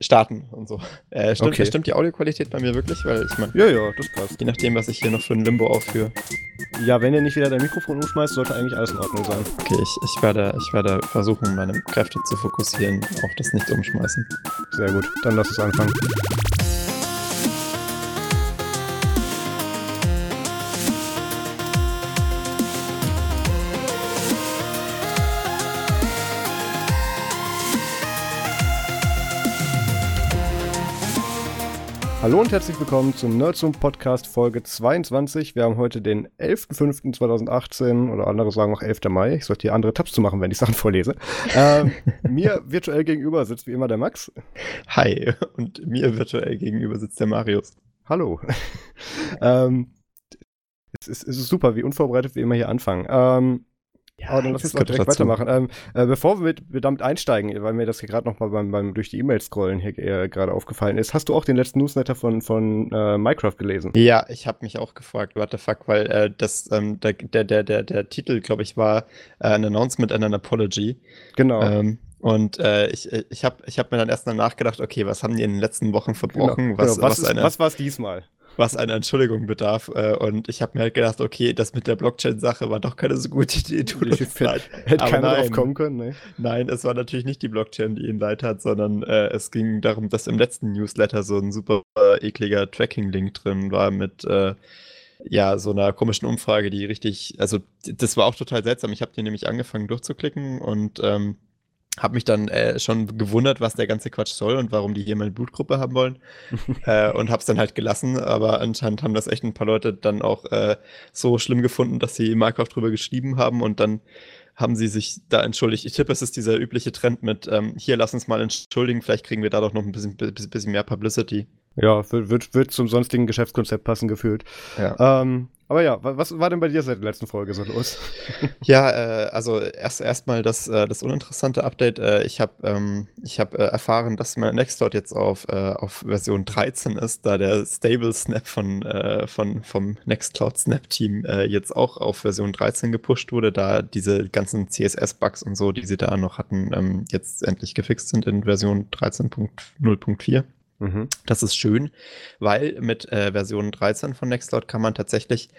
starten und so. Äh, stimmt, Okay. stimmt die Audioqualität bei mir wirklich? Weil ich meine, Ja, ja, das passt. je nachdem, was ich hier noch für ein Limbo aufführe. Ja, wenn ihr nicht wieder dein Mikrofon umschmeißt, sollte eigentlich alles in Ordnung sein. Okay, ich, ich, werde, ich werde versuchen, meine Kräfte zu fokussieren auf das Nicht-Umschmeißen. Sehr gut, dann lass uns anfangen. Hallo und herzlich willkommen zum Nerdzoom Podcast Folge 22. Wir haben heute den 11.05.2018 oder andere sagen auch 11. Mai. Ich sollte hier andere Tabs zu machen, wenn ich Sachen vorlese. ähm, mir virtuell gegenüber sitzt wie immer der Max. Hi, und mir virtuell gegenüber sitzt der Marius. Hallo. ähm, es, ist, es ist super, wie unvorbereitet wir immer hier anfangen. Ähm, aber dann lass uns mal direkt dazu. weitermachen. Ähm, äh, bevor wir, mit, wir damit einsteigen, weil mir das hier gerade noch mal beim, beim durch die E-Mails scrollen hier äh, gerade aufgefallen ist, hast du auch den letzten Newsletter von, von äh, Minecraft gelesen? Ja, ich habe mich auch gefragt, what the fuck, weil äh, das, ähm, der, der, der, der, der Titel, glaube ich, war äh, ein Announcement and an Apology. Genau. Ähm, und äh, ich, ich habe ich hab mir dann erst mal nachgedacht, okay, was haben die in den letzten Wochen verbrochen, genau. was, genau. was, was, ist- eine, was war es diesmal? Was eine Entschuldigung bedarf. Äh, und ich habe mir halt gedacht, okay, das mit der Blockchain-Sache war doch keine so gute Idee. Leid. Hätte keiner drauf nein. kommen können, ne? Nein, es war natürlich nicht die Blockchain, die ihn leid hat, sondern äh, es ging darum, dass im letzten Newsletter so ein super äh, ekliger Tracking-Link drin war mit äh, ja so einer komischen Umfrage, die richtig, also das war auch total seltsam. Ich habe die nämlich angefangen durchzuklicken und ähm, habe mich dann äh, schon gewundert, was der ganze Quatsch soll und warum die hier meine Blutgruppe haben wollen äh, und habe es dann halt gelassen. Aber anscheinend haben das echt ein paar Leute dann auch äh, so schlimm gefunden, dass sie Minecraft drüber geschrieben haben und dann haben sie sich da entschuldigt. Ich tippe, es ist dieser übliche Trend mit, ähm, hier, lass uns mal entschuldigen, vielleicht kriegen wir da doch noch ein bisschen, bisschen, bisschen mehr Publicity. Ja, wird, wird, wird zum sonstigen Geschäftskonzept passen gefühlt. Ja, Ähm, aber ja, wa- was war denn bei dir seit der letzten Folge so los? ja äh, also erst erstmal das, äh, das uninteressante Update. Äh, ich habe ähm, ich hab, äh, erfahren, dass mein Nextcloud jetzt auf, äh, auf Version 13 ist, da der Stable Snap von, äh, von, vom Nextcloud Snap Team äh, jetzt auch auf Version 13 gepusht wurde, da diese ganzen CSS-Bugs und so, die sie da noch hatten, ähm, jetzt endlich gefixt sind in Version 13.0.4. Mhm. Das ist schön, weil mit äh, Version 13 von Nextcloud kann man tatsächlich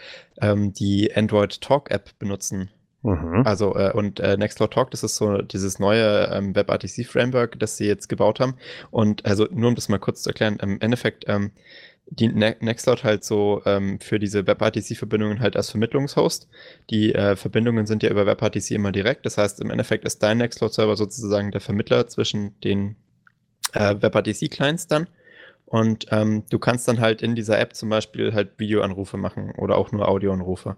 ähm, die Android Talk App benutzen. Mhm. Also, äh, und äh, Nextcloud Talk, das ist so dieses neue ähm, WebRTC Framework, das sie jetzt gebaut haben. Und also, nur um das mal kurz zu erklären, im Endeffekt, ähm, die ne Nextcloud halt so ähm, für diese WebRTC-Verbindungen halt als Vermittlungshost. Die äh, Verbindungen sind ja über WebRTC immer direkt. Das heißt, im Endeffekt ist dein Nextcloud-Server sozusagen der Vermittler zwischen den äh, WebRTC-Clients dann. Und ähm, du kannst dann halt in dieser App zum Beispiel halt Videoanrufe machen oder auch nur Audioanrufe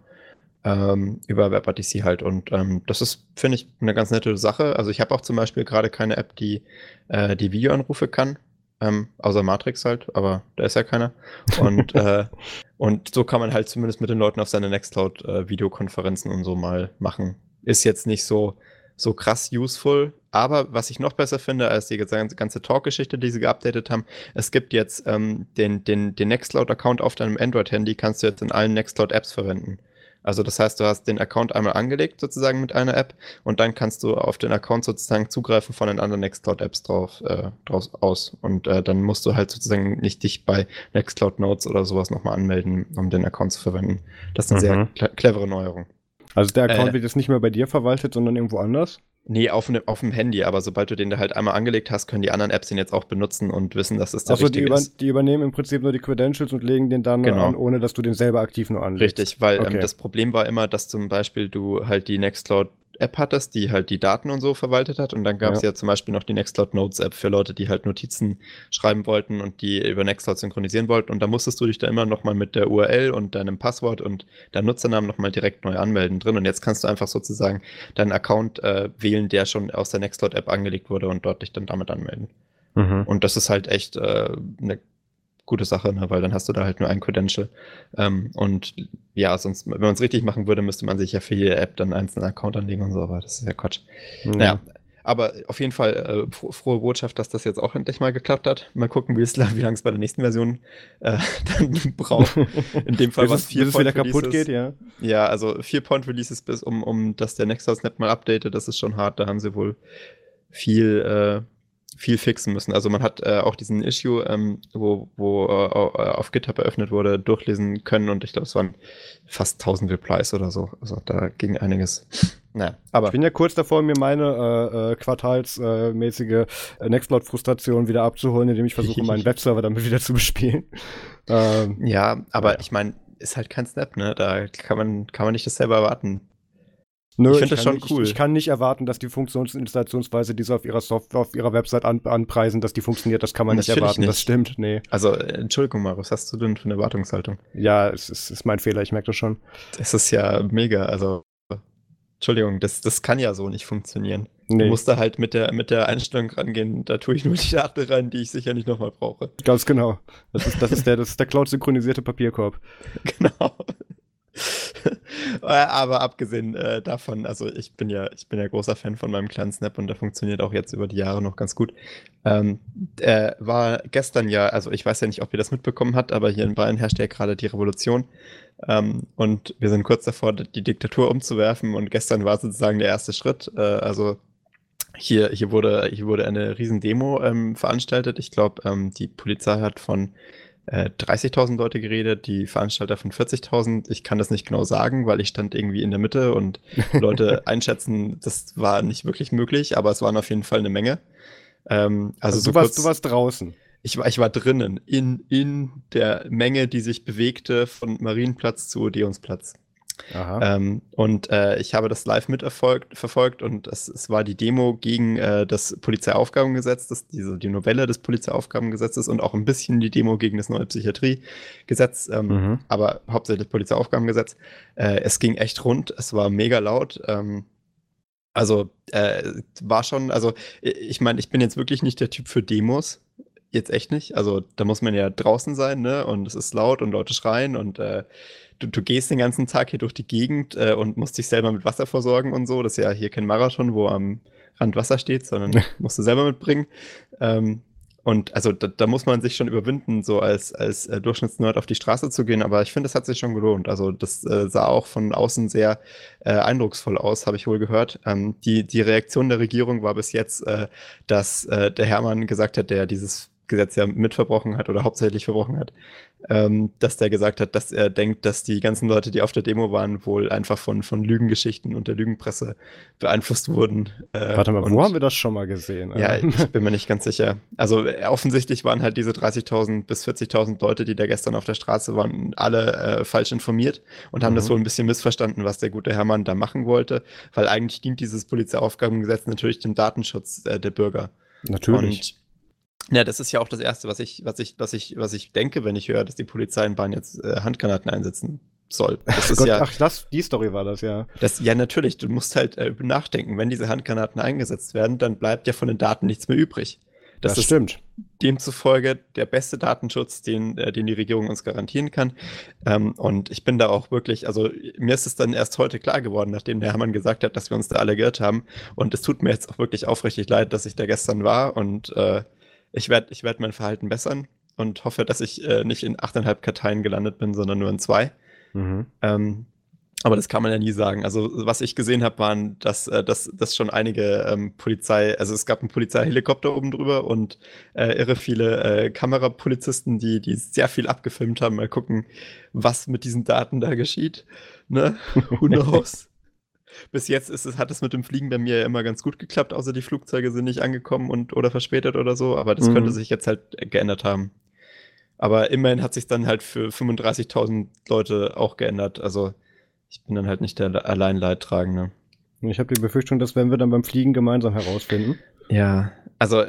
ähm, über WebRTC halt. Und ähm, das ist, finde ich, eine ganz nette Sache. Also ich habe auch zum Beispiel gerade keine App, die äh, die Videoanrufe kann. Ähm, außer Matrix halt, aber da ist ja keiner. Und, äh, und so kann man halt zumindest mit den Leuten auf seine Nextcloud äh, Videokonferenzen und so mal machen. Ist jetzt nicht so, so krass useful, aber was ich noch besser finde als die ganze, Talk-Geschichte, die sie geupdatet haben, es gibt jetzt ähm, den, den, den Nextcloud-Account auf deinem Android-Handy, kannst du jetzt in allen Nextcloud-Apps verwenden. Also das heißt, du hast den Account einmal angelegt sozusagen mit einer App und dann kannst du auf den Account sozusagen zugreifen von den anderen Nextcloud-Apps drauf, äh, draus aus. Und äh, dann musst du halt sozusagen nicht dich bei Nextcloud Notes oder sowas nochmal anmelden, um den Account zu verwenden. Das ist eine sehr Mhm. cle clevere Neuerung. Also der Account Äh. wird jetzt nicht mehr bei dir verwaltet, sondern irgendwo anders? Nee, auf, ne, auf dem Handy, aber sobald du den da halt einmal angelegt hast, können die anderen Apps den jetzt auch benutzen und wissen, dass es der die, richtige über, ist. die übernehmen im Prinzip nur die Credentials und legen den dann Genau. an, ohne dass du den selber aktiv nur anlegst. Richtig, weil Okay. ähm, das Problem war immer, dass zum Beispiel du halt die Nextcloud App hattest, die halt die Daten und so verwaltet hat. Und dann gab es Ja. ja. zum Beispiel noch die Nextcloud Notes App für Leute, die halt Notizen schreiben wollten und die über Nextcloud synchronisieren wollten. Und da musstest du dich da immer nochmal mit der URL und deinem Passwort und deinem Nutzernamen nochmal direkt neu anmelden drin. Und jetzt kannst du einfach sozusagen deinen Account äh, wählen, der schon aus der Nextcloud App angelegt wurde und dort dich dann damit anmelden. Mhm. Und das ist halt echt äh, eine gute Sache, ne? weil dann hast du da halt nur ein Credential. Ähm, und ja, sonst, wenn man es richtig machen würde, müsste man sich ja für jede App dann einen einzelnen Account anlegen und so, aber das ist ja Quatsch. Naja, aber auf jeden Fall äh, fro frohe Botschaft, dass das jetzt auch endlich mal geklappt hat. Mal gucken, wie es wie lange es bei der nächsten Version äh, dann braucht. In dem Fall was es, bis es wieder kaputt Releases. geht, ja. Ja, also vier Point Releases bis um, um dass der Nextcloud Snap mal updatet, das ist schon hart. Da haben sie wohl viel, äh, viel fixen müssen. Also man hat äh, auch diesen Issue, ähm, wo, wo äh, auf GitHub eröffnet wurde, durchlesen können und ich glaube, es waren fast 1000 Replies oder so. Also da ging einiges. Naja, aber. Ich bin ja kurz davor, mir meine äh, äh, quartalsmäßige äh, Nextcloud-Frustration wieder abzuholen, indem ich versuche, meinen Webserver damit wieder zu bespielen. Ähm, ja, aber ja. ich meine, ist halt kein Snap, ne? Da kann man, kann man nicht das selber erwarten. Nö, ich finde das schon nicht, cool. Ich, ich, kann nicht erwarten, dass die Funktionsinstallationsweise, die sie auf ihrer Software, auf ihrer Website an, anpreisen, dass die funktioniert. Das kann man nicht erwarten. Nicht. Das stimmt, nee. Also, Entschuldigung, Marius, was hast du denn für eine Erwartungshaltung? Ja, es ist, ist mein Fehler, ich merke das schon. Das ist ja mega. Also, Entschuldigung, das, das kann ja so nicht funktionieren. Nee. Du musst da halt mit der, mit der Einstellung rangehen, da tue ich nur die Daten rein, die ich sicher nicht nochmal brauche. Ganz genau. Das ist, das ist der, der Cloud-synchronisierte Papierkorb. Genau. Äh, aber abgesehen äh, davon, also ich bin ja, ich bin ja großer Fan von meinem kleinen Snap und der funktioniert auch jetzt über die Jahre noch ganz gut. Ähm, äh, war gestern ja, also ich weiß ja nicht, ob ihr das mitbekommen habt, aber hier in Bayern herrscht ja gerade die Revolution. Ähm, und wir sind kurz davor, die Diktatur umzuwerfen und gestern war sozusagen der erste Schritt. Äh, also hier, hier, wurde, hier wurde eine Riesendemo ähm, veranstaltet. Ich glaube, ähm, die Polizei hat von äh, 30.000 Leute geredet, die Veranstalter von 40.000. Ich kann das nicht genau sagen, weil ich stand irgendwie in der Mitte und Leute einschätzen, das war nicht wirklich möglich, aber es waren auf jeden Fall eine Menge. Ähm, also, also so du, warst, du warst draußen. Ich war, ich war drinnen, in, in der Menge, die sich bewegte von Marienplatz zu Odeonsplatz. Ähm, und äh, ich habe das live mitverfolgt und es, es war die Demo gegen äh, das Polizeiaufgabengesetz, das, diese, die Novelle des Polizeiaufgabengesetzes und auch ein bisschen die Demo gegen das neue Psychiatriegesetz, ähm, mhm. aber hauptsächlich das Polizeiaufgabengesetz. Äh, es ging echt rund, es war mega laut. Ähm, also äh, war schon, also ich meine, ich bin jetzt wirklich nicht der Typ für Demos, jetzt echt nicht. Also da muss man ja draußen sein, ne? Und es ist laut und Leute schreien und äh, du, du gehst den ganzen Tag hier durch die Gegend äh, und musst dich selber mit Wasser versorgen und so. Das ist ja hier kein Marathon, wo am Rand Wasser steht, sondern musst du selber mitbringen. Ähm, und also da, da, muss man sich schon überwinden, so als, als äh, Durchschnittsnerd auf die Straße zu gehen. Aber ich finde, das hat sich schon gelohnt. Also das äh, sah auch von außen sehr äh, eindrucksvoll aus, habe ich wohl gehört. Ähm, die, die Reaktion der Regierung war bis jetzt, äh, dass äh, der Hermann gesagt hat, der dieses Gesetz ja mitverbrochen hat oder hauptsächlich verbrochen hat, ähm, dass der gesagt hat, dass er denkt, dass die ganzen Leute, die auf der Demo waren, wohl einfach von, von Lügengeschichten und der Lügenpresse beeinflusst wurden. Äh, Warte mal, wo haben wir das schon mal gesehen? Ja, ich bin mir nicht ganz sicher. Also äh, offensichtlich waren halt diese 30.000 bis 40.000 Leute, die da gestern auf der Straße waren, alle äh, falsch informiert und haben mhm. das wohl ein bisschen missverstanden, was der gute Hermann da machen wollte, weil eigentlich dient dieses Polizeiaufgabengesetz natürlich dem Datenschutz äh, der Bürger. Natürlich. Und ja, das ist ja auch das Erste, was ich, was ich, was ich, was ich denke, wenn ich höre, dass die Polizei in Bahn jetzt äh, Handgranaten einsetzen soll. Das ist Gott, ja, ach, das, die Story war das, ja. Das, ja, natürlich. Du musst halt äh, nachdenken. Wenn diese Handgranaten eingesetzt werden, dann bleibt ja von den Daten nichts mehr übrig. Das, das stimmt. Demzufolge der beste Datenschutz, den, äh, den die Regierung uns garantieren kann. Ähm, und ich bin da auch wirklich, also mir ist es dann erst heute klar geworden, nachdem der Hermann gesagt hat, dass wir uns da alle geirrt haben. Und es tut mir jetzt auch wirklich aufrichtig leid, dass ich da gestern war und äh, ich werde ich werd mein Verhalten bessern und hoffe, dass ich äh, nicht in 8,5 Karteien gelandet bin, sondern nur in zwei. Mhm. Ähm, aber das kann man ja nie sagen. Also, was ich gesehen habe, waren, dass, äh, dass, dass schon einige ähm, Polizei, also es gab einen Polizeihelikopter oben drüber und äh, irre viele äh, Kamerapolizisten, die, die sehr viel abgefilmt haben. Mal gucken, was mit diesen Daten da geschieht. Ne? Who knows? Bis jetzt ist es, hat es mit dem Fliegen bei mir ja immer ganz gut geklappt, außer die Flugzeuge sind nicht angekommen und oder verspätet oder so, aber das mhm. könnte sich jetzt halt geändert haben. Aber immerhin hat sich dann halt für 35.000 Leute auch geändert. Also ich bin dann halt nicht der allein Leidtragende. Ich habe die Befürchtung, das werden wir dann beim Fliegen gemeinsam herausfinden. Ja, also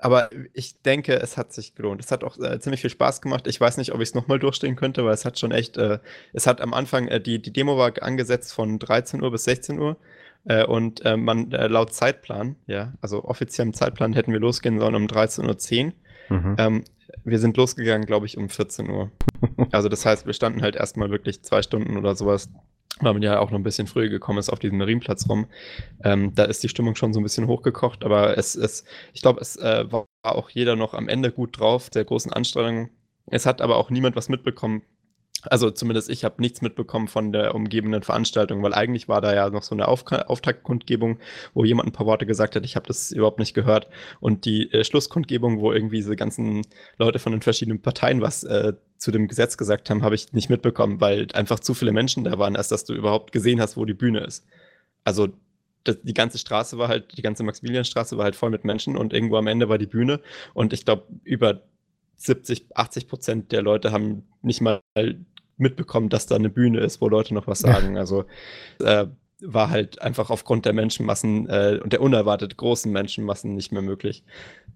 aber ich denke, es hat sich gelohnt. Es hat auch äh, ziemlich viel Spaß gemacht. Ich weiß nicht, ob ich es nochmal durchstehen könnte, weil es hat schon echt, äh, es hat am Anfang, äh, die, die Demo war angesetzt von 13 Uhr bis 16 Uhr. Äh, und äh, man äh, laut Zeitplan, ja, also offiziellem Zeitplan hätten wir losgehen sollen um 13.10 Uhr. Mhm. Ähm, wir sind losgegangen, glaube ich, um 14 Uhr. also das heißt, wir standen halt erstmal wirklich zwei Stunden oder sowas weil man ja auch noch ein bisschen früher gekommen ist auf diesem Marienplatz rum. Ähm, da ist die Stimmung schon so ein bisschen hochgekocht, aber es ist, ich glaube, es äh, war auch jeder noch am Ende gut drauf, der großen Anstrengung. Es hat aber auch niemand was mitbekommen, Also zumindest ich habe nichts mitbekommen von der umgebenden Veranstaltung, weil eigentlich war da ja noch so eine Auf Auftaktkundgebung, wo jemand ein paar Worte gesagt hat, ich habe das überhaupt nicht gehört. Und die äh, Schlusskundgebung, wo irgendwie diese ganzen Leute von den verschiedenen Parteien was äh, zu dem Gesetz gesagt haben, habe ich nicht mitbekommen, weil einfach zu viele Menschen da waren, als dass du überhaupt gesehen hast, wo die Bühne ist. Also die ganze Straße war halt, die ganze Maximilianstraße war halt voll mit Menschen und irgendwo am Ende war die Bühne. Und ich glaube, über 70, 80 Prozent der Leute haben nicht mal mitbekommen, dass da eine Bühne ist, wo Leute noch was sagen. Also äh, war halt einfach aufgrund der Menschenmassen äh, und der unerwartet großen Menschenmassen nicht mehr möglich.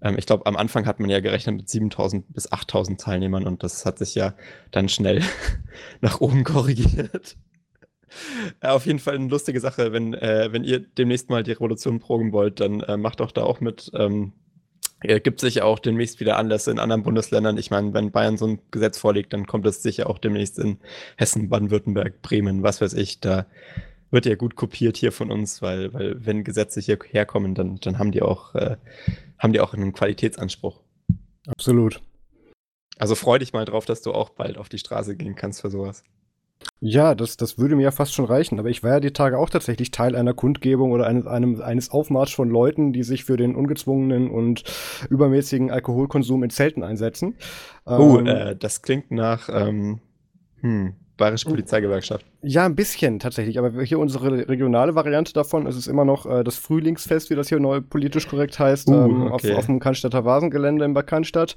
Ähm, ich glaube, am Anfang hat man ja gerechnet mit 7000 bis 8000 Teilnehmern und das hat sich ja dann schnell nach oben korrigiert. Ja, auf jeden Fall eine lustige Sache. Wenn, äh, wenn ihr demnächst mal die Revolution proben wollt, dann äh, macht doch da auch mit. Ähm, er gibt sicher auch demnächst wieder Anlässe in anderen Bundesländern. Ich meine, wenn Bayern so ein Gesetz vorlegt, dann kommt es sicher auch demnächst in Hessen, Baden-Württemberg, Bremen, was weiß ich. Da wird ja gut kopiert hier von uns, weil, weil wenn Gesetze hierher kommen, dann, dann haben die auch, äh, haben die auch einen Qualitätsanspruch. Absolut. Also freu dich mal drauf, dass du auch bald auf die Straße gehen kannst für sowas. Ja, das, das würde mir ja fast schon reichen. Aber ich war ja die Tage auch tatsächlich Teil einer Kundgebung oder eines, einem, eines Aufmarsch von Leuten, die sich für den ungezwungenen und übermäßigen Alkoholkonsum in Zelten einsetzen. Oh, ähm, äh, das klingt nach ähm, hm, Bayerische Polizeigewerkschaft. Ja, ein bisschen tatsächlich. Aber hier unsere regionale Variante davon ist es immer noch äh, das Frühlingsfest, wie das hier neu politisch korrekt heißt, uh, ähm, okay. auf, auf dem Cannstatter Vasengelände in Bad Cannstatt.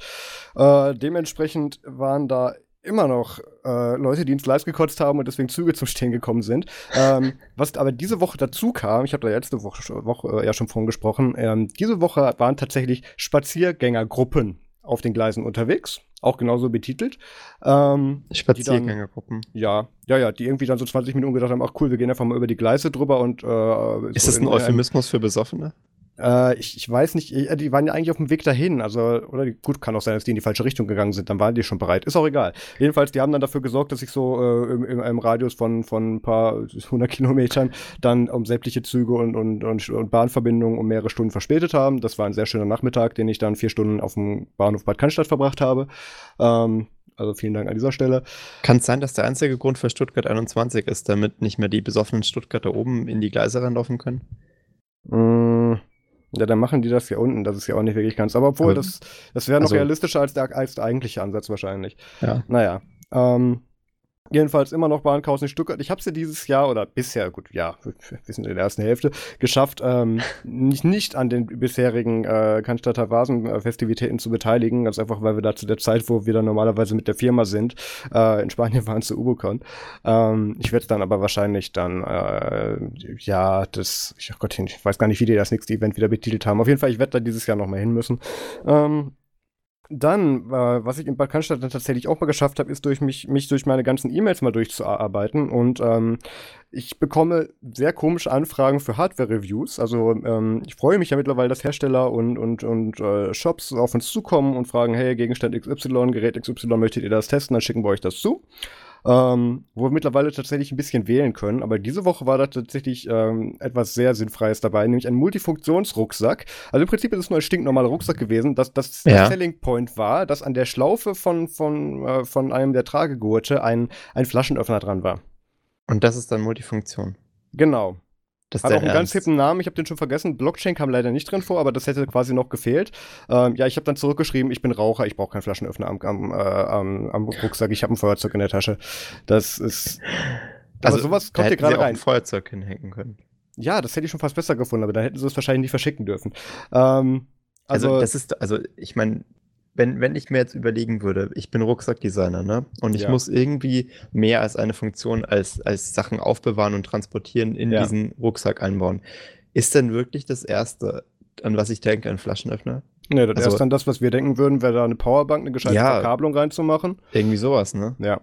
Äh, dementsprechend waren da immer noch äh, Leute, die ins Gleis gekotzt haben und deswegen Züge zum Stehen gekommen sind. Ähm, was aber diese Woche dazu kam, ich habe da letzte Woche, Woche äh, ja schon von gesprochen, ähm, diese Woche waren tatsächlich Spaziergängergruppen auf den Gleisen unterwegs, auch genauso betitelt. Ähm, Spaziergängergruppen. Ja, ja, ja, die irgendwie dann so 20 Minuten gedacht haben, ach cool, wir gehen einfach mal über die Gleise drüber und äh, Ist so das ein Euphemismus für Besoffene? Äh, ich, ich weiß nicht, äh, die waren ja eigentlich auf dem Weg dahin. Also, oder gut, kann auch sein, dass die in die falsche Richtung gegangen sind. Dann waren die schon bereit. Ist auch egal. Jedenfalls, die haben dann dafür gesorgt, dass ich so äh, im, im, im Radius von, von ein paar hundert Kilometern dann um sämtliche Züge und, und, und, und Bahnverbindungen um mehrere Stunden verspätet haben. Das war ein sehr schöner Nachmittag, den ich dann vier Stunden auf dem Bahnhof Bad Cannstatt verbracht habe. Ähm, also vielen Dank an dieser Stelle. Kann es sein, dass der einzige Grund für Stuttgart 21 ist, damit nicht mehr die besoffenen Stuttgarter oben in die Gleise reinlaufen können? Mmh. Ja, dann machen die das ja unten, das ist ja auch nicht wirklich ganz. Aber obwohl, aber, das, das wäre noch also, realistischer als der, als der eigentliche Ansatz wahrscheinlich. Ja. Naja. Ähm, Jedenfalls immer noch Bahnchaos in Stuttgart. Ich habe es ja dieses Jahr oder bisher, gut, ja, wir sind in der ersten Hälfte, geschafft, ähm, nicht, nicht an den bisherigen äh, Cannstatter Vasen-Festivitäten zu beteiligen. Ganz einfach, weil wir da zu der Zeit, wo wir dann normalerweise mit der Firma sind, äh, in Spanien waren zu Ubocon. Ähm, ich werde dann aber wahrscheinlich dann, äh, ja, das, ich, oh Gott, ich weiß gar nicht, wie die das nächste Event wieder betitelt haben. Auf jeden Fall, ich werde da dieses Jahr noch mal hin müssen. Ähm, dann, äh, was ich in Bad Cannstatt dann tatsächlich auch mal geschafft habe, ist durch mich, mich durch meine ganzen E-Mails mal durchzuarbeiten. Und ähm, ich bekomme sehr komische Anfragen für Hardware-Reviews. Also ähm, ich freue mich ja mittlerweile, dass Hersteller und, und, und äh, Shops auf uns zukommen und fragen, hey, Gegenstand XY, Gerät XY, möchtet ihr das testen? Dann schicken wir euch das zu ähm, wo wir mittlerweile tatsächlich ein bisschen wählen können. Aber diese Woche war da tatsächlich ähm, etwas sehr Sinnfreies dabei, nämlich ein Multifunktionsrucksack. Also im Prinzip ist es nur ein stinknormaler Rucksack gewesen. Das, das ja. der Selling Point war, dass an der Schlaufe von, von, äh, von einem der Tragegurte ein, ein Flaschenöffner dran war. Und das ist dann Multifunktion. Genau. Das Hat auch einen Ernst. ganz hippen Namen, ich habe den schon vergessen. Blockchain kam leider nicht drin vor, aber das hätte quasi noch gefehlt. Ähm, ja, ich habe dann zurückgeschrieben, ich bin Raucher, ich brauche keinen Flaschenöffner am, am, äh, am, am Rucksack, ich habe ein Feuerzeug in der Tasche. Das ist. Also aber sowas kommt hier gerade rein. ein Feuerzeug hinhängen können. Ja, das hätte ich schon fast besser gefunden, aber dann hätten sie es wahrscheinlich nicht verschicken dürfen. Ähm, also, also, das ist, also ich meine, wenn, wenn ich mir jetzt überlegen würde, ich bin Rucksackdesigner, ne? Und ich ja. muss irgendwie mehr als eine Funktion als, als Sachen aufbewahren und transportieren in ja. diesen Rucksack einbauen. Ist denn wirklich das Erste, an was ich denke, ein Flaschenöffner? Ne, das also, erst dann das, was wir denken würden, wäre da eine Powerbank, eine gescheite ja, Verkabelung reinzumachen. Irgendwie sowas, ne? Ja.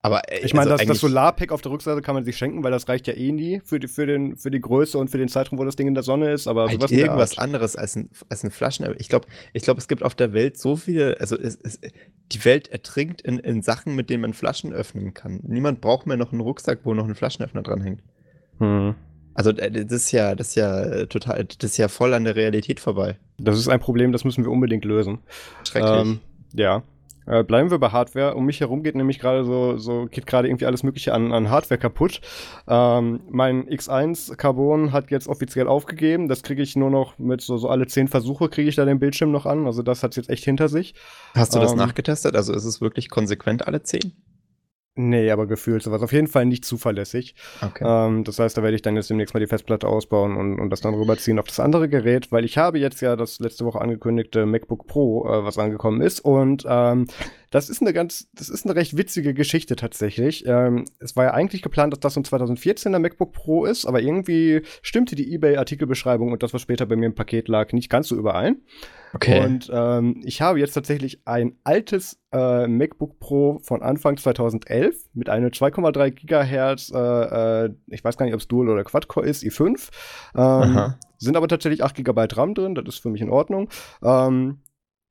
Aber äh, ich meine, also das, das Solarpack auf der Rückseite kann man sich schenken, weil das reicht ja eh nie für die, für, den, für die Größe und für den Zeitraum, wo das Ding in der Sonne ist. Aber sowas irgendwas anderes als ein, als ein Flaschen. Ich glaube, ich glaub, es gibt auf der Welt so viele, also es, es, die Welt ertrinkt in, in Sachen, mit denen man Flaschen öffnen kann. Niemand braucht mehr noch einen Rucksack, wo noch ein Flaschenöffner dranhängt. Hm. Also äh, das ist ja, das ist ja äh, total, das ist ja voll an der Realität vorbei. Das ist ein Problem, das müssen wir unbedingt lösen. Schrecklich. Ähm, ja. Äh, bleiben wir bei Hardware. Um mich herum geht nämlich gerade so, so geht gerade irgendwie alles Mögliche an, an Hardware kaputt. Ähm, mein X1 Carbon hat jetzt offiziell aufgegeben. Das kriege ich nur noch mit so, so alle zehn Versuche kriege ich da den Bildschirm noch an. Also das hat jetzt echt hinter sich. Hast du das ähm, nachgetestet? Also ist es wirklich konsequent alle zehn? Nee, aber gefühlt sowas. Auf jeden Fall nicht zuverlässig. Okay. Ähm, das heißt, da werde ich dann jetzt demnächst mal die Festplatte ausbauen und, und das dann rüberziehen auf das andere Gerät, weil ich habe jetzt ja das letzte Woche angekündigte MacBook Pro, äh, was angekommen ist. Und ähm, das ist eine ganz, das ist eine recht witzige Geschichte tatsächlich. Ähm, es war ja eigentlich geplant, dass das um 2014er MacBook Pro ist, aber irgendwie stimmte die eBay-Artikelbeschreibung und das, was später bei mir im Paket lag, nicht ganz so überein. Okay. Und ähm, ich habe jetzt tatsächlich ein altes äh, MacBook Pro von Anfang 2011 mit einem 2,3 Gigahertz, äh, äh, ich weiß gar nicht, ob es Dual oder Quad-Core ist, i5. Ähm, sind aber tatsächlich 8 GB RAM drin, das ist für mich in Ordnung. Ähm,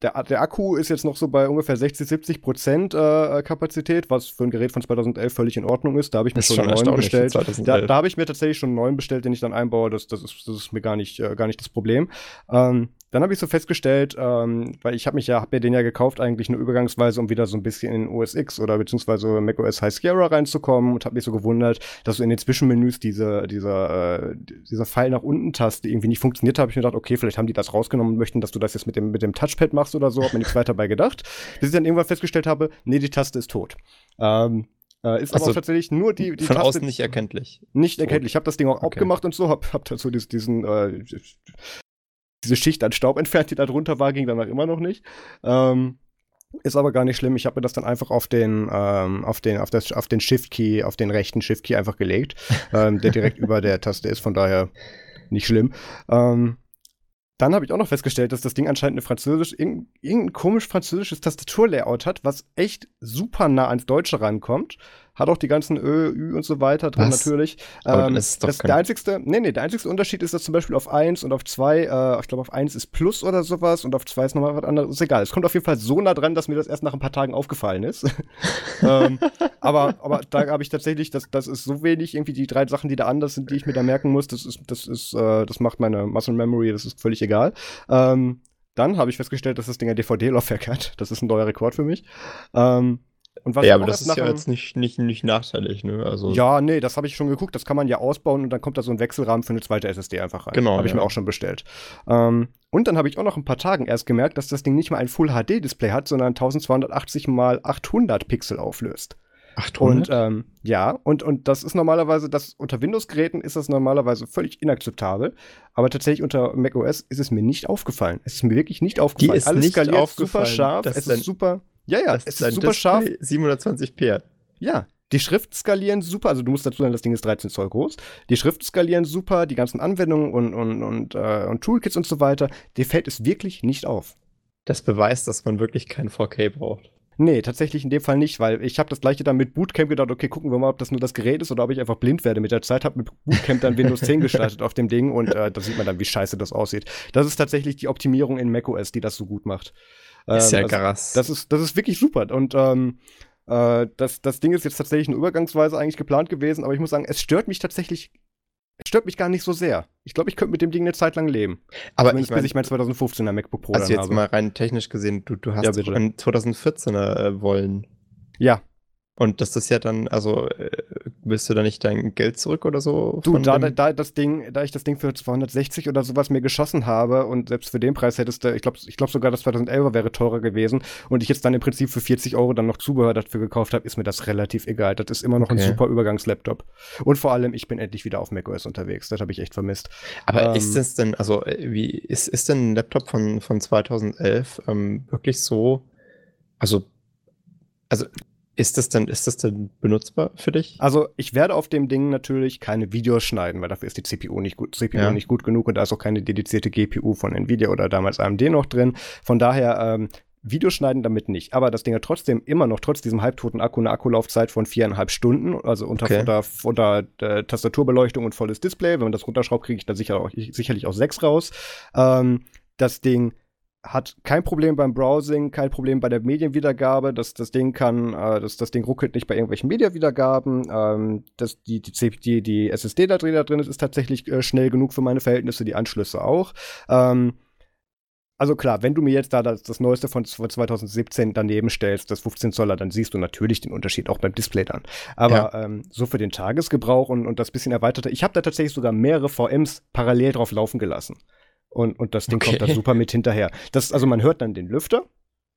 der, der Akku ist jetzt noch so bei ungefähr 60, 70 Prozent äh, Kapazität, was für ein Gerät von 2011 völlig in Ordnung ist. Da habe ich mir schon einen neuen bestellt. Da, da habe ich mir tatsächlich schon einen neuen bestellt, den ich dann einbaue. Das, das, ist, das ist mir gar nicht, äh, gar nicht das Problem. Ähm, dann habe ich so festgestellt, ähm, weil ich habe mich ja, habe mir den ja gekauft eigentlich nur übergangsweise, um wieder so ein bisschen in OS X oder beziehungsweise macOS High Sierra reinzukommen und habe mich so gewundert, dass so in den Zwischenmenüs diese, dieser, äh, dieser Pfeil nach unten Taste irgendwie nicht funktioniert. Habe ich mir gedacht, okay, vielleicht haben die das rausgenommen und möchten, dass du das jetzt mit dem, mit dem Touchpad machst oder so. Habe mir nichts weiter dabei gedacht. Bis ich dann irgendwann festgestellt habe, nee, die Taste ist tot. Ähm, äh, ist also aber auch tatsächlich nur die, die Von Taste außen nicht erkenntlich. Nicht erkenntlich. Ich habe das Ding auch okay. abgemacht und so, hab, hab dazu diesen, diesen äh, diese Schicht an Staub entfernt, die da drunter war, ging danach immer noch nicht. Ähm, ist aber gar nicht schlimm. Ich habe mir das dann einfach auf den, ähm, auf den, auf das, auf den Shift-Key, auf den rechten Shift-Key einfach gelegt, ähm, der direkt über der Taste ist, von daher nicht schlimm. Ähm, dann habe ich auch noch festgestellt, dass das Ding anscheinend eine französisch, irgendein, irgendein komisch französisches Tastaturlayout hat, was echt super nah ans Deutsche rankommt. Hat auch die ganzen Ö, Ü und so weiter drin Was? natürlich. Ähm, das das, der einzigste, nee, nee, der einzigste Unterschied ist, dass zum Beispiel auf 1 und auf 2, äh, ich glaube auf 1 ist Plus oder sowas und auf 2 ist nochmal was anderes. Ist egal. Es kommt auf jeden Fall so nah dran, dass mir das erst nach ein paar Tagen aufgefallen ist. ähm, aber, aber da habe ich tatsächlich, das, das ist so wenig, irgendwie die drei Sachen, die da anders sind, die ich mir da merken muss, das ist, das ist, äh, das macht meine Muscle Memory, das ist völlig egal. Ähm, dann habe ich festgestellt, dass das Ding ein DVD-Laufwerk hat. Das ist ein neuer Rekord für mich. Ähm, ja, aber das ist ja jetzt nicht, nicht, nicht nachteilig, ne? Also ja, nee, das habe ich schon geguckt. Das kann man ja ausbauen und dann kommt da so ein Wechselrahmen für eine zweite SSD einfach rein. Genau. Habe ich ja. mir auch schon bestellt. Ähm, und dann habe ich auch noch ein paar Tagen erst gemerkt, dass das Ding nicht mal ein Full HD Display hat, sondern 1280 mal 800 Pixel auflöst. 800? Und ähm, ja, und, und das ist normalerweise, das unter Windows-Geräten ist das normalerweise völlig inakzeptabel. Aber tatsächlich unter macOS ist es mir nicht aufgefallen. Es ist mir wirklich nicht aufgefallen. Die ist Alles nicht skaliert super scharf. Es ist super ja, ja, das es ist super scharf. 720p. Ja, die Schriften skalieren super, also du musst dazu sagen, das Ding ist 13 Zoll groß. Die Schriften skalieren super, die ganzen Anwendungen und, und, und, äh, und Toolkits und so weiter. Dir fällt es wirklich nicht auf. Das beweist, dass man wirklich kein 4K braucht. Nee, tatsächlich in dem Fall nicht, weil ich habe das gleiche dann mit Bootcamp gedacht, okay, gucken wir mal, ob das nur das Gerät ist oder ob ich einfach blind werde mit der Zeit. Habe mit Bootcamp dann Windows 10 gestartet auf dem Ding und äh, da sieht man dann, wie scheiße das aussieht. Das ist tatsächlich die Optimierung in macOS, die das so gut macht. Ist ja ähm, also, krass. Das ist, das ist wirklich super. Und ähm, äh, das, das Ding ist jetzt tatsächlich eine Übergangsweise eigentlich geplant gewesen, aber ich muss sagen, es stört mich tatsächlich es stört mich gar nicht so sehr. Ich glaube, ich könnte mit dem Ding eine Zeit lang leben. Aber ich mein, bis ich mein 2015er MacBook Pro Also jetzt habe. mal rein technisch gesehen, du, du hast ja, einen 2014er äh, wollen. Ja, und das ist ja dann, also äh, willst du da nicht dein Geld zurück oder so? Du, da, da, das Ding, da ich das Ding für 260 oder sowas mir geschossen habe und selbst für den Preis hättest du, ich glaube ich glaub sogar das 2011 wäre teurer gewesen und ich jetzt dann im Prinzip für 40 Euro dann noch Zubehör dafür gekauft habe, ist mir das relativ egal. Das ist immer noch okay. ein super Übergangslaptop. Und vor allem, ich bin endlich wieder auf macOS unterwegs. Das habe ich echt vermisst. Aber ähm, ist das denn, also äh, wie, ist, ist denn ein Laptop von, von 2011 ähm, wirklich so, also also ist das denn, ist das denn benutzbar für dich? Also ich werde auf dem Ding natürlich keine Videos schneiden, weil dafür ist die CPU nicht gut, CPU ja. nicht gut genug und da ist auch keine dedizierte GPU von Nvidia oder damals AMD noch drin. Von daher ähm, Videos schneiden damit nicht. Aber das Ding hat trotzdem immer noch, trotz diesem halbtoten Akku, eine Akkulaufzeit von viereinhalb Stunden. Also unter, okay. unter, unter äh, Tastaturbeleuchtung und volles Display. Wenn man das runterschraubt, kriege ich da sicher auch, sicherlich auch sechs raus. Ähm, das Ding hat kein Problem beim Browsing, kein Problem bei der Medienwiedergabe. Das, das Ding kann, äh, das, das Ding ruckelt nicht bei irgendwelchen Medienwiedergaben. Ähm, das, die, die, die, die SSD da drin, ist, ist tatsächlich äh, schnell genug für meine Verhältnisse, die Anschlüsse auch. Ähm, also klar, wenn du mir jetzt da das, das Neueste von 2017 daneben stellst, das 15 Zoller, dann siehst du natürlich den Unterschied auch beim Display dann. Aber ja. ähm, so für den Tagesgebrauch und, und das bisschen erweiterte, ich habe da tatsächlich sogar mehrere VMs parallel drauf laufen gelassen. Und, und das Ding okay. kommt da super mit hinterher. Das, also man hört dann den Lüfter,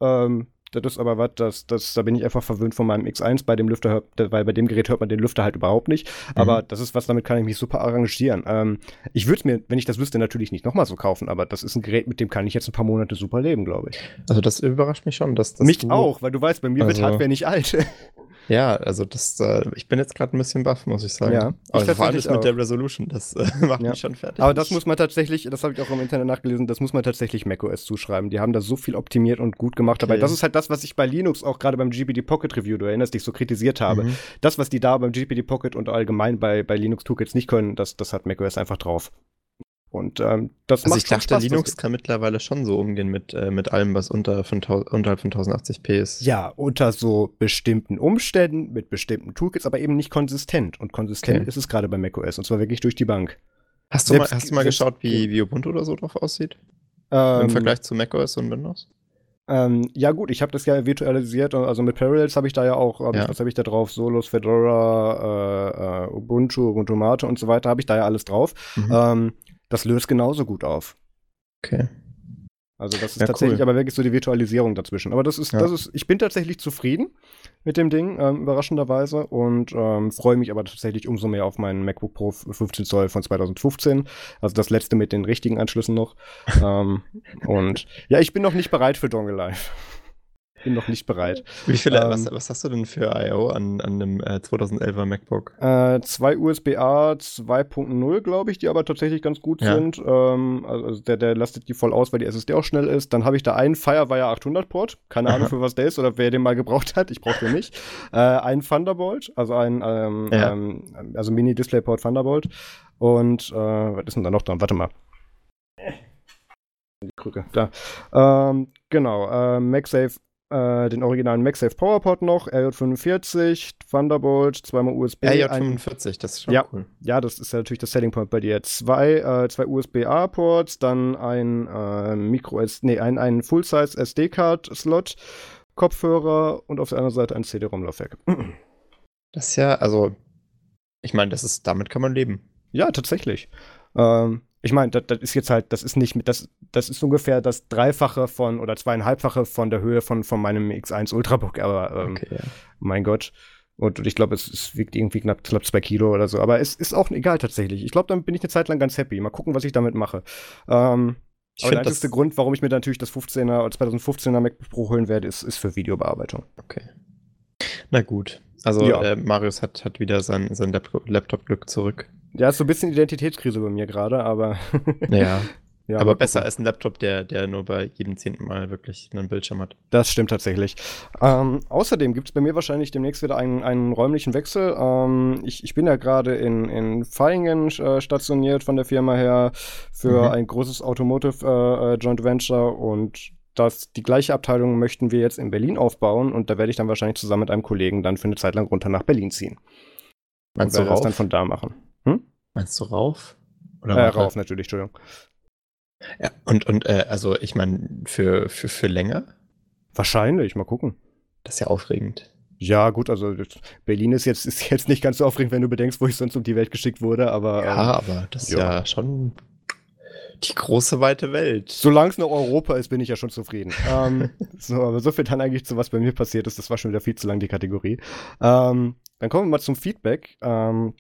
ähm, das ist aber was, das, das, da bin ich einfach verwöhnt von meinem X1. Bei dem Lüfter, weil bei dem Gerät hört man den Lüfter halt überhaupt nicht. Aber mhm. das ist was, damit kann ich mich super arrangieren. Ähm, ich würde mir, wenn ich das wüsste, natürlich nicht nochmal so kaufen, aber das ist ein Gerät, mit dem kann ich jetzt ein paar Monate super leben, glaube ich. Also das überrascht mich schon, dass das. Mich auch, weil du weißt, bei mir also, wird Hardware nicht alt. Ja, also das, äh, ich bin jetzt gerade ein bisschen baff, muss ich sagen. Ja, ich also vor allem mit der Resolution, das äh, macht ja. mich schon fertig. Aber das muss man tatsächlich, das habe ich auch im Internet nachgelesen, das muss man tatsächlich macOS zuschreiben. Die haben da so viel optimiert und gut gemacht okay. dabei. Das ist halt das, was ich bei Linux auch gerade beim GPD Pocket Review, du erinnerst dich, so kritisiert habe. Mhm. Das, was die da beim GPD Pocket und allgemein bei, bei Linux Toolkits nicht können, das, das hat macOS einfach drauf. Und ähm, das also macht ich dachte, Spaß, Linux kann mittlerweile schon so umgehen mit, äh, mit allem, was unter von, unterhalb von 1080p ist. Ja, unter so bestimmten Umständen, mit bestimmten Toolkits, aber eben nicht konsistent. Und konsistent okay. ist es gerade bei macOS, und zwar wirklich durch die Bank. Hast du selbst, mal, hast du mal geschaut, wie, wie Ubuntu oder so drauf aussieht? Ähm, Im Vergleich zu macOS und Windows? Ähm, ja gut, ich habe das ja virtualisiert, also mit Parallels habe ich da ja auch, hab ja. was habe ich da drauf? Solos, Fedora, äh, äh, Ubuntu, Ubuntu Mate und so weiter, habe ich da ja alles drauf. Mhm. Ähm, das löst genauso gut auf. Okay. Also das ist ja, tatsächlich cool. aber wirklich so die Virtualisierung dazwischen. Aber das ist, ja. das ist, ich bin tatsächlich zufrieden mit dem Ding, ähm, überraschenderweise, und ähm, freue mich aber tatsächlich umso mehr auf meinen MacBook Pro 15 Zoll von 2015. Also das letzte mit den richtigen Anschlüssen noch. ähm, und ja, ich bin noch nicht bereit für Dongle Live bin noch nicht bereit. Wie viele, ähm, was, was, hast du denn für I.O. an, an einem äh, 2011er MacBook? Äh, zwei USB-A 2.0, glaube ich, die aber tatsächlich ganz gut ja. sind. Ähm, also der, der lastet die voll aus, weil die SSD auch schnell ist. Dann habe ich da einen Firewire 800 Port. Keine Ahnung, für was der ist oder wer den mal gebraucht hat. Ich brauche den nicht. Äh, einen Thunderbolt, also ein ähm, ja. ähm, also Mini-Display-Port Thunderbolt. Und äh, was ist denn da noch dran? Warte mal. Die Krücke, da. Ähm, genau, äh, MagSafe äh, den originalen MagSafe PowerPod noch, RJ45, Thunderbolt, zweimal USB. RJ45, das ist schon ja, cool. Ja, das ist ja natürlich das Selling Point bei dir. Zwei, äh, zwei USB-A-Ports, dann ein äh, Micro, nee, ein, ein Full-Size SD-Card-Slot, Kopfhörer und auf der anderen Seite ein CD-ROM-Laufwerk. Das ist ja, also, ich meine, das ist, damit kann man leben. Ja, tatsächlich. Ähm, ich meine, das, das, ist jetzt halt, das ist nicht mit, das, das ist ungefähr das Dreifache von oder zweieinhalbfache von der Höhe von, von meinem X1 Ultrabook, aber ähm, okay, ja. mein Gott. Und, ich glaube, es, es, wiegt irgendwie knapp, knapp zwei Kilo oder so. Aber es ist auch egal tatsächlich. Ich glaube, dann bin ich eine Zeit lang ganz happy. Mal gucken, was ich damit mache. Ähm, ich aber der einzige Grund, warum ich mir natürlich das 15er oder 2015er MacBook Pro holen werde, ist, ist für Videobearbeitung. Okay. Na gut. Also ja. äh, Marius hat, hat wieder sein, sein Laptop-Glück zurück. Ja, ist so ein bisschen Identitätskrise bei mir gerade, aber. ja. ja. Aber besser als ein Laptop, der, der nur bei jedem zehnten Mal wirklich einen Bildschirm hat. Das stimmt tatsächlich. Ähm, außerdem gibt es bei mir wahrscheinlich demnächst wieder einen, einen räumlichen Wechsel. Ähm, ich, ich bin ja gerade in, in Feingen äh, stationiert von der Firma her für mhm. ein großes Automotive äh, äh, Joint Venture und das, die gleiche Abteilung möchten wir jetzt in Berlin aufbauen und da werde ich dann wahrscheinlich zusammen mit einem Kollegen dann für eine Zeit lang runter nach Berlin ziehen. Meinst und du das dann von da machen? Hm? Meinst du rauf? Oder äh, rauf natürlich, Entschuldigung. Ja, und, und äh, also ich meine, für, für, für länger? Wahrscheinlich, mal gucken. Das ist ja aufregend. Ja, gut, also Berlin ist jetzt, ist jetzt nicht ganz so aufregend, wenn du bedenkst, wo ich sonst um die Welt geschickt wurde, aber. Ja, ähm, aber das ist ja. ja schon die große weite Welt. Solange es noch Europa ist, bin ich ja schon zufrieden. ähm, so, aber so viel dann eigentlich zu was bei mir passiert ist, das war schon wieder viel zu lang die Kategorie. Ähm, dann kommen wir mal zum Feedback. Ähm,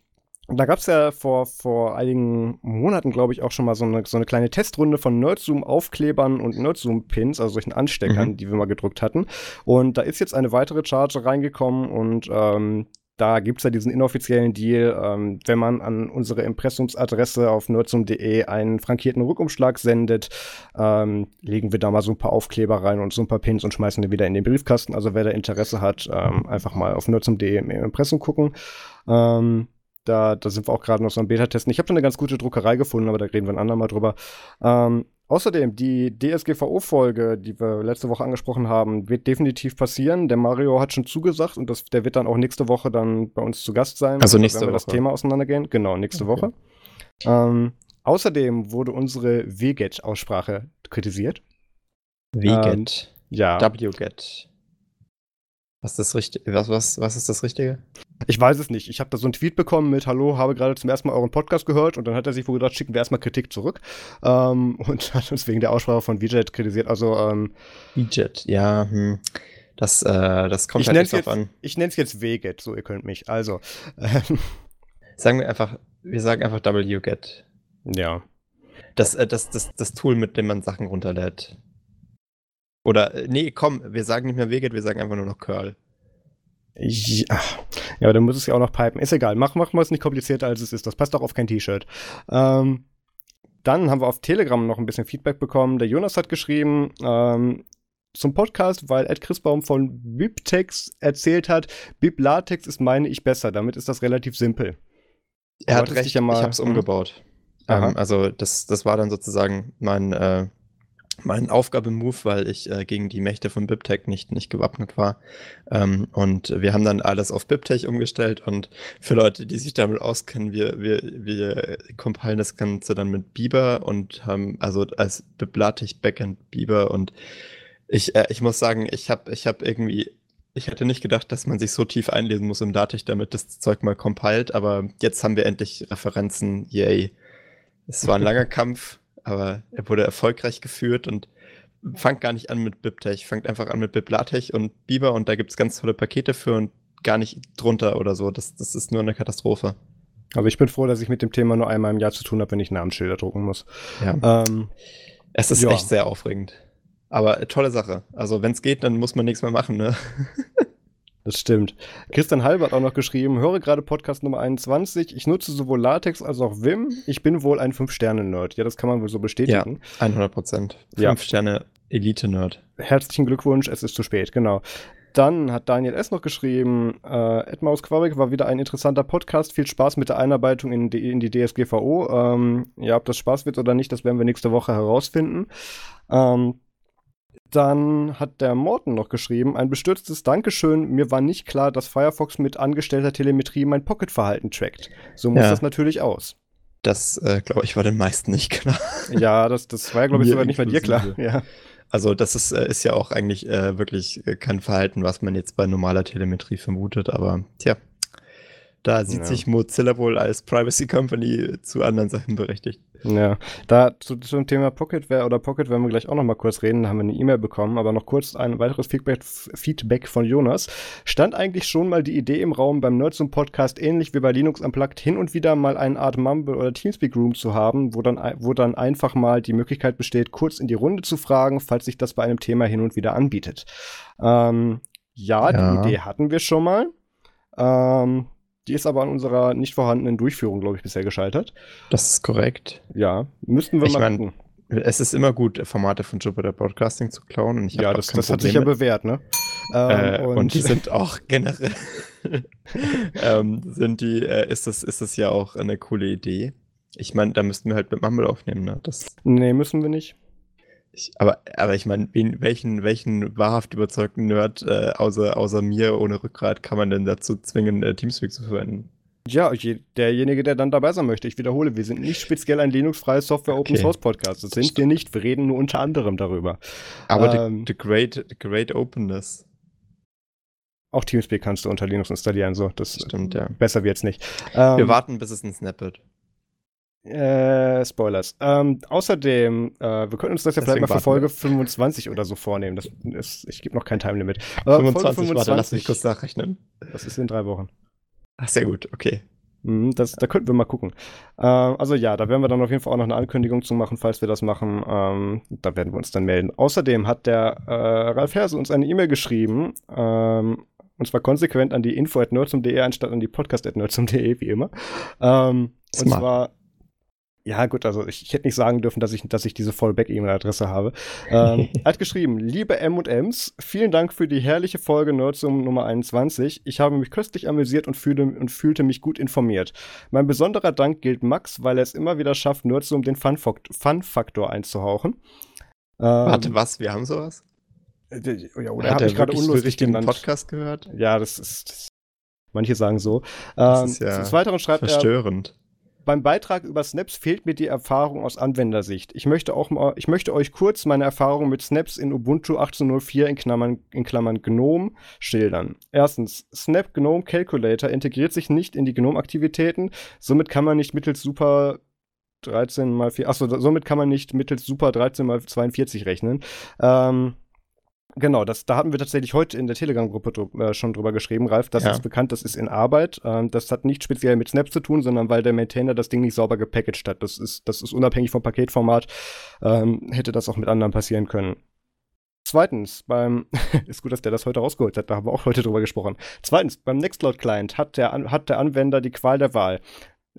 da gab es ja vor, vor einigen Monaten, glaube ich, auch schon mal so eine, so eine kleine Testrunde von Nerdzoom-Aufklebern und Nerdzoom-Pins, also solchen Ansteckern, mhm. die wir mal gedruckt hatten. Und da ist jetzt eine weitere Charge reingekommen und ähm, da gibt es ja diesen inoffiziellen Deal, ähm, wenn man an unsere Impressumsadresse auf nerdsum.de einen frankierten Rückumschlag sendet, ähm, legen wir da mal so ein paar Aufkleber rein und so ein paar Pins und schmeißen die wieder in den Briefkasten. Also wer da Interesse hat, ähm, einfach mal auf nerdsum.de im Impressum gucken. Ähm, da, da sind wir auch gerade noch so am Beta-Testen. Ich habe schon eine ganz gute Druckerei gefunden, aber da reden wir ein andermal drüber. Ähm, außerdem, die DSGVO-Folge, die wir letzte Woche angesprochen haben, wird definitiv passieren. Der Mario hat schon zugesagt und das, der wird dann auch nächste Woche dann bei uns zu Gast sein. Also nächste wenn wir Woche. das Thema auseinandergehen. Genau, nächste okay. Woche. Ähm, außerdem wurde unsere WGET-Aussprache kritisiert. WGET. Ähm, ja. WGET. Was ist das Richtige? Was, was, was ist das Richtige? Ich weiß es nicht. Ich habe da so einen Tweet bekommen mit Hallo, habe gerade zum ersten Mal euren Podcast gehört und dann hat er sich wohl gedacht, schicken wir erstmal Kritik zurück. Ähm, und hat uns wegen der Aussprache von VJet kritisiert. Also, ähm, VJet, ja, hm. Das, äh, das kommt ich halt nenn's nicht jetzt, an. Ich nenne es jetzt WGET, so ihr könnt mich. Also, ähm, Sagen wir einfach, wir sagen einfach WGET. ja. Das, äh, das, das, das Tool, mit dem man Sachen runterlädt. Oder, äh, nee, komm, wir sagen nicht mehr WGET, wir sagen einfach nur noch Curl. Ja, ja, aber dann muss es ja auch noch pipen. Ist egal, machen wir es nicht komplizierter, als es ist. Das passt auch auf kein T-Shirt. Ähm, dann haben wir auf Telegram noch ein bisschen Feedback bekommen. Der Jonas hat geschrieben ähm, zum Podcast, weil Ed Chrisbaum von Bibtex erzählt hat, Biblatex ist meine ich besser. Damit ist das relativ simpel. Er hat recht, ja mal- ich habe es Mhm. umgebaut. Ähm, also das, das war dann sozusagen mein, äh, mein Aufgabemove, weil ich äh, gegen die Mächte von BibTech nicht, nicht gewappnet war. Ähm, und wir haben dann alles auf BibTech umgestellt und für Leute, die sich damit auskennen, wir, wir, wir compilen das Ganze dann mit Biber und haben also als Biblatech Backend Biber und ich, äh, ich muss sagen, ich habe ich hab irgendwie ich hätte nicht gedacht, dass man sich so tief einlesen muss im Datev, damit das Zeug mal compiled, aber jetzt haben wir endlich Referenzen. Yay. Es war ein langer Kampf, aber er wurde erfolgreich geführt und fangt gar nicht an mit BibTech, fangt einfach an mit BibLaTeX und Biber und da gibt es ganz tolle Pakete für und gar nicht drunter oder so. Das, das ist nur eine Katastrophe. Also ich bin froh, dass ich mit dem Thema nur einmal im Jahr zu tun habe, wenn ich Namensschilder drucken muss. Ja. Ähm, Es ist ja. echt sehr aufregend. Aber tolle Sache. Also wenn es geht, dann muss man nichts mehr machen, ne? Das stimmt. Christian Halber hat auch noch geschrieben, höre gerade Podcast Nummer 21. Ich nutze sowohl Latex als auch Vim. Ich bin wohl ein Fünf-Sterne-Nerd. Ja, das kann man wohl so bestätigen. 100 Prozent. Ja. Fünf Sterne Elite-Nerd. Herzlichen Glückwunsch, es ist zu spät, genau. Dann hat Daniel S. noch geschrieben, äh, Edmaus Quabeck war wieder ein interessanter Podcast. Viel Spaß mit der Einarbeitung in die, in die DSGVO. Ähm, ja, ob das Spaß wird oder nicht, das werden wir nächste Woche herausfinden. Ähm, dann hat der Morten noch geschrieben, ein bestürztes Dankeschön. Mir war nicht klar, dass Firefox mit angestellter Telemetrie mein Pocket-Verhalten trackt. So muss Ja. das natürlich aus. Das, äh, glaube ich, war den meisten nicht klar. Ja, das, das war ja, glaube ich, sogar nicht bei dir klar. Ja. Also das ist, äh, ist ja auch eigentlich äh, wirklich äh, kein Verhalten, was man jetzt bei normaler Telemetrie vermutet, aber tja, da sieht Ja. sich Mozilla wohl als Privacy Company zu anderen Sachen berechtigt. Ja, da zu, zum Thema Pocketware oder Pocket werden wir gleich auch noch mal kurz reden. Da haben wir eine E-Mail bekommen, aber noch kurz ein weiteres Feedback, Feedback von Jonas. Stand eigentlich schon mal die Idee im Raum, beim Nerds und Podcast ähnlich wie bei Linux Unplugged hin und wieder mal eine Art Mumble oder Teamspeak Room zu haben, wo dann, wo dann einfach mal die Möglichkeit besteht, kurz in die Runde zu fragen, falls sich das bei einem Thema hin und wieder anbietet. Ähm, ja, Ja. die Idee hatten wir schon mal. Ähm, die ist aber an unserer nicht vorhandenen Durchführung, glaube ich, bisher gescheitert. Das ist korrekt. Ja, müssten wir Ich mal mein, gucken. Es ist immer gut, Formate von Jupiter Broadcasting zu klauen. Und ich Ja, das, das hat sich ja bewährt, ne? äh, Ähm, und, die sind auch generell, ähm, sind die, äh, ist das, ist das ja auch eine coole Idee. Ich meine, da müssten wir halt mit Mumble aufnehmen, ne? Das, nee, müssen wir nicht. Ich, aber, aber ich meine, welchen, welchen wahrhaft überzeugten Nerd äh, außer, außer mir ohne Rückgrat kann man denn dazu zwingen, äh, Teamspeak zu verwenden? Ja, je, derjenige, der dann dabei sein möchte. Ich wiederhole, wir sind nicht speziell ein Linux-freies Software Open Okay. Source Podcast. Das sind wir nicht. Wir reden nur unter anderem darüber. Aber Ähm. the, the, great, the great openness. Auch Teamspeak kannst du unter Linux installieren, so. Das Stimmt, ja. besser wird's nicht. Ähm, Wir warten, bis es ein Snap wird. Äh, Spoilers. Ähm, außerdem, äh, wir können uns das ja Deswegen vielleicht mal für wir. Folge 25 oder so vornehmen. Das ist, ich gebe noch kein Time-Limit. Aber 25, warte, lass mich kurz nachrechnen. Das ist in drei Wochen. Ach, sehr gut, okay. Mhm, Das, da könnten wir mal gucken. Ähm, also ja, da werden wir dann auf jeden Fall auch noch eine Ankündigung zu machen, falls wir das machen. Ähm, da werden wir uns dann melden. Außerdem hat der äh, Ralf Herse uns eine E-Mail geschrieben, ähm, und zwar konsequent an die info.nerdsum.de anstatt an die podcast.nerdsum.de, wie immer. Ähm, und zwar, ja gut, also ich, ich hätte nicht sagen dürfen, dass ich, dass ich diese Fallback-E-Mail-Adresse habe. Ähm, er hat geschrieben, liebe M&Ms, vielen Dank für die herrliche Folge Nerdsum Nummer 21. Ich habe mich köstlich amüsiert und, fühle, und fühlte mich gut informiert. Mein besonderer Dank gilt Max, weil er es immer wieder schafft, Nerdsum den Fun-Fakt- Fun-Faktor einzuhauchen. Ähm, Warte, was? Wir haben sowas? ja, oder habe er ich gerade unlustig den genannt? Podcast gehört? Ja, das ist. Das, manche sagen so. Das Ähm, ist ja des Weiteren schreibt er. Verstörend. Beim Beitrag über Snaps fehlt mir die Erfahrung aus Anwendersicht. Ich möchte, auch mal, ich möchte euch kurz meine Erfahrung mit Snaps in Ubuntu 18.04 in Klammern, in Klammern GNOME schildern. Erstens, Snap GNOME Calculator integriert sich nicht in die GNOME-Aktivitäten, somit kann man nicht mittels Super 13 mal 4, achso, somit kann man nicht mittels Super 13 mal 42 rechnen. Ähm, Genau, das, da hatten wir tatsächlich heute in der Telegram-Gruppe äh, schon drüber geschrieben, Ralf. Das ja. ist bekannt, das ist in Arbeit. Ähm, das hat nicht speziell mit Snap zu tun, sondern weil der Maintainer das Ding nicht sauber gepackaged hat. Das ist, das ist unabhängig vom Paketformat. Ähm, hätte das auch mit anderen passieren können. Zweitens, beim, ist gut, dass der das heute rausgeholt hat, da haben wir auch heute drüber gesprochen. Zweitens, beim Nextcloud-Client hat der, hat der Anwender die Qual der Wahl.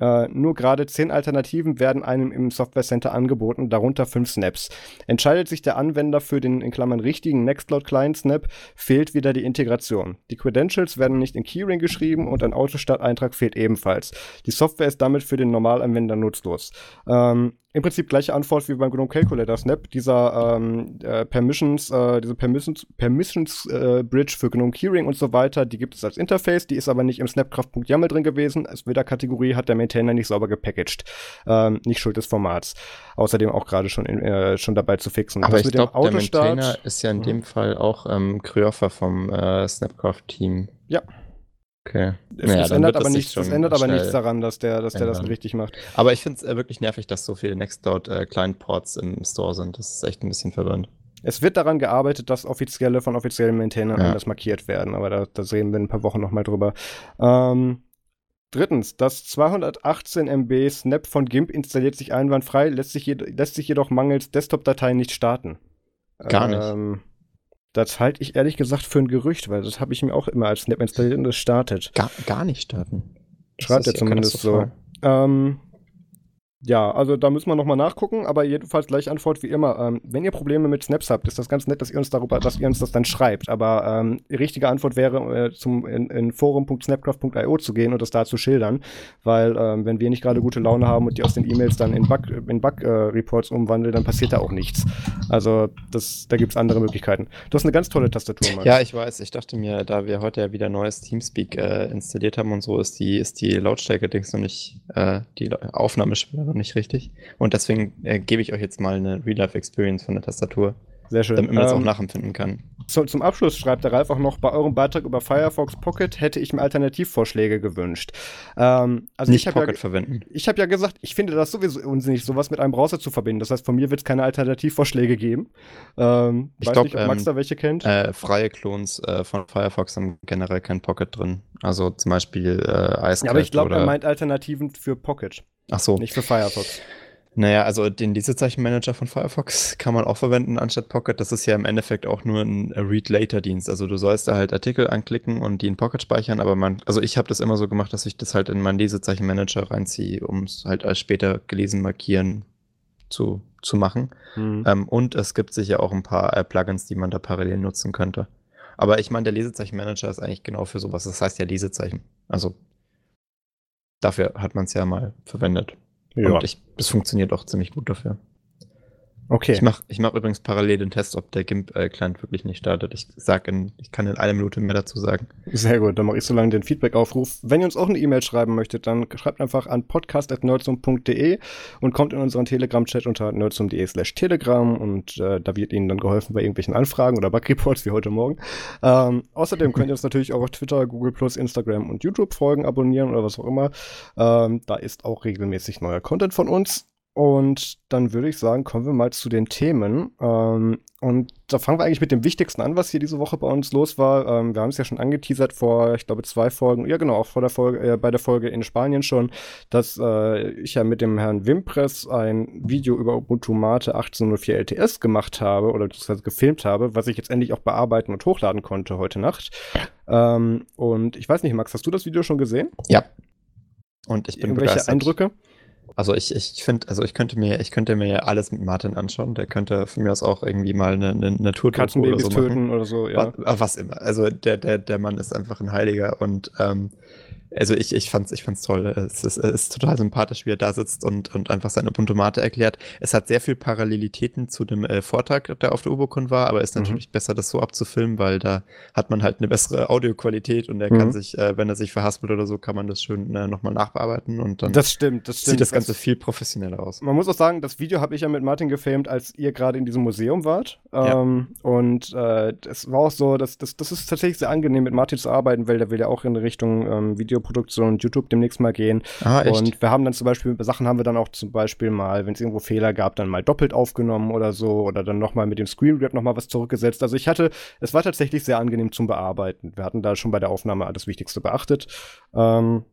Äh, nur gerade zehn Alternativen werden einem im Software Center angeboten, darunter fünf Snaps. Entscheidet sich der Anwender für den in Klammern richtigen Nextcloud Client Snap, fehlt wieder die Integration. Die Credentials werden nicht in Keyring geschrieben und ein Autostart-Eintrag fehlt ebenfalls. Die Software ist damit für den Normalanwender nutzlos. Ähm, im Prinzip gleiche Antwort wie beim GNOME Calculator Snap. Dieser ähm, äh, Permissions, äh, diese Permissions, Permissions äh, Bridge für GNOME Keyring und so weiter, die gibt es als Interface, die ist aber nicht im Snapcraft.yaml drin gewesen. Als Kategorie hat der Maintainer nicht sauber gepackaged. Ähm, nicht Schuld des Formats. Außerdem auch gerade schon, äh, schon dabei zu fixen. Aber das ich glaube, der Maintainer ist ja in dem Fall auch ähm, Kryofer vom äh, Snapcraft-Team. Ja. Okay. Es, naja, es ändert, aber, nichts, es ändert aber nichts daran, dass der, dass der das richtig macht. Aber ich finde es äh, wirklich nervig, dass so viele Nextcloud äh, im Store sind. Das ist echt ein bisschen verwirrend. Es wird daran gearbeitet, dass offizielle von offiziellen Maintainern ja. anders markiert werden, aber da, da reden wir in ein paar Wochen nochmal drüber. Ähm, drittens, das 218 MB Snap von GIMP installiert sich einwandfrei, lässt sich, lässt sich jedoch mangels Desktop-Dateien nicht starten. Gar nicht. Ähm, das halte ich ehrlich gesagt für ein Gerücht, weil das habe ich mir auch immer als Snap installiert und es startet. Gar, gar nicht starten. Schreibt er zumindest so. Ähm, ja, also da müssen wir nochmal nachgucken, aber jedenfalls gleich Antwort wie immer. Ähm, wenn ihr Probleme mit Snaps habt, ist das ganz nett, dass ihr uns darüber, dass ihr uns das dann schreibt. Aber ähm, die richtige Antwort wäre, äh, zum in, in forum.snapcraft.io zu gehen und das da zu schildern. Weil ähm, wenn wir nicht gerade gute Laune haben und die aus den E-Mails dann in Bug, in Bug äh, Reports umwandeln, dann passiert da auch nichts. Also das, da gibt's andere Möglichkeiten. Du hast eine ganz tolle Tastatur, Max. Ja, ich weiß. Ich dachte mir, da wir heute ja wieder neues Teamspeak äh, installiert haben und so, ist die, ist die Lautstärke-Dings noch nicht, äh, die Aufnahmesperre noch nicht richtig. Und deswegen äh, gebe ich euch jetzt mal eine Real-Life-Experience von der Tastatur. Sehr schön. Damit man ähm, das auch ähm, nachempfinden kann. So, zum Abschluss schreibt der Ralf auch noch, bei eurem Beitrag über Firefox Pocket hätte ich mir Alternativvorschläge gewünscht. Ähm, also Nicht ich Pocket ja, verwenden. Ich habe ja gesagt, ich finde das sowieso unsinnig, sowas mit einem Browser zu verbinden. Das heißt, von mir wird es keine Alternativvorschläge geben. Ähm, ich weiß nicht, ob Max ähm, da welche kennt. Äh, freie Klons äh, von Firefox haben generell kein Pocket drin. Also zum Beispiel äh, Ice Ja, aber ich glaube, er meint Alternativen für Pocket. Ach so. Nicht für Firefox. Naja, also den Lesezeichenmanager von Firefox kann man auch verwenden anstatt Pocket. Das ist ja im Endeffekt auch nur ein Read-Later-Dienst. Also du sollst da halt Artikel anklicken und die in Pocket speichern, aber man, also ich habe das immer so gemacht, dass ich das halt in meinen Lesezeichenmanager reinziehe, um es halt als später gelesen markieren zu, zu machen. Mhm. Ähm, und es gibt sicher auch ein paar äh, Plugins, die man da parallel nutzen könnte. Aber ich meine, der Lesezeichenmanager ist eigentlich genau für sowas. Das heißt ja Lesezeichen. Also dafür hat man es ja mal verwendet. Ja. Und ich, das funktioniert auch ziemlich gut dafür. Okay. Ich mache ich mach übrigens parallel den Test, ob der GIMP-Client wirklich nicht startet. Ich sag in, ich kann in einer Minute mehr dazu sagen. Sehr gut, dann mache ich so lange den Feedback-Aufruf. Wenn ihr uns auch eine E-Mail schreiben möchtet, dann schreibt einfach an podcast.nerdsum.de und kommt in unseren Telegram-Chat unter nerdsum.de slash telegram und äh, da wird Ihnen dann geholfen bei irgendwelchen Anfragen oder Bug-Reports wie heute Morgen. Ähm, außerdem könnt ihr uns natürlich auch auf Twitter, Google+, Instagram und YouTube folgen, abonnieren oder was auch immer. Ähm, da ist auch regelmäßig neuer Content von uns. Und dann würde ich sagen, kommen wir mal zu den Themen. Ähm, und da fangen wir eigentlich mit dem Wichtigsten an, was hier diese Woche bei uns los war. Ähm, wir haben es ja schon angeteasert vor, ich glaube, zwei Folgen, ja genau, auch vor der Folge, äh, bei der Folge in Spanien schon, dass äh, ich ja mit dem Herrn Wimpress ein Video über Ubuntu Mate 1804 LTS gemacht habe oder beziehungsweise gefilmt habe, was ich jetzt endlich auch bearbeiten und hochladen konnte heute Nacht. Ähm, und ich weiß nicht, Max, hast du das Video schon gesehen? Ja. Und ich bin Irgendwelche begeistert. Eindrücke? Also ich, ich finde, also ich könnte mir, ich könnte mir ja alles mit Martin anschauen. Der könnte von mir aus auch irgendwie mal eine, eine Naturdoku oder so töten oder so, ja. Was, was, immer. Also der, der, der Mann ist einfach ein Heiliger und ähm, Also ich, ich fand's, ich fand's toll. Es ist, es ist total sympathisch, wie er da sitzt und, und einfach seine Ubuntu Mate erklärt. Es hat sehr viel Parallelitäten zu dem äh, Vortrag, der auf der Ubocon war, aber ist mhm. natürlich mhm. besser, das so abzufilmen, weil da hat man halt eine bessere Audioqualität und er mhm. kann sich, äh, wenn er sich verhaspelt oder so, kann man das schön äh, nochmal nachbearbeiten und dann das stimmt, das stimmt. sieht das Ganze viel professioneller aus. Man muss auch sagen, das Video habe ich ja mit Martin gefilmt, als ihr gerade in diesem Museum wart. Ja. Ähm, und äh, es war auch so, dass das, das ist tatsächlich sehr angenehm, mit Martin zu arbeiten, weil der will ja auch in Richtung ähm, Videoproduktion und YouTube demnächst mal gehen. Ah, echt? Und wir haben dann zum Beispiel, Sachen haben wir dann auch zum Beispiel mal, wenn es irgendwo Fehler gab, dann mal doppelt aufgenommen oder so oder dann nochmal mit dem Screen Grab nochmal was zurückgesetzt. Also ich hatte, es war tatsächlich sehr angenehm zum Bearbeiten. Wir hatten da schon bei der Aufnahme alles Wichtigste beachtet. Ähm,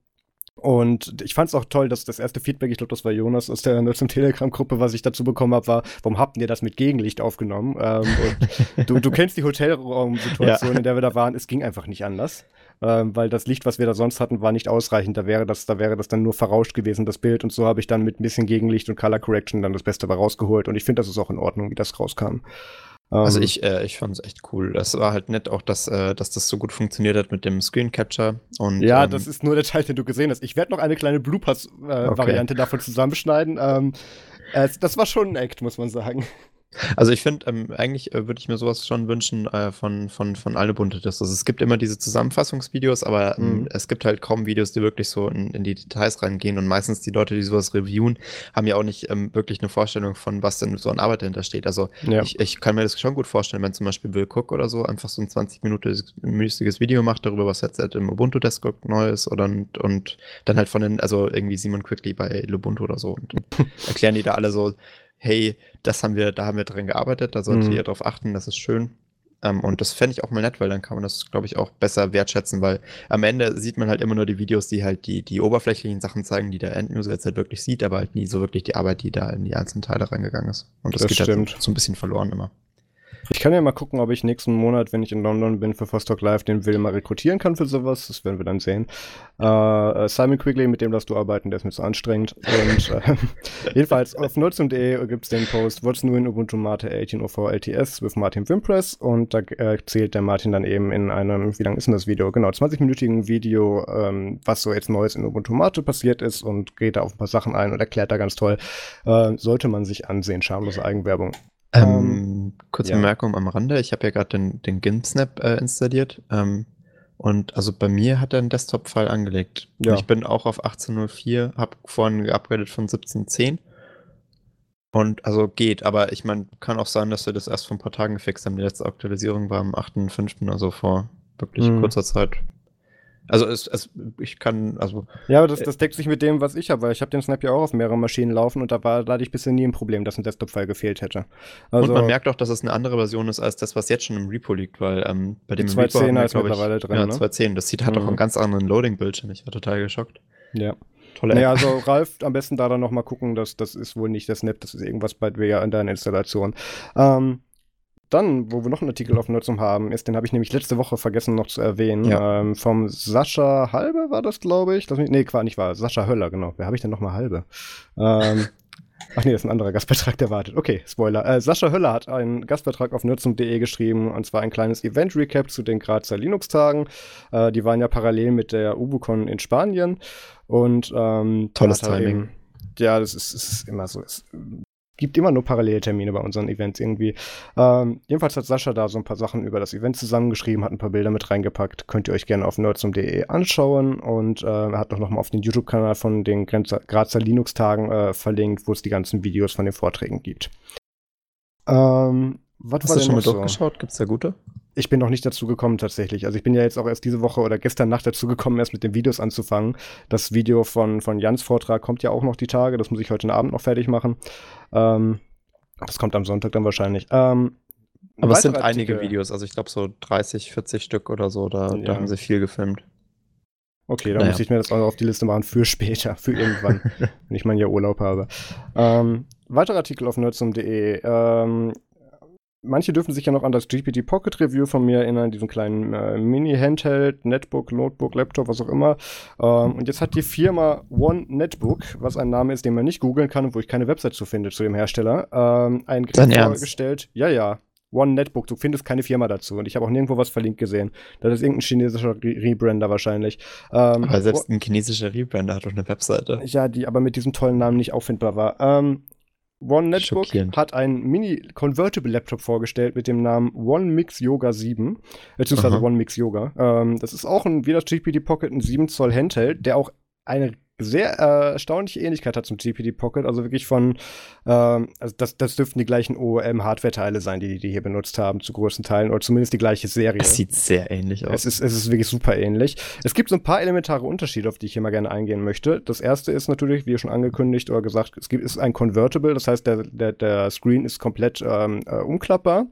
und ich fand es auch toll, dass das erste Feedback, ich glaube, das war Jonas aus der Nutzung Telegram-Gruppe, was ich dazu bekommen habe, war, warum habt ihr das mit Gegenlicht aufgenommen? Ähm, du, du kennst die Hotelraumsituation, ja. in der wir da waren, es ging einfach nicht anders. Ähm, weil das Licht, was wir da sonst hatten, war nicht ausreichend. Da wäre das, da wäre das dann nur verrauscht gewesen, das Bild. Und so habe ich dann mit ein bisschen Gegenlicht und Color Correction dann das Beste rausgeholt. Und ich finde, das ist auch in Ordnung, wie das rauskam. Also ähm, ich, äh, ich fand es echt cool. Das war halt nett auch, dass, äh, dass das so gut funktioniert hat mit dem Screen Capture. Und, ja, ähm, das ist nur der Teil, den du gesehen hast. Ich werde noch eine kleine Bloopers-Variante äh, okay. davon zusammenschneiden. Ähm, das war schon ein Act, muss man sagen. Also ich finde, ähm, eigentlich äh, würde ich mir sowas schon wünschen äh, von, von, von alle bunte Also es gibt immer diese Zusammenfassungsvideos, aber ähm, mhm. es gibt halt kaum Videos, die wirklich so in, in, die Details reingehen. Und meistens die Leute, die sowas reviewen, haben ja auch nicht ähm, wirklich eine Vorstellung von, was denn so an Arbeit dahinter steht. Also ja. ich, ich kann mir das schon gut vorstellen, wenn zum Beispiel Bill Cook oder so einfach so ein 20-minütiges Video macht darüber, was jetzt halt im Ubuntu Desktop neu ist oder und, und dann halt von den, also irgendwie Simon Quickly bei Lubuntu oder so und, und erklären die da alle so, hey, das haben wir, da haben wir dran gearbeitet, da solltet mhm. ihr drauf achten, das ist schön. Ähm, und das fände ich auch mal nett, weil dann kann man das, glaube ich, auch besser wertschätzen, weil am Ende sieht man halt immer nur die Videos, die halt die, die oberflächlichen Sachen zeigen, die der Enduser jetzt halt wirklich sieht, aber halt nie so wirklich die Arbeit, die da in die einzelnen Teile reingegangen ist. Und das, das geht halt so, so ein bisschen verloren immer. Ich kann ja mal gucken, ob ich nächsten Monat, wenn ich in London bin für Vostok Live, den Will mal rekrutieren kann für sowas. Das werden wir dann sehen. Äh, Simon Quigley, mit dem darfst du arbeiten, der ist mir zu anstrengend. Und äh, jedenfalls auf nutzung.de gibt es den Post What's new in Ubuntu Mate 1804 LTS with Martin Wimpress. Und da erzählt der Martin dann eben in einem, wie lang ist denn das Video? Genau, 20-minütigen Video, ähm, was so jetzt Neues in Ubuntu Mate passiert ist und geht da auf ein paar Sachen ein und erklärt da ganz toll. Äh, sollte man sich ansehen, schamlose Eigenwerbung. Ähm, ähm, kurze ja. Bemerkung am Rande. Ich habe ja gerade den, den GIMP-Snap äh, installiert. Ähm, und also bei mir hat er einen Desktop-File angelegt. Ja. ich bin auch auf 18.04, habe vorhin geupgradet von 17.10. Und also geht, aber ich meine, kann auch sein, dass wir das erst vor ein paar Tagen gefixt haben. Die letzte Aktualisierung war am 8.05., also vor wirklich mhm. kurzer Zeit. Also es, es, ich kann, also. Ja, aber das, das deckt sich mit dem, was ich habe, weil ich habe den Snap ja auch auf mehreren Maschinen laufen und da war da hatte ich bisher nie ein Problem, dass ein Desktop-File gefehlt hätte. Also, und man merkt auch, dass es eine andere Version ist als das, was jetzt schon im Repo liegt, weil ähm, bei dem 2.10 ist mittlerweile drin. Ja, ne? 2.10. Das sieht halt mhm. auch einen ganz anderen Loading-Bildschirm. Ich war total geschockt. Ja. Tolle App. Naja, also Ralf, am besten da dann nochmal gucken, dass das ist wohl nicht der Snap, das ist irgendwas bei dir in deiner Installation. Ähm, dann, wo wir noch einen Artikel auf Nutzung haben, ist, den habe ich nämlich letzte Woche vergessen noch zu erwähnen, ja. ähm, vom Sascha Halbe war das, glaube ich. Das, nee, war nicht wahr, Sascha Höller, genau. Wer habe ich denn nochmal Halbe? Ähm, ach nee, das ist ein anderer Gastbeitrag, der wartet. Okay, Spoiler. Äh, Sascha Höller hat einen Gastbeitrag auf nutzung.de geschrieben, und zwar ein kleines Event-Recap zu den Grazer Linux-Tagen. Äh, die waren ja parallel mit der Ubucon in Spanien. Und ähm, tolles Timing. Ja, das ist, ist immer so. Es gibt immer nur Paralleltermine bei unseren Events irgendwie. Ähm, jedenfalls hat Sascha da so ein paar Sachen über das Event zusammengeschrieben, hat ein paar Bilder mit reingepackt. Könnt ihr euch gerne auf nerdsum.de anschauen und äh, er hat auch noch mal auf den YouTube-Kanal von den Grazer Linux-Tagen äh, verlinkt, wo es die ganzen Videos von den Vorträgen gibt. Ähm, was Hast du schon mal so? durchgeschaut? Gibt es da gute? Ich bin noch nicht dazu gekommen tatsächlich. Also ich bin ja jetzt auch erst diese Woche oder gestern Nacht dazu gekommen, erst mit den Videos anzufangen. Das Video von, von Jans Vortrag kommt ja auch noch die Tage. Das muss ich heute Abend noch fertig machen. Ähm, das kommt am Sonntag dann wahrscheinlich. Ähm, Aber es sind Artikel, einige Videos, also ich glaube so 30, 40 Stück oder so. Da, ja. da haben sie viel gefilmt. Okay, dann naja. muss ich mir das auch noch auf die Liste machen für später, für irgendwann, wenn ich mal hier Urlaub habe. Ähm, weitere Artikel auf nerdsum.de. Ähm, Manche dürfen sich ja noch an das GPT Pocket Review von mir erinnern, diesen kleinen äh, Mini-Handheld, Netbook, Notebook, Laptop, was auch immer. Ähm, und jetzt hat die Firma One Netbook, was ein Name ist, den man nicht googeln kann und wo ich keine Website zu finde zu dem Hersteller, ähm, ein Gerät vorgestellt. Ja, ja. One Netbook. Du findest keine Firma dazu. Und ich habe auch nirgendwo was verlinkt gesehen. Das ist irgendein chinesischer Re Rebrander wahrscheinlich. Ähm, aber selbst ein chinesischer Rebrander hat doch eine Webseite. Ja, die aber mit diesem tollen Namen nicht auffindbar war. Ähm, One Netbook hat einen Mini-Convertible-Laptop vorgestellt mit dem Namen One Mix Yoga 7, beziehungsweise Aha. One Mix Yoga. Ähm, das ist auch ein, wie das GPD Pocket, ein 7 Zoll Handheld, der auch eine sehr äh, erstaunliche Ähnlichkeit hat zum GPD Pocket. Also wirklich von, ähm, also das, das dürften die gleichen OEM-Hardware-Teile sein, die die hier benutzt haben, zu größten Teilen, oder zumindest die gleiche Serie. Es sieht sehr ähnlich aus. Es ist, es ist wirklich super ähnlich. Es gibt so ein paar elementare Unterschiede, auf die ich hier mal gerne eingehen möchte. Das erste ist natürlich, wie schon angekündigt oder gesagt, es gibt, ist ein Convertible, das heißt, der, der, der Screen ist komplett ähm, äh, umklappbar.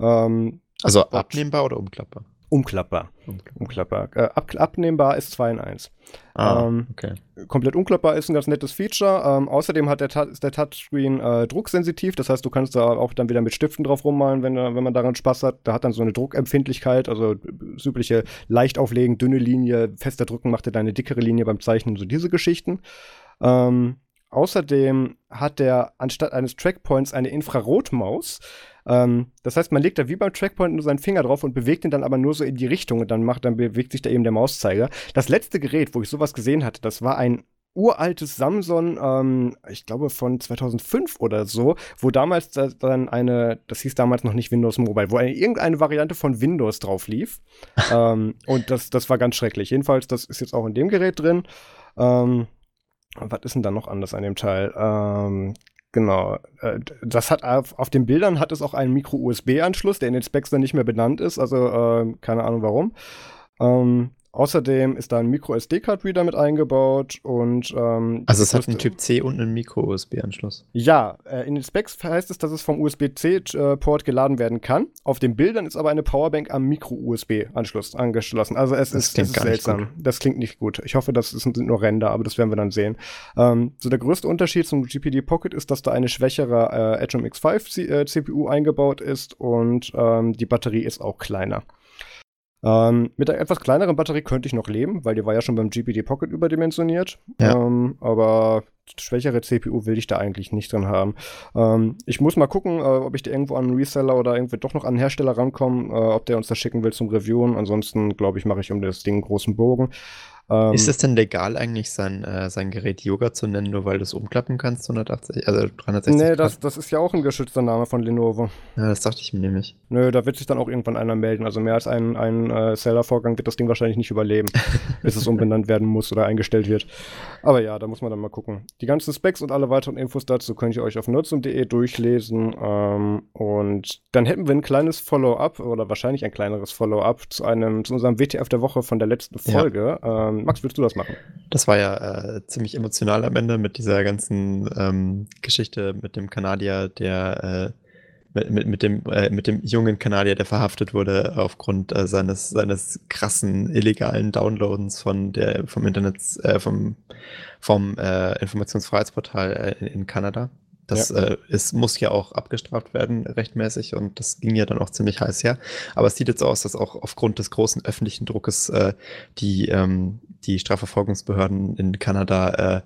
Ähm, also abnehmbar oder umklappbar? Umklappbar. Umklappbar. Äh, ab, abnehmbar ist 2 in 1. Ah, ähm, okay. Komplett umklappbar ist ein ganz nettes Feature. Ähm, außerdem hat der, ist der Touchscreen äh, drucksensitiv. Das heißt, du kannst da auch dann wieder mit Stiften drauf rummalen, wenn, wenn man daran Spaß hat. Da hat dann so eine Druckempfindlichkeit. Also das übliche leicht auflegen, dünne Linie, fester drücken macht er deine dickere Linie beim Zeichnen. So diese Geschichten. Ähm, Außerdem hat der anstatt eines Trackpoints eine Infrarotmaus. Ähm, das heißt, man legt da wie beim Trackpoint nur seinen Finger drauf und bewegt ihn dann aber nur so in die Richtung und dann macht, dann bewegt sich da eben der Mauszeiger. Das letzte Gerät, wo ich sowas gesehen hatte, das war ein uraltes Samsung, ähm, ich glaube von 2005 oder so, wo damals da, dann eine, das hieß damals noch nicht Windows Mobile, wo eine, irgendeine Variante von Windows drauf lief. ähm, und das, das war ganz schrecklich. Jedenfalls, das ist jetzt auch in dem Gerät drin. Ähm, was ist denn da noch anders an dem Teil? Ähm, genau. Äh, das hat auf, auf den Bildern hat es auch einen Micro-USB-Anschluss, der in den Specs dann nicht mehr benannt ist. Also äh, keine Ahnung warum. Ähm, Außerdem ist da ein Micro-SD-Card-Reader mit eingebaut und ähm, Also es hat einen Typ C und einen Micro-USB-Anschluss. Ja, äh, in den Specs heißt es, dass es vom USB-C-Port geladen werden kann. Auf den Bildern ist aber eine Powerbank am Micro-USB-Anschluss angeschlossen. Also es das ist, es ist seltsam. Das klingt nicht gut. Ich hoffe, das sind nur Ränder, aber das werden wir dann sehen. Ähm, so der größte Unterschied zum GPD Pocket ist, dass da eine schwächere äh, Atom X5 C äh, CPU eingebaut ist und ähm, die Batterie ist auch kleiner. Ähm, mit einer etwas kleineren Batterie könnte ich noch leben, weil die war ja schon beim GPD Pocket überdimensioniert. Ja. Ähm, aber schwächere CPU will ich da eigentlich nicht drin haben. Ähm, ich muss mal gucken, äh, ob ich da irgendwo an einen Reseller oder irgendwie doch noch an einen Hersteller rankomme, äh, ob der uns das schicken will zum Reviewen. Ansonsten, glaube ich, mache ich um das Ding einen großen Bogen. Ähm, ist es denn legal eigentlich, sein, äh, sein Gerät Yoga zu nennen, nur weil du es umklappen kannst, 180, also 360 Nee, das, das ist ja auch ein geschützter Name von Lenovo. Ja, das dachte ich mir nämlich. Nö, da wird sich dann auch irgendwann einer melden. Also mehr als ein, ein äh, Seller-Vorgang wird das Ding wahrscheinlich nicht überleben, bis es umbenannt werden muss oder eingestellt wird. Aber ja, da muss man dann mal gucken. Die ganzen Specs und alle weiteren Infos dazu könnt ihr euch auf nutzum.de durchlesen. Ähm, und dann hätten wir ein kleines Follow-up oder wahrscheinlich ein kleineres Follow-up zu einem, zu unserem WTF der Woche von der letzten Folge. Ja. Ähm, Max, willst du das machen? Das war ja äh, ziemlich emotional am Ende mit dieser ganzen ähm, Geschichte mit dem Kanadier, der äh, mit, mit, mit, dem, äh, mit dem jungen Kanadier, der verhaftet wurde aufgrund äh, seines, seines krassen illegalen Downloadens von der, vom Internet, äh, vom, vom äh, Informationsfreiheitsportal in, in Kanada. Das ja. äh, ist, muss ja auch abgestraft werden, rechtmäßig, und das ging ja dann auch ziemlich heiß her. Aber es sieht jetzt aus, dass auch aufgrund des großen öffentlichen Druckes äh, die, ähm, die Strafverfolgungsbehörden in Kanada äh,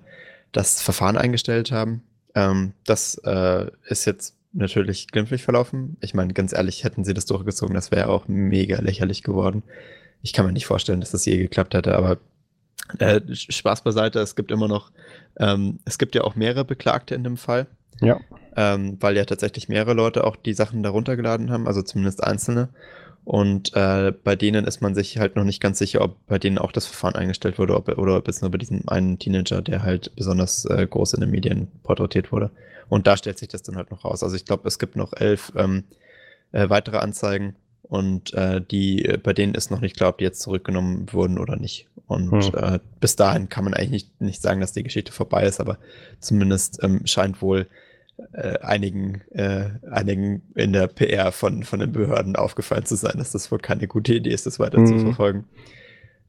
das Verfahren eingestellt haben. Ähm, das äh, ist jetzt natürlich glimpflich verlaufen. Ich meine, ganz ehrlich, hätten sie das durchgezogen, das wäre auch mega lächerlich geworden. Ich kann mir nicht vorstellen, dass das je geklappt hätte, aber äh, Spaß beiseite, es gibt immer noch, ähm, es gibt ja auch mehrere Beklagte in dem Fall. Ja. Ähm, weil ja tatsächlich mehrere Leute auch die Sachen darunter geladen haben, also zumindest einzelne. Und äh, bei denen ist man sich halt noch nicht ganz sicher, ob bei denen auch das Verfahren eingestellt wurde ob, oder ob es nur bei diesem einen Teenager, der halt besonders äh, groß in den Medien porträtiert wurde. Und da stellt sich das dann halt noch raus. Also ich glaube, es gibt noch elf ähm, äh, weitere Anzeigen und äh, die, bei denen ist noch nicht klar, ob die jetzt zurückgenommen wurden oder nicht. Und hm. äh, bis dahin kann man eigentlich nicht, nicht sagen, dass die Geschichte vorbei ist, aber zumindest ähm, scheint wohl äh, einigen, äh, einigen in der PR von, von den Behörden aufgefallen zu sein, dass das wohl keine gute Idee ist, das weiter mhm. zu verfolgen.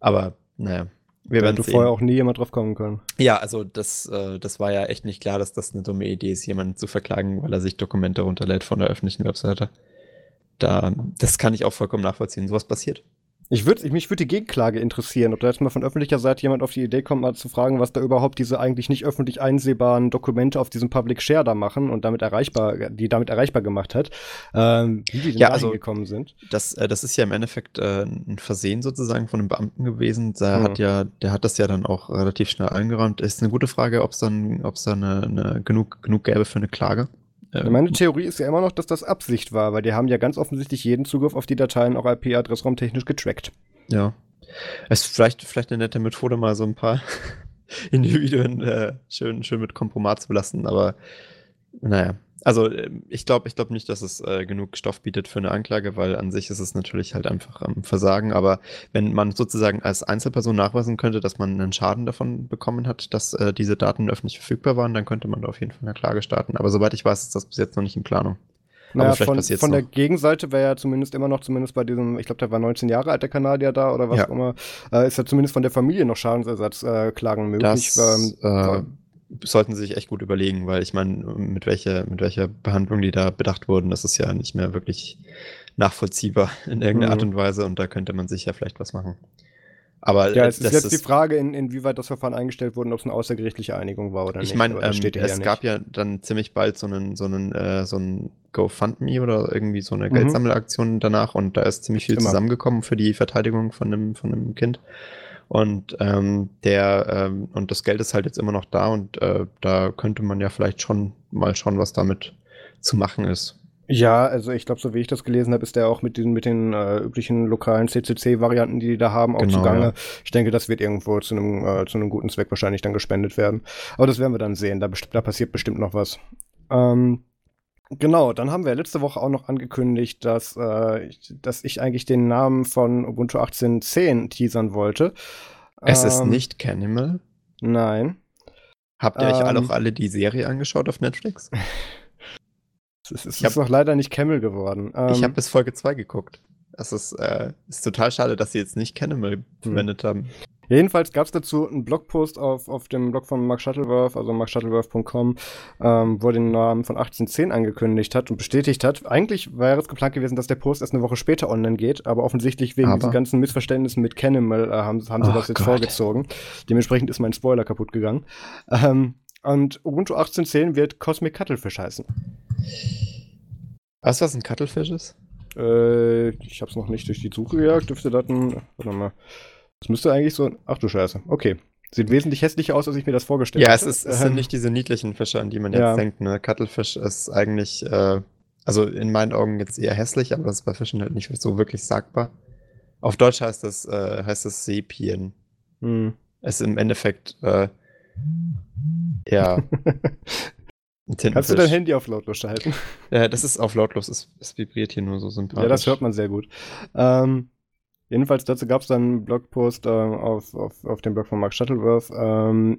Aber naja, wir werden sehen. vorher auch nie jemand drauf kommen können. Ja, also das, äh, das war ja echt nicht klar, dass das eine dumme Idee ist, jemanden zu verklagen, weil er sich Dokumente runterlädt von der öffentlichen Webseite. Da, das kann ich auch vollkommen nachvollziehen. Sowas passiert. Ich würd, mich würde die Gegenklage interessieren, ob da jetzt mal von öffentlicher Seite jemand auf die Idee kommt, mal zu fragen, was da überhaupt diese eigentlich nicht öffentlich einsehbaren Dokumente auf diesem Public Share da machen und damit erreichbar, die damit erreichbar gemacht hat, ähm, wie die denn Ja, dahin also, gekommen sind. Das, äh, das ist ja im Endeffekt äh, ein Versehen sozusagen von einem Beamten gewesen. Der Mhm. hat ja, der hat das ja dann auch relativ schnell eingeräumt. Ist eine gute Frage, ob es dann, ob es da eine, eine genug, genug gäbe für eine Klage. Äh, Meine Theorie ist ja immer noch, dass das Absicht war, weil die haben ja ganz offensichtlich jeden Zugriff auf die Dateien auch IP-Adressraum technisch getrackt. Ja. Es ist vielleicht, vielleicht eine nette Methode, mal so ein paar Individuen äh, schön, schön mit Kompromat zu belasten, aber naja. Also ähm, ich glaube ich glaub nicht, dass es äh, genug Stoff bietet für eine Anklage, weil an sich ist es natürlich halt einfach ähm, Versagen. Aber wenn man sozusagen als Einzelperson nachweisen könnte, dass man einen Schaden davon bekommen hat, dass äh, diese Daten öffentlich verfügbar waren, dann könnte man da auf jeden Fall eine Klage starten. Aber soweit ich weiß, ist das bis jetzt noch nicht in Planung. Aber Naja, vielleicht von, von der. Gegenseite wäre ja zumindest immer noch, zumindest bei diesem, ich glaube, der war 19 Jahre alt, der Kanadier da oder was Ja. auch immer, äh, ist ja zumindest von der Familie noch Schadensersatzklagen äh, möglich. Das ähm, äh, sollten sie sich echt gut überlegen, weil ich meine, mit welcher, mit welcher Behandlung die da bedacht wurden, das ist ja nicht mehr wirklich nachvollziehbar in irgendeiner Mhm. Art und Weise und da könnte man sich ja vielleicht was machen. Aber Ja, es ist jetzt die Frage, in, inwieweit das Verfahren eingestellt wurde ob es eine außergrichtliche Einigung war oder ich nicht. meine, aber das ähm, es ja gab ja dann ziemlich bald so einen, so einen, äh, so einen GoFundMe oder irgendwie so eine Mhm. Geldsammelaktion danach und da ist ziemlich viel Immer. zusammengekommen für die Verteidigung von einem, von einem Kind. Und ähm, der ähm, und das Geld ist halt jetzt immer noch da und äh, da könnte man ja vielleicht schon mal schauen, was damit zu machen ist. Ja, also ich glaube, so wie ich das gelesen habe, ist der auch mit den, mit den äh, üblichen lokalen CCC-Varianten, die die da haben, auch Genau, zugange. ja. Ich denke, das wird irgendwo zu einem, äh, zu einem guten Zweck wahrscheinlich dann gespendet werden. Aber das werden wir dann sehen. Da, da passiert bestimmt noch was. Ähm, genau, dann haben wir letzte Woche auch noch angekündigt, dass, äh, ich- dass ich eigentlich den Namen von Ubuntu 18.10 teasern wollte. Es ist Ähm, nicht Canimal. Nein. Habt ihr euch alle ähm, auch alle die Serie angeschaut auf Netflix? Es ist, es Ich hab- ist noch leider nicht Camel geworden. ich Ähm, habe bis Folge 2 geguckt. Es ist, äh, ist total schade, dass sie jetzt nicht Canimal verwendet haben. Jedenfalls gab es dazu einen Blogpost auf, auf dem Blog von Mark Shuttleworth, also markshuttleworth.com, ähm, wo er den Namen von 1810 angekündigt hat und bestätigt hat. Eigentlich wäre es geplant gewesen, dass der Post erst eine Woche später online geht, aber offensichtlich wegen Aber? diesen ganzen Missverständnissen mit Canimal äh, haben, haben sie Ach das jetzt Gott. vorgezogen. Dementsprechend ist mein Spoiler kaputt gegangen. Ähm, und Ubuntu 1810 wird Cosmic Cuttlefish heißen. Weißt du, was ein Cuttlefish ist? Äh, ich hab's noch nicht durch die Suche gejagt, dürfte das ein. Warte mal. Das müsste eigentlich so. Ach du Scheiße. Okay. Sieht wesentlich hässlicher aus, als ich mir das vorgestellt Ja, es, ist, es sind Ähm, nicht diese niedlichen Fische, an die man jetzt Ja. denkt. Ne? Cuttlefish ist eigentlich, äh, also in meinen Augen jetzt eher hässlich, aber das ist bei Fischen halt nicht so wirklich sagbar. Auf Deutsch heißt das, äh, heißt das Sepien. hm. Es ist im Endeffekt, äh, ja, Kannst du dein Handy auf lautlos schalten? Äh, das ist auf lautlos, es, es vibriert hier nur so sympathisch. ja, das hört man sehr gut. Ähm, jedenfalls dazu gab es dann einen Blogpost ähm, auf, auf, auf dem Blog von Mark Shuttleworth. Ähm,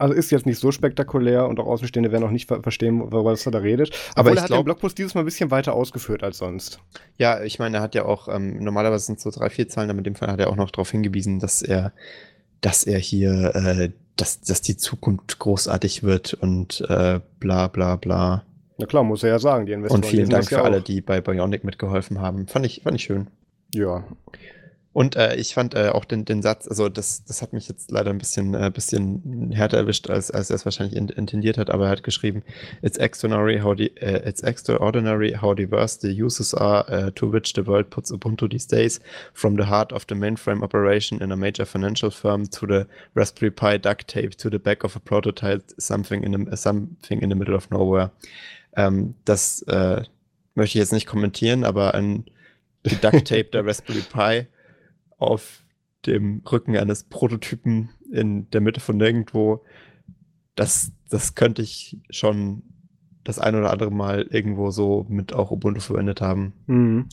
also ist jetzt nicht so spektakulär und auch Außenstehende werden auch nicht ver verstehen, worüber er da redet. Aber Obwohl, ich er hat den glaub- Blogpost dieses Mal ein bisschen weiter ausgeführt als sonst. Ja, ich meine, er hat ja auch, ähm, normalerweise sind es so drei, vier Zeilen, aber in dem Fall hat er auch noch darauf hingewiesen, dass er, dass er hier, äh, dass, dass die Zukunft großartig wird und äh, bla bla bla. Na klar, muss er ja sagen, die Investoren Und vielen Dank das ja für alle, die bei Bionic mitgeholfen haben. Fand ich, fand ich schön. Ja. Und äh, ich fand äh, auch den, den Satz, also das, das hat mich jetzt leider ein bisschen, äh, bisschen härter erwischt, als, als er es wahrscheinlich in, intendiert hat, aber er hat geschrieben, it's extraordinary how, the, uh, it's extraordinary how diverse the uses are uh, to which the world puts Ubuntu these days, from the heart of the mainframe operation in a major financial firm to the Raspberry Pi duct tape to the back of a prototype, something in the, something in the middle of nowhere. Ähm, das äh, möchte ich jetzt nicht kommentieren, aber ein Duct Tape der Raspberry Pi auf dem Rücken eines Prototypen in der Mitte von nirgendwo, das, das könnte ich schon das ein oder andere Mal irgendwo so mit auch Ubuntu verwendet haben. Mhm.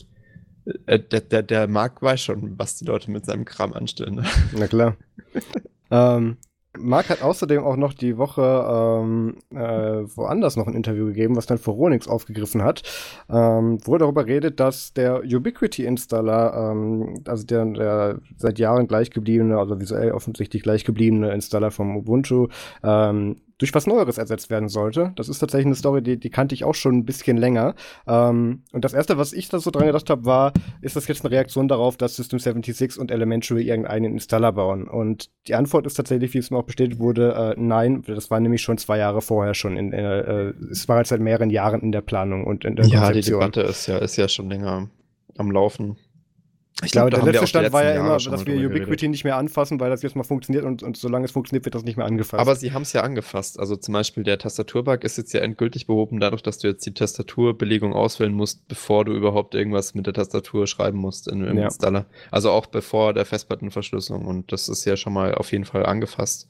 Äh, der, der, der Marc weiß schon, was die Leute mit seinem Kram anstellen. Na klar. ähm, Marc hat außerdem auch noch die Woche ähm, äh, woanders noch ein Interview gegeben, was dann Phoronix aufgegriffen hat, ähm, wo er darüber redet, dass der Ubiquity-Installer, ähm, also der, der seit Jahren gleichgebliebene, also visuell offensichtlich gleichgebliebene Installer vom Ubuntu, ähm, durch was Neueres ersetzt werden sollte. Das ist tatsächlich eine Story, die, die kannte ich auch schon ein bisschen länger. Ähm, und das erste, was ich da so dran gedacht habe, war, ist das jetzt eine Reaktion darauf, dass System 76 und Elementary irgendeinen Installer bauen? Und die Antwort ist tatsächlich, wie es mir auch bestätigt wurde, äh, nein. Das war nämlich schon zwei Jahre vorher schon. In, äh, es war jetzt seit mehreren Jahren in der Planung und in der Ja, Konzeption. die Debatte ist ja, ist ja schon länger am Laufen. Ich glaube, der letzte Stand war ja immer, dass wir Ubiquity geredet. nicht mehr anfassen, weil das jetzt mal funktioniert und, und solange es funktioniert, wird das nicht mehr angefasst. Aber sie haben es ja angefasst. Also zum Beispiel der Tastaturbug ist jetzt ja endgültig behoben, dadurch, dass du jetzt die Tastaturbelegung auswählen musst, bevor du überhaupt irgendwas mit der Tastatur schreiben musst in, im ja. Installer. Also auch bevor der Festplattenverschlüsselung. Und das ist ja schon mal auf jeden Fall angefasst.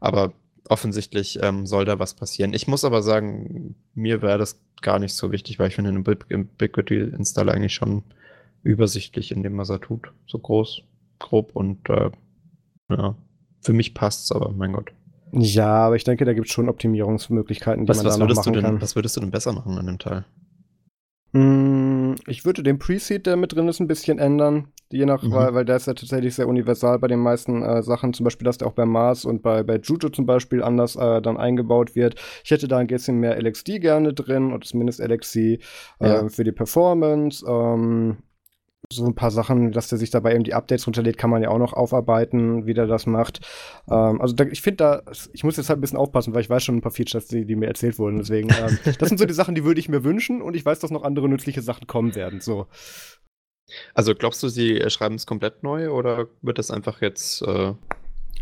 Aber offensichtlich ähm, soll da was passieren. Ich muss aber sagen, mir wäre das gar nicht so wichtig, weil ich finde, ein Ubiquity-Installer eigentlich schon übersichtlich in dem, was er tut. So groß, grob und äh, ja, für mich passt es, aber mein Gott. Ja, aber ich denke, da gibt es schon Optimierungsmöglichkeiten, die was, man was da noch machen denn, kann. Was würdest du denn besser machen an dem Teil? Mm, ich würde den Preseed, der mit drin ist, ein bisschen ändern. Je nach, mhm. weil, weil der ist ja tatsächlich sehr universal bei den meisten äh, Sachen. Zum Beispiel, dass der auch bei Mars und bei, bei Juju zum Beispiel anders äh, dann eingebaut wird. Ich hätte da ein bisschen mehr LXD gerne drin und zumindest LXC äh, ja. für die Performance. Ähm, so ein paar Sachen, dass der sich dabei eben die Updates runterlädt, kann man ja auch noch aufarbeiten, wie der das macht. Ähm, also da, ich finde da, ich muss jetzt halt ein bisschen aufpassen, weil ich weiß schon ein paar Features, die, die mir erzählt wurden. Deswegen, ähm, das sind so die Sachen, die würde ich mir wünschen und ich weiß, dass noch andere nützliche Sachen kommen werden. So. Also glaubst du, sie schreiben es komplett neu oder wird das einfach jetzt äh,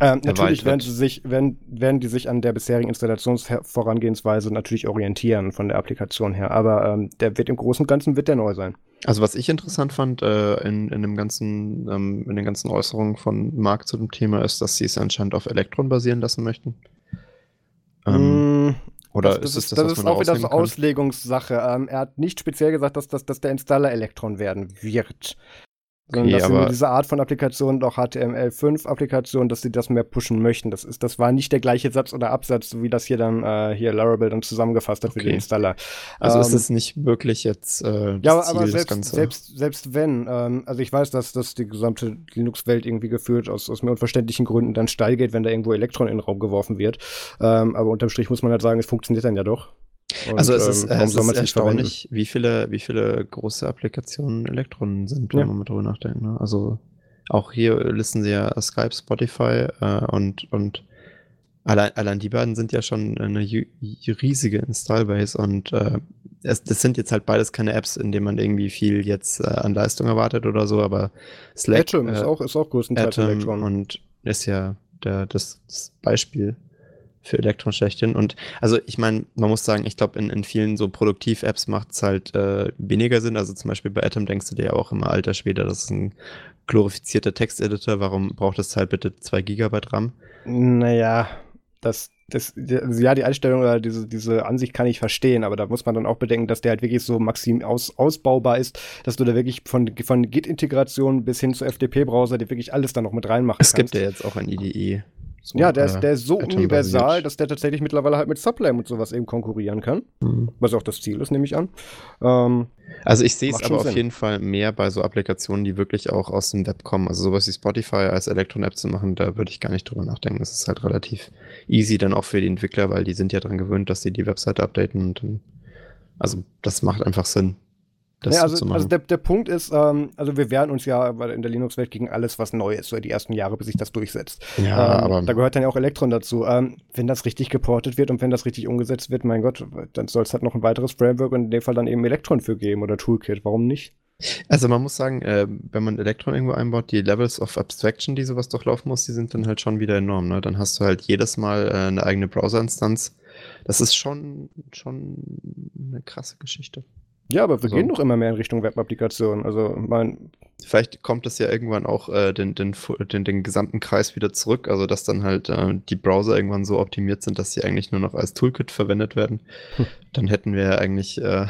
ähm, natürlich werden, sie sich, werden, werden die sich an der bisherigen Installationsvorangehensweise natürlich orientieren von der Applikation her, aber ähm, der wird im Großen und Ganzen wird der neu sein. Also was ich interessant fand äh, in, in, dem ganzen, ähm, in den ganzen Äußerungen von Marc zu dem Thema ist, dass sie es anscheinend auf Elektron basieren lassen möchten. Ähm, mm, oder das, ist es das, das ist auch wieder so Auslegungssache. Ähm, er hat nicht speziell gesagt, dass, dass, dass der Installer Elektron werden wird. Sondern okay, dass sie diese Art von Applikationen, auch HTML5-Applikationen, dass sie das mehr pushen möchten. Das, ist, das war nicht der gleiche Satz oder Absatz, wie das hier dann äh, hier Laravel dann zusammengefasst hat okay. für den Installer. Also ähm, ist es nicht wirklich jetzt äh, Ja, Ziel, aber selbst, selbst, selbst wenn, ähm, also ich weiß, dass, dass die gesamte Linux-Welt irgendwie gefühlt aus, aus mir unverständlichen Gründen dann steil geht, wenn da irgendwo Elektron in den Raum geworfen wird. Ähm, aber unterm Strich muss man halt sagen, es funktioniert dann ja doch. Und, also es ist, ähm, es ist erstaunlich, wie viele, wie viele große Applikationen Elektronen sind, wenn ja. man mal drüber nachdenkt. Ne? Also auch hier listen sie ja Skype, Spotify äh, und, und allein, allein die beiden sind ja schon eine riesige Installbase und äh, es, das sind jetzt halt beides keine Apps, in denen man irgendwie viel jetzt äh, an Leistung erwartet oder so, aber Slack Atom ist äh, auch, ist auch größtenteils Atom Elektron. Und ist ja der, das, das Beispiel für Elektron schlechthin. Und also ich meine, man muss sagen, ich glaube, in, in vielen so Produktiv-Apps macht es halt äh, weniger Sinn. Also zum Beispiel bei Atom denkst du dir ja auch immer, alter Schwede, das ist ein glorifizierter Texteditor, warum braucht es halt bitte 2 Gigabyte RAM? Naja, das, das, ja, die Einstellung oder diese, diese Ansicht kann ich verstehen, aber da muss man dann auch bedenken, dass der halt wirklich so maxim aus, ausbaubar ist, dass du da wirklich von, von Git-Integration bis hin zu FTP-Browser dir wirklich alles da noch mit reinmachen es kannst. Es gibt ja jetzt auch ein IDE. So, ja, der ist, der ist so universal, dass der tatsächlich mittlerweile halt mit Sublime und sowas eben konkurrieren kann. Mhm. Was auch das Ziel ist, nehme ich an. Ähm, also ich sehe es aber Sinn. auf jeden Fall mehr bei so Applikationen, die wirklich auch aus dem Web kommen. Also sowas wie Spotify als Elektron-App zu machen, da würde ich gar nicht drüber nachdenken. Das ist halt relativ easy dann auch für die Entwickler, weil die sind ja daran gewöhnt, dass sie die Webseite updaten und dann, also das macht einfach Sinn das ja, also, so also der, der Punkt ist, ähm, also wir wehren uns ja in der Linux-Welt gegen alles, was neu ist, so die ersten Jahre, bis sich das durchsetzt. Ja, ähm, aber da gehört dann ja auch Elektron dazu. Ähm, wenn das richtig geportet wird und wenn das richtig umgesetzt wird, mein Gott, dann soll es halt noch ein weiteres Framework und in dem Fall dann eben Elektron für geben oder Toolkit. Warum nicht? Also man muss sagen, äh, wenn man Elektron irgendwo einbaut, die Levels of Abstraction, die sowas durchlaufen muss, die sind dann halt schon wieder enorm. Ne? Dann hast du halt jedes Mal äh, eine eigene Browser-Instanz. Das ist schon, schon eine krasse Geschichte. Ja, aber wir also, gehen doch immer mehr in Richtung Web-Applikationen. Also mein. Vielleicht kommt es ja irgendwann auch äh, den, den, den, den, gesamten Kreis wieder zurück, also dass dann halt äh, die Browser irgendwann so optimiert sind, dass sie eigentlich nur noch als Toolkit verwendet werden. Hm. Dann hätten wir ja eigentlich. Äh,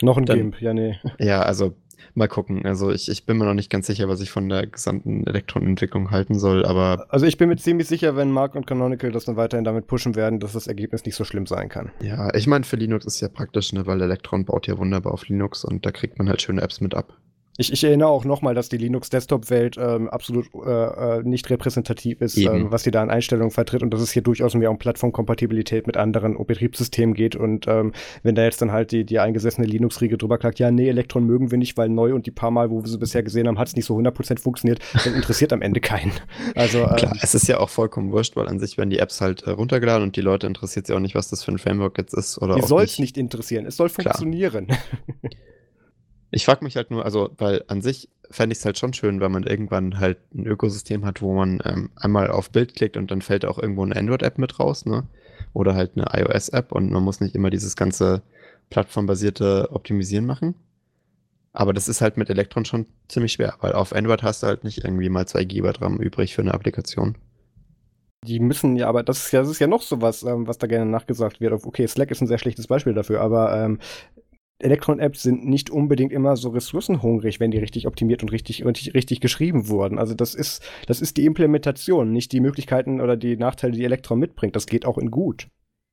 noch ein dann, GIMP, ja, nee. Ja, also mal gucken. Also ich, ich bin mir noch nicht ganz sicher, was ich von der gesamten Elektronentwicklung halten soll, aber. Also ich bin mir ziemlich sicher, wenn Mark und Canonical das dann weiterhin damit pushen werden, dass das Ergebnis nicht so schlimm sein kann. Ja, ich meine, für Linux ist ja praktisch, ne, weil Elektron baut ja wunderbar auf Linux und da kriegt man halt schöne Apps mit ab. Ich, ich erinnere auch nochmal, dass die Linux-Desktop-Welt ähm, absolut äh, äh, nicht repräsentativ ist, ähm, was sie da an Einstellungen vertritt und dass es hier durchaus mehr um Plattformkompatibilität mit anderen Betriebssystemen geht. Und ähm, wenn da jetzt dann halt die, die eingesessene Linux-Riege drüber klagt, ja, nee, Elektron mögen wir nicht, weil neu und die paar Mal, wo wir sie bisher gesehen haben, hat es nicht so 100% funktioniert, dann interessiert am Ende keinen. Also, ähm, Klar, es ist ja auch vollkommen wurscht, weil an sich werden die Apps halt äh, runtergeladen und die Leute interessiert sie auch nicht, was das für ein Framework jetzt ist. Oder die soll es nicht interessieren, es soll funktionieren. Ich frage mich halt nur, also, weil an sich fände ich es halt schon schön, wenn man irgendwann halt ein Ökosystem hat, wo man ähm, einmal auf Bild klickt und dann fällt auch irgendwo eine Android-App mit raus, ne? Oder halt eine iOS-App und man muss nicht immer dieses ganze plattformbasierte Optimisieren machen. Aber das ist halt mit Electron schon ziemlich schwer, weil auf Android hast du halt nicht irgendwie mal zwei GB RAM übrig für eine Applikation. Die müssen ja, aber das ist ja, das ist ja noch sowas, ähm, was da gerne nachgesagt wird. Okay, Slack ist ein sehr schlechtes Beispiel dafür, aber ähm, Electron-Apps sind nicht unbedingt immer so ressourcenhungrig, wenn die richtig optimiert und richtig, richtig, richtig geschrieben wurden. Also das ist, das ist die Implementation, nicht die Möglichkeiten oder die Nachteile, die Electron mitbringt. Das geht auch in gut.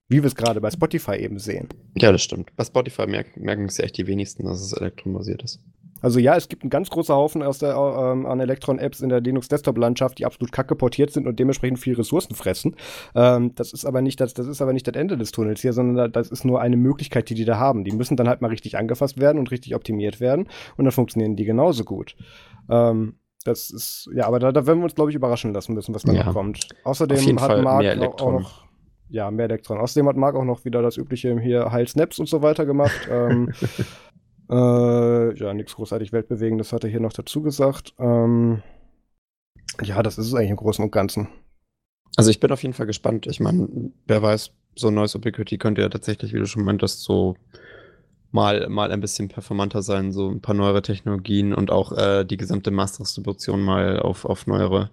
Wie wir es gerade bei Spotify eben sehen. Ja, das stimmt. Bei Spotify merken, merken es ja echt die wenigsten, dass es elektronbasiert ist. Also ja, es gibt einen ganz großen Haufen aus der, ähm, an Electron-Apps in der Linux-Desktop-Landschaft, die absolut kacke portiert sind und dementsprechend viel Ressourcen fressen. Ähm, das ist aber nicht das, das ist aber nicht das Ende des Tunnels hier, sondern das ist nur eine Möglichkeit, die die da haben. Die müssen dann halt mal richtig angefasst werden und richtig optimiert werden und dann funktionieren die genauso gut. Ähm, das ist, ja, aber da, da werden wir uns, glaube ich, überraschen lassen müssen, was da ja. noch kommt. Außerdem hat Mark auch noch ja, mehr Elektron. Außerdem hat Mark auch noch wieder das übliche hier Heil Snaps und so weiter gemacht. ähm, Äh, ja, nichts großartig Weltbewegendes hat er hier noch dazu gesagt. Ähm, ja, das ist es eigentlich im Großen und Ganzen. Also ich bin auf jeden Fall gespannt. Ich meine, wer weiß, so ein neues Ubiquity könnte ja tatsächlich, wie du schon meintest, so mal, mal ein bisschen performanter sein, so ein paar neuere Technologien und auch äh, die gesamte Master-Distribution mal auf, auf neuere,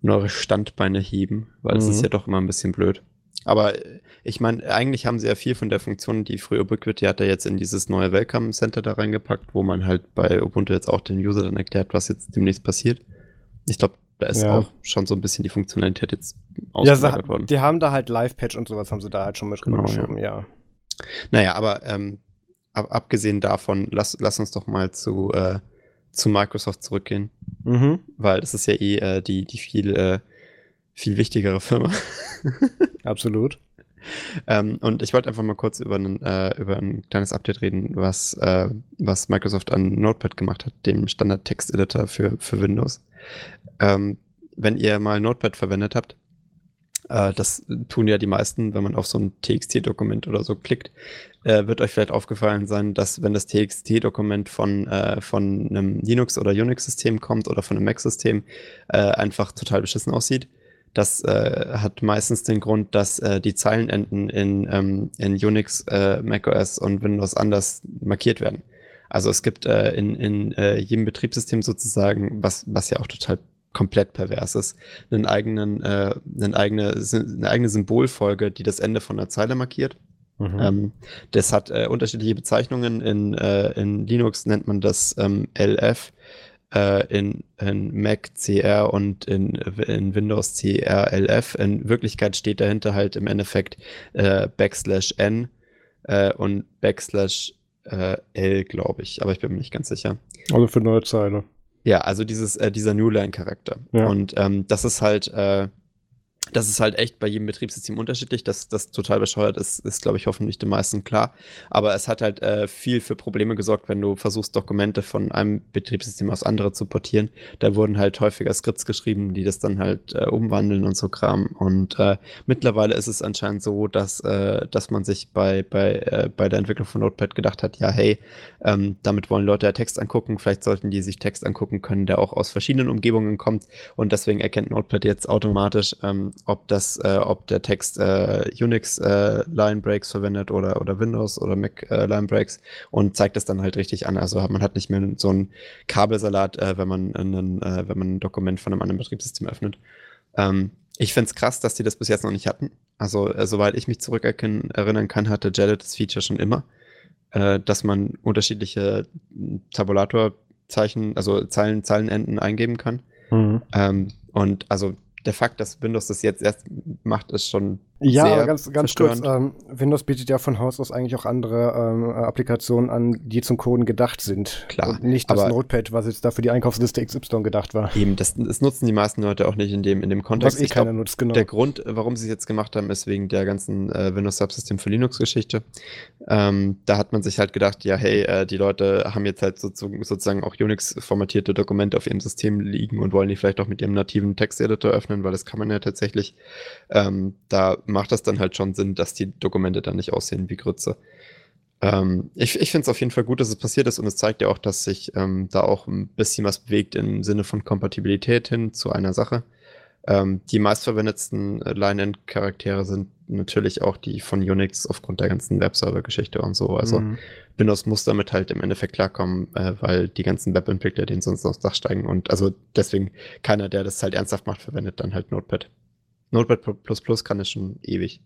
neuere Standbeine heben, weil es mhm. ist ja doch immer ein bisschen blöd. Aber ich meine, eigentlich haben sie ja viel von der Funktion, die früher Ubiquiti hatte, jetzt in dieses neue Welcome Center da reingepackt, wo man halt bei Ubuntu jetzt auch den User dann erklärt, was jetzt demnächst passiert. Ich glaube, da ist ja. auch schon so ein bisschen die Funktionalität jetzt ausgelagert ja, worden. Die haben da halt Live-Patch und sowas haben sie da halt schon mit genau, ja. ja. Naja, aber ähm, ab, abgesehen davon, lass, lass uns doch mal zu, äh, zu Microsoft zurückgehen. Mhm. Weil das ist ja eh äh, die, die viel, äh, viel wichtigere Firma. Absolut. Ähm, und ich wollte einfach mal kurz über, einen, äh, über ein kleines Update reden, was, äh, was Microsoft an Notepad gemacht hat, dem Standard-Text-Editor für, für Windows. Ähm, wenn ihr mal Notepad verwendet habt, äh, das tun ja die meisten, wenn man auf so ein TXT-Dokument oder so klickt, äh, wird euch vielleicht aufgefallen sein, dass wenn das TXT-Dokument von, äh, von einem Linux- oder Unix-System kommt oder von einem Mac-System, äh, einfach total beschissen aussieht das äh, hat meistens den Grund, dass äh, die Zeilenenden in, ähm, in Unix, äh, macOS und Windows anders markiert werden. Also es gibt äh, in, in äh, jedem Betriebssystem sozusagen, was, was ja auch total komplett pervers ist, einen eigenen, äh, eine, eigene, eine eigene Symbolfolge, die das Ende von der Zeile markiert. Mhm. Ähm, das hat äh, unterschiedliche Bezeichnungen. In, äh, in Linux nennt man das ähm, LF äh, in, in Mac CR und in, in Windows CRLF. In Wirklichkeit steht dahinter halt im Endeffekt äh, Backslash N äh, und Backslash äh, L, glaube ich, aber ich bin mir nicht ganz sicher. Also für neue Zeile. Ja, also dieses, äh, dieser Newline-Charakter. Ja. Und ähm, das ist halt, äh, das ist halt echt bei jedem Betriebssystem unterschiedlich. Dass das total bescheuert ist, ist, glaube ich, hoffentlich den meisten klar. Aber es hat halt äh, viel für Probleme gesorgt, wenn du versuchst, Dokumente von einem Betriebssystem aus andere zu portieren. Da wurden halt häufiger Skripts geschrieben, die das dann halt äh, umwandeln und so Kram. Und äh, mittlerweile ist es anscheinend so, dass, äh, dass man sich bei, bei, äh, bei der Entwicklung von Notepad gedacht hat, ja, hey, ähm, damit wollen Leute ja Text angucken. Vielleicht sollten die sich Text angucken können, der auch aus verschiedenen Umgebungen kommt. Und deswegen erkennt Notepad jetzt automatisch, ähm, ob das, äh, ob der Text äh, Unix äh, Line Breaks verwendet oder, oder Windows oder Mac äh, Line Breaks und zeigt das dann halt richtig an. Also man hat nicht mehr so einen Kabelsalat, äh, wenn man einen, äh, wenn man ein Dokument von einem anderen Betriebssystem öffnet. Ähm, ich finde es krass, dass die das bis jetzt noch nicht hatten. Also, äh, soweit ich mich zurück erinnern kann, hatte Jellet das Feature schon immer, äh, dass man unterschiedliche Tabulatorzeichen, also Zeilen, Zeilenenden eingeben kann. Mhm. Ähm, und also der Fakt, dass Windows das jetzt erst macht, ist schon Ja, aber ganz, ganz kurz. Ähm, Windows bietet ja von Haus aus eigentlich auch andere ähm, Applikationen an, die zum Coden gedacht sind. Klar. Und nicht das Notepad, was jetzt da für die Einkaufsliste XY gedacht war. Eben, das, das nutzen die meisten Leute auch nicht in dem, in dem Kontext. Was eh keiner nutzt, genau. Der Grund, warum sie es jetzt gemacht haben, ist wegen der ganzen äh, Windows Subsystem für Linux-Geschichte. Ähm, da hat man sich halt gedacht, ja, hey, äh, die Leute haben jetzt halt so, sozusagen auch Unix-formatierte Dokumente auf ihrem System liegen und wollen die vielleicht auch mit ihrem nativen Texteditor öffnen, weil das kann man ja tatsächlich. Ähm, da macht das dann halt schon Sinn, dass die Dokumente dann nicht aussehen wie Grütze. Ähm, ich ich finde es auf jeden Fall gut, dass es passiert ist und es zeigt ja auch, dass sich ähm, da auch ein bisschen was bewegt im Sinne von Kompatibilität hin zu einer Sache. Ähm, die meistverwendetsten äh, Line-End-Charaktere sind natürlich auch die von Unix aufgrund der ganzen Webserver-Geschichte und so. Also mhm. Windows muss damit halt im Endeffekt klarkommen, äh, weil die ganzen Webentwickler den sonst aufs Dach steigen und also deswegen keiner, der das halt ernsthaft macht, verwendet dann halt Notepad. Notepad kann es schon ewig.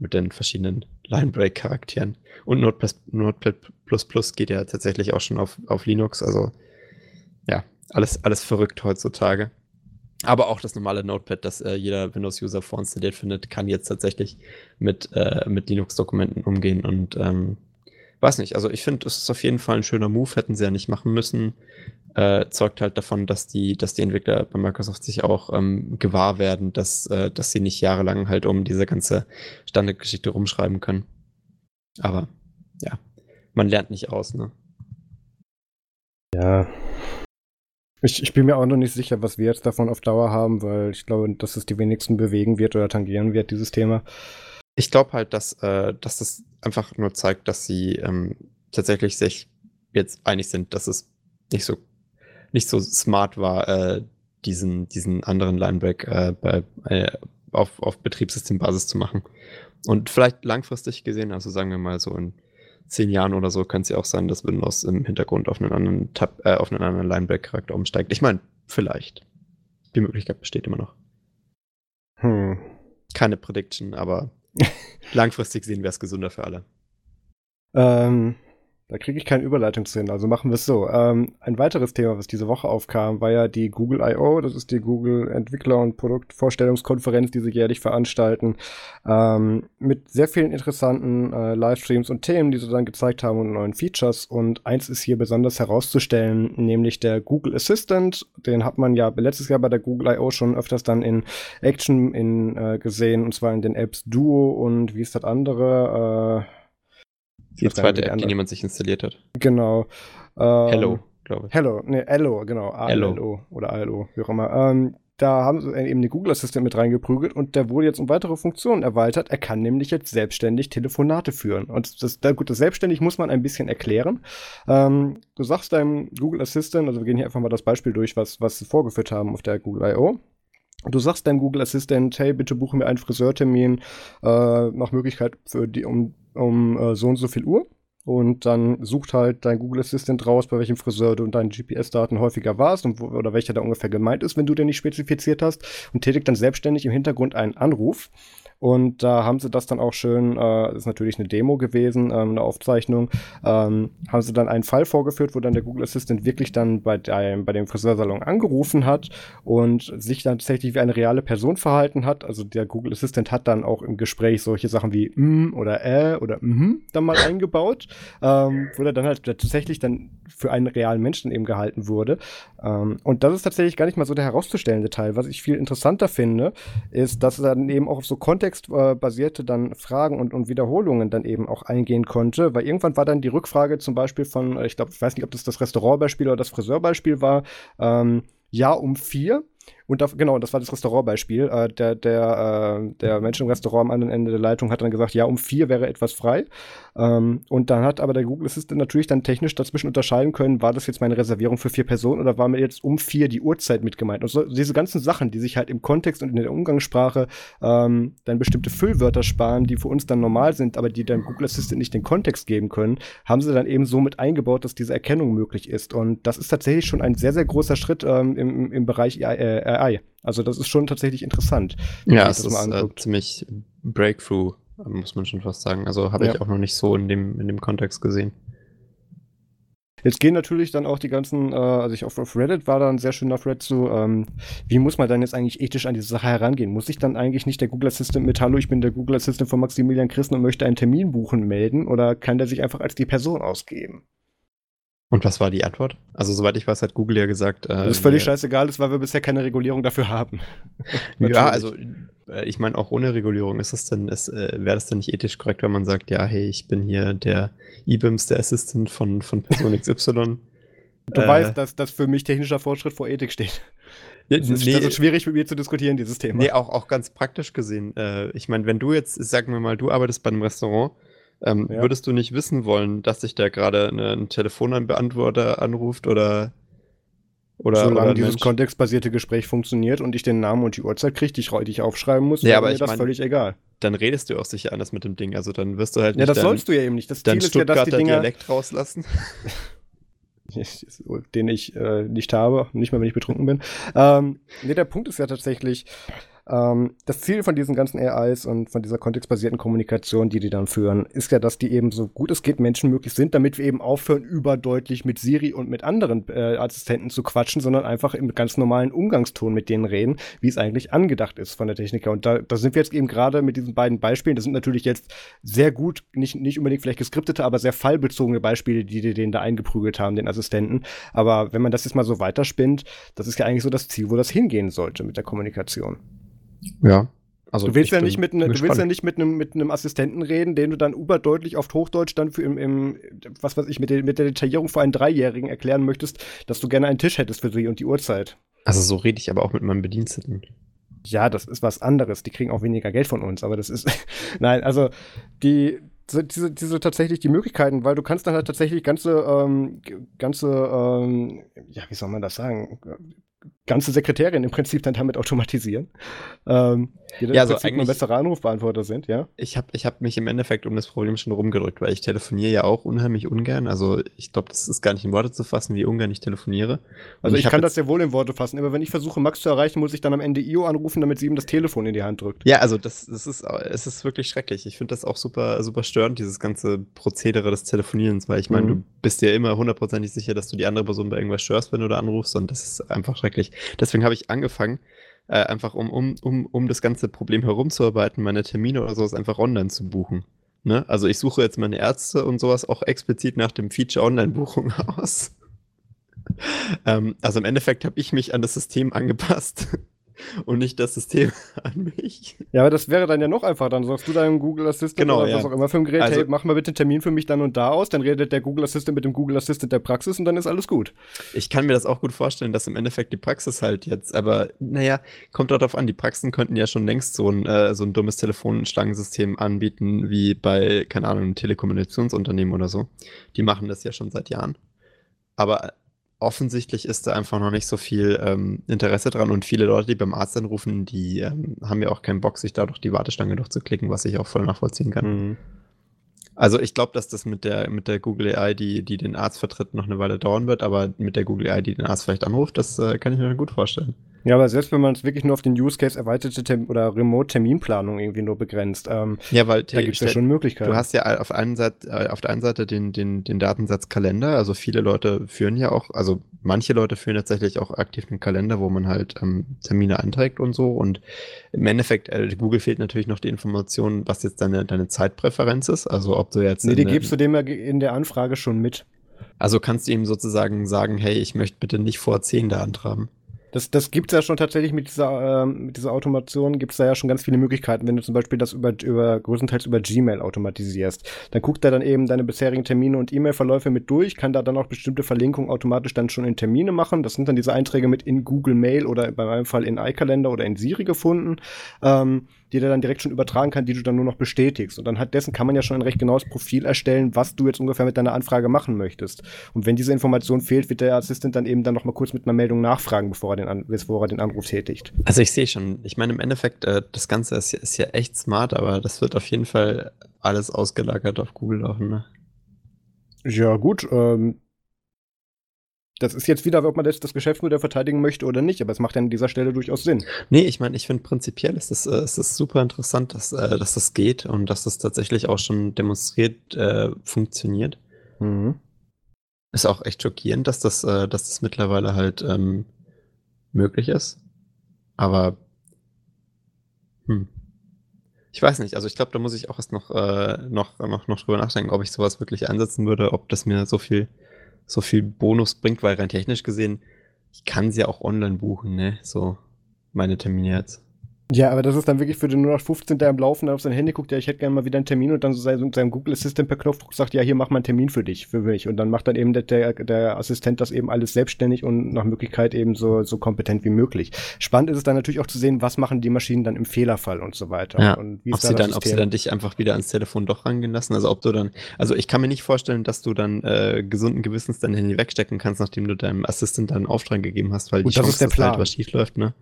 Mit den verschiedenen Linebreak-Charakteren. Und Notepad, Notepad geht ja tatsächlich auch schon auf, auf Linux. Also ja, alles, alles verrückt heutzutage. Aber auch das normale Notepad, das äh, jeder Windows-User vorinstalliert findet, kann jetzt tatsächlich mit, äh, mit Linux-Dokumenten umgehen. Und ähm, weiß nicht, also ich finde, es ist auf jeden Fall ein schöner Move, hätten sie ja nicht machen müssen äh, zeugt halt davon, dass die, dass die Entwickler bei Microsoft sich auch ähm, gewahr werden, dass, äh, dass sie nicht jahrelang halt um diese ganze Standardgeschichte rumschreiben können. Aber ja, man lernt nicht aus, ne? Ja. Ich, ich bin mir auch noch nicht sicher, was wir jetzt davon auf Dauer haben, weil ich glaube, dass es die wenigsten bewegen wird oder tangieren wird, dieses Thema. Ich glaube halt, dass, äh, dass das einfach nur zeigt, dass sie ähm, tatsächlich sich jetzt einig sind, dass es nicht so nicht so smart war, äh, diesen, diesen anderen Lineback äh, bei, äh, auf, auf Betriebssystembasis zu machen. Und vielleicht langfristig gesehen, also sagen wir mal so in zehn Jahren oder so, könnte es ja auch sein, dass Windows im Hintergrund auf einen anderen Tab, äh, auf einen anderen Lineback-Charakter umsteigt. Ich meine, vielleicht. Die Möglichkeit besteht immer noch. Hm. Keine Prediction, aber langfristig sehen wir es gesünder für alle. Ähm, da kriege ich keine Überleitung zu hin, also machen wir es so. Ähm, ein weiteres Thema, was diese Woche aufkam, war ja die Google I.O., das ist die Google Entwickler- und Produktvorstellungskonferenz, die sie jährlich veranstalten, ähm, mit sehr vielen interessanten äh, Livestreams und Themen, die sie dann gezeigt haben und neuen Features. Und eins ist hier besonders herauszustellen, nämlich der Google Assistant. Den hat man ja letztes Jahr bei der Google I.O. schon öfters dann in Action in, äh, gesehen, und zwar in den Apps Duo und wie ist das andere? Äh, die zweite App, die niemand sich installiert hat. Genau. Ähm, Hello, glaube ich. Hello, ne, Hello, genau. A-L-O oder ALO, wie auch immer. Ähm, da haben sie eben den Google Assistant mit reingeprügelt und der wurde jetzt um weitere Funktionen erweitert. Er kann nämlich jetzt selbstständig Telefonate führen. Und das, da, gut, das selbstständig muss man ein bisschen erklären. Ähm, du sagst deinem Google Assistant, also wir gehen hier einfach mal das Beispiel durch, was, was sie vorgeführt haben auf der Google I.O. Du sagst deinem Google Assistant, hey, bitte buche mir einen Friseurtermin äh, nach Möglichkeit für die, um um äh, so und so viel Uhr. Und dann sucht halt dein Google Assistant raus, bei welchem Friseur du und deinen GPS-Daten häufiger warst und wo, oder welcher da ungefähr gemeint ist, wenn du den nicht spezifiziert hast und tätigt dann selbstständig im Hintergrund einen Anruf. Und da haben sie das dann auch schön, äh, ist natürlich eine Demo gewesen, ähm, eine Aufzeichnung, ähm, haben sie dann einen Fall vorgeführt, wo dann der Google Assistant wirklich dann bei, dem, bei dem Friseursalon angerufen hat und sich dann tatsächlich wie eine reale Person verhalten hat. Also der Google Assistant hat dann auch im Gespräch solche Sachen wie mm oder äh oder mhm dann mal eingebaut, ähm, wo er dann halt tatsächlich dann für einen realen Menschen eben gehalten wurde. Ähm, und das ist tatsächlich gar nicht mal so der herauszustellende Teil. Was ich viel interessanter finde, ist, dass er dann eben auch auf so kontextbasierte dann Fragen und, und Wiederholungen dann eben auch eingehen konnte, weil irgendwann war dann die Rückfrage zum Beispiel von, ich glaube, ich weiß nicht, ob das das Restaurantbeispiel oder das Friseurbeispiel war, ähm, ja um vier. Und da, genau, das war das Restaurantbeispiel. Äh, der der, äh, der Mensch im Restaurant am anderen Ende der Leitung hat dann gesagt, ja, um vier wäre etwas frei. Ähm, und dann hat aber der Google Assistant natürlich dann technisch dazwischen unterscheiden können, war das jetzt meine Reservierung für vier Personen oder war mir jetzt um vier die Uhrzeit mit gemeint? Und so, diese ganzen Sachen, die sich halt im Kontext und in der Umgangssprache ähm, dann bestimmte Füllwörter sparen, die für uns dann normal sind, aber die dann Google Assistant nicht den Kontext geben können, haben sie dann eben so mit eingebaut, dass diese Erkennung möglich ist. Und das ist tatsächlich schon ein sehr, sehr großer Schritt ähm, im, im Bereich äh, AI. Also das ist schon tatsächlich interessant. Ja, es ist äh, ziemlich Breakthrough, muss man schon fast sagen. Also habe ja. ich auch noch nicht so in dem, in dem Kontext gesehen. Jetzt gehen natürlich dann auch die ganzen, äh, also ich auf, auf Reddit war da ein sehr schöner Thread zu, ähm, wie muss man dann jetzt eigentlich ethisch an diese Sache herangehen? Muss ich dann eigentlich nicht der Google Assistant mit Hallo, ich bin der Google Assistant von Maximilian Christen und möchte einen Termin buchen melden oder kann der sich einfach als die Person ausgeben? Und was war die Antwort? Also, soweit ich weiß, hat Google ja gesagt. Äh, das ist völlig scheißegal, das, weil wir bisher keine Regulierung dafür haben. ja, also, äh, ich meine, auch ohne Regulierung ist es denn, äh, wäre das denn nicht ethisch korrekt, wenn man sagt, ja, hey, ich bin hier der IBIMS, der Assistant von, von Person XY. du äh, weißt, dass das für mich technischer Fortschritt vor Ethik steht. Das ist, nee, ist schwierig mit mir zu diskutieren, dieses Thema. Nee, auch, auch ganz praktisch gesehen. Äh, ich meine, wenn du jetzt, sagen wir mal, du arbeitest bei einem Restaurant ähm, ja. Würdest du nicht wissen wollen, dass sich da gerade ein Telefonbeantworter anruft oder oder, Solange oder dieses kontextbasierte Gespräch funktioniert und ich den Namen und die Uhrzeit kriege, die ich, die ich aufschreiben muss, ja, aber mir das mein, völlig egal. Dann redest du auch sicher anders mit dem Ding. Also dann wirst du halt nicht. Ja, das dein, sollst du ja eben nicht. Das Ziel ist ja, dass die Dinger. Dialekt rauslassen. den ich äh, nicht habe, nicht mal wenn ich betrunken bin. Ähm, nee, der Punkt ist ja tatsächlich, ähm, das Ziel von diesen ganzen AIs und von dieser kontextbasierten Kommunikation, die die dann führen, ist ja, dass die eben so gut es geht menschenmöglich sind, damit wir eben aufhören, überdeutlich mit Siri und mit anderen äh, Assistenten zu quatschen, sondern einfach im ganz normalen Umgangston mit denen reden, wie es eigentlich angedacht ist von der Techniker. Und da, da sind wir jetzt eben gerade mit diesen beiden Beispielen. Das sind natürlich jetzt sehr gut, nicht, nicht unbedingt vielleicht geskriptete, aber sehr fallbezogene Beispiele, die die denen da eingeprügelt haben, den Assistenten. Aber wenn man das jetzt mal so weiterspinnt, das ist ja eigentlich so das Ziel, wo das hingehen sollte mit der Kommunikation. Ja. Also du willst ja nicht mit ne, du willst ja nicht mit einem mit einem Assistenten reden, den du dann überdeutlich auf Hochdeutsch dann für im, im was weiß ich mit der, mit der Detaillierung für einen Dreijährigen erklären möchtest, dass du gerne einen Tisch hättest für sie und die Uhrzeit. Also so rede ich aber auch mit meinem Bediensteten. Ja, das ist was anderes. Die kriegen auch weniger Geld von uns, aber das ist nein, also die diese, diese tatsächlich die Möglichkeiten, weil du kannst dann halt tatsächlich ganze, ähm, ganze, ähm, ja, wie soll man das sagen, ganze Sekretärin im Prinzip dann damit automatisieren. Ähm, die dann ja, also eigentlich bessere Anrufbeantworter sind, ja? Ich habe ich hab mich im Endeffekt um das Problem schon rumgedrückt, weil ich telefoniere ja auch unheimlich ungern. Also ich glaube, das ist gar nicht in Worte zu fassen, wie ungern ich telefoniere. also ich, ich kann das ja wohl in Worte fassen, aber wenn ich versuche, Max zu erreichen, muss ich dann am Ende Io anrufen, damit sie ihm das Telefon in die Hand drückt. Ja, also das, das ist, es ist wirklich schrecklich. Ich finde das auch super, super störend, dieses ganze Prozedere des Telefonierens, weil ich meine, mhm. du bist dir immer hundertprozentig sicher, dass du die andere Person bei irgendwas störst, wenn du da anrufst und das ist einfach schrecklich. Deswegen habe ich angefangen, äh, einfach um, um, um, um das ganze Problem herumzuarbeiten, meine Termine oder sowas einfach online zu buchen. Ne? Also ich suche jetzt meine Ärzte und sowas auch explizit nach dem Feature Online-Buchung aus. ähm, also im Endeffekt habe ich mich an das System angepasst und nicht das System an mich. Ja, aber das wäre dann ja noch einfacher. Dann sagst du deinem Google Assistant genau, oder ja. was auch immer für ein Gerät, also, hey, mach mal bitte einen Termin für mich dann und da aus. Dann redet der Google Assistant mit dem Google Assistant der Praxis und dann ist alles gut. Ich kann mir das auch gut vorstellen, dass im Endeffekt die Praxis halt jetzt, aber naja, kommt darauf an, die Praxen könnten ja schon längst so ein, äh, so ein dummes Telefonschlangensystem anbieten, wie bei, keine Ahnung, einem Telekommunikationsunternehmen oder so. Die machen das ja schon seit Jahren. Aber offensichtlich ist da einfach noch nicht so viel ähm, Interesse dran und viele Leute, die beim Arzt anrufen, die ähm, haben ja auch keinen Bock, sich da durch die Warteschlange durchzuklicken, was ich auch voll nachvollziehen kann. Mhm. Also ich glaube, dass das mit der, mit der Google AI, die, die den Arzt vertritt, noch eine Weile dauern wird, aber mit der Google AI, die den Arzt vielleicht anruft, das äh, kann ich mir gut vorstellen. Ja, aber selbst wenn man es wirklich nur auf den Use Case erweiterte Tem oder Remote-Terminplanung irgendwie nur begrenzt, ähm, ja, weil da gibt es ja schon Möglichkeiten. Du hast ja auf, einen Seite, äh, auf der einen Seite den, den, den Datensatz Kalender, also viele Leute führen ja auch, also manche Leute führen tatsächlich auch aktiv einen Kalender, wo man halt ähm, Termine einträgt und so und im Endeffekt, äh, Google fehlt natürlich noch die Information, was jetzt deine, deine Zeitpräferenz ist, also ob du jetzt... Nee, die gibst du dem ja in der Anfrage schon mit. Also kannst du ihm sozusagen sagen, hey, ich möchte bitte nicht vor 10 da antraben. Das, das gibt es ja schon tatsächlich mit dieser, äh, mit dieser Automation, gibt es da ja schon ganz viele Möglichkeiten. Wenn du zum Beispiel das über, über größtenteils über Gmail automatisierst, dann guckt er dann eben deine bisherigen Termine und E-Mail-Verläufe mit durch, kann da dann auch bestimmte Verlinkungen automatisch dann schon in Termine machen. Das sind dann diese Einträge mit in Google Mail oder bei meinem Fall in iCalendar oder in Siri gefunden. Ähm, die der dann direkt schon übertragen kann, die du dann nur noch bestätigst. Und anhand dessen kann man ja schon ein recht genaues Profil erstellen, was du jetzt ungefähr mit deiner Anfrage machen möchtest. Und wenn diese Information fehlt, wird der Assistent dann eben dann noch mal kurz mit einer Meldung nachfragen, bevor er den, bevor er den Anruf tätigt. Also ich sehe schon, ich meine im Endeffekt, äh, das Ganze ist, ist ja echt smart, aber das wird auf jeden Fall alles ausgelagert auf Google laufen, ne? Ja, gut. Ähm, das ist jetzt wieder, ob man das, das Geschäftsmodell verteidigen möchte oder nicht, aber es macht ja an dieser Stelle durchaus Sinn. Nee, ich meine, ich finde prinzipiell ist es äh, ist super interessant, dass, äh, dass das geht und dass das tatsächlich auch schon demonstriert äh, funktioniert. Mhm. Ist auch echt schockierend, dass das, äh, dass das mittlerweile halt ähm, möglich ist. Aber hm. Ich weiß nicht, also ich glaube, da muss ich auch erst noch, noch, noch, noch drüber nachdenken, ob ich sowas wirklich einsetzen würde, ob das mir so viel, so viel Bonus bringt, weil rein technisch gesehen, ich kann sie ja auch online buchen, ne? So, meine Termine jetzt. Ja, aber das ist dann wirklich für den 0815, der am Laufen auf sein Handy guckt, ja, ich hätte gerne mal wieder einen Termin und dann so sein, seinem Google Assistant per Knopfdruck sagt, ja, hier mach mal einen Termin für dich, für mich. Und dann macht dann eben der, der, der Assistent das eben alles selbstständig und nach Möglichkeit eben so, so kompetent wie möglich. Spannend ist es dann natürlich auch zu sehen, was machen die Maschinen dann im Fehlerfall und so weiter. Ja, und ob, sie dann, ob sie dann dich einfach wieder ans Telefon doch rangehen lassen. Also ob du dann, also ich kann mir nicht vorstellen, dass du dann äh, gesunden Gewissens dein Handy wegstecken kannst, nachdem du deinem Assistent dann einen Auftrag gegeben hast, weil die Chance, dass halt was schief läuft, ne?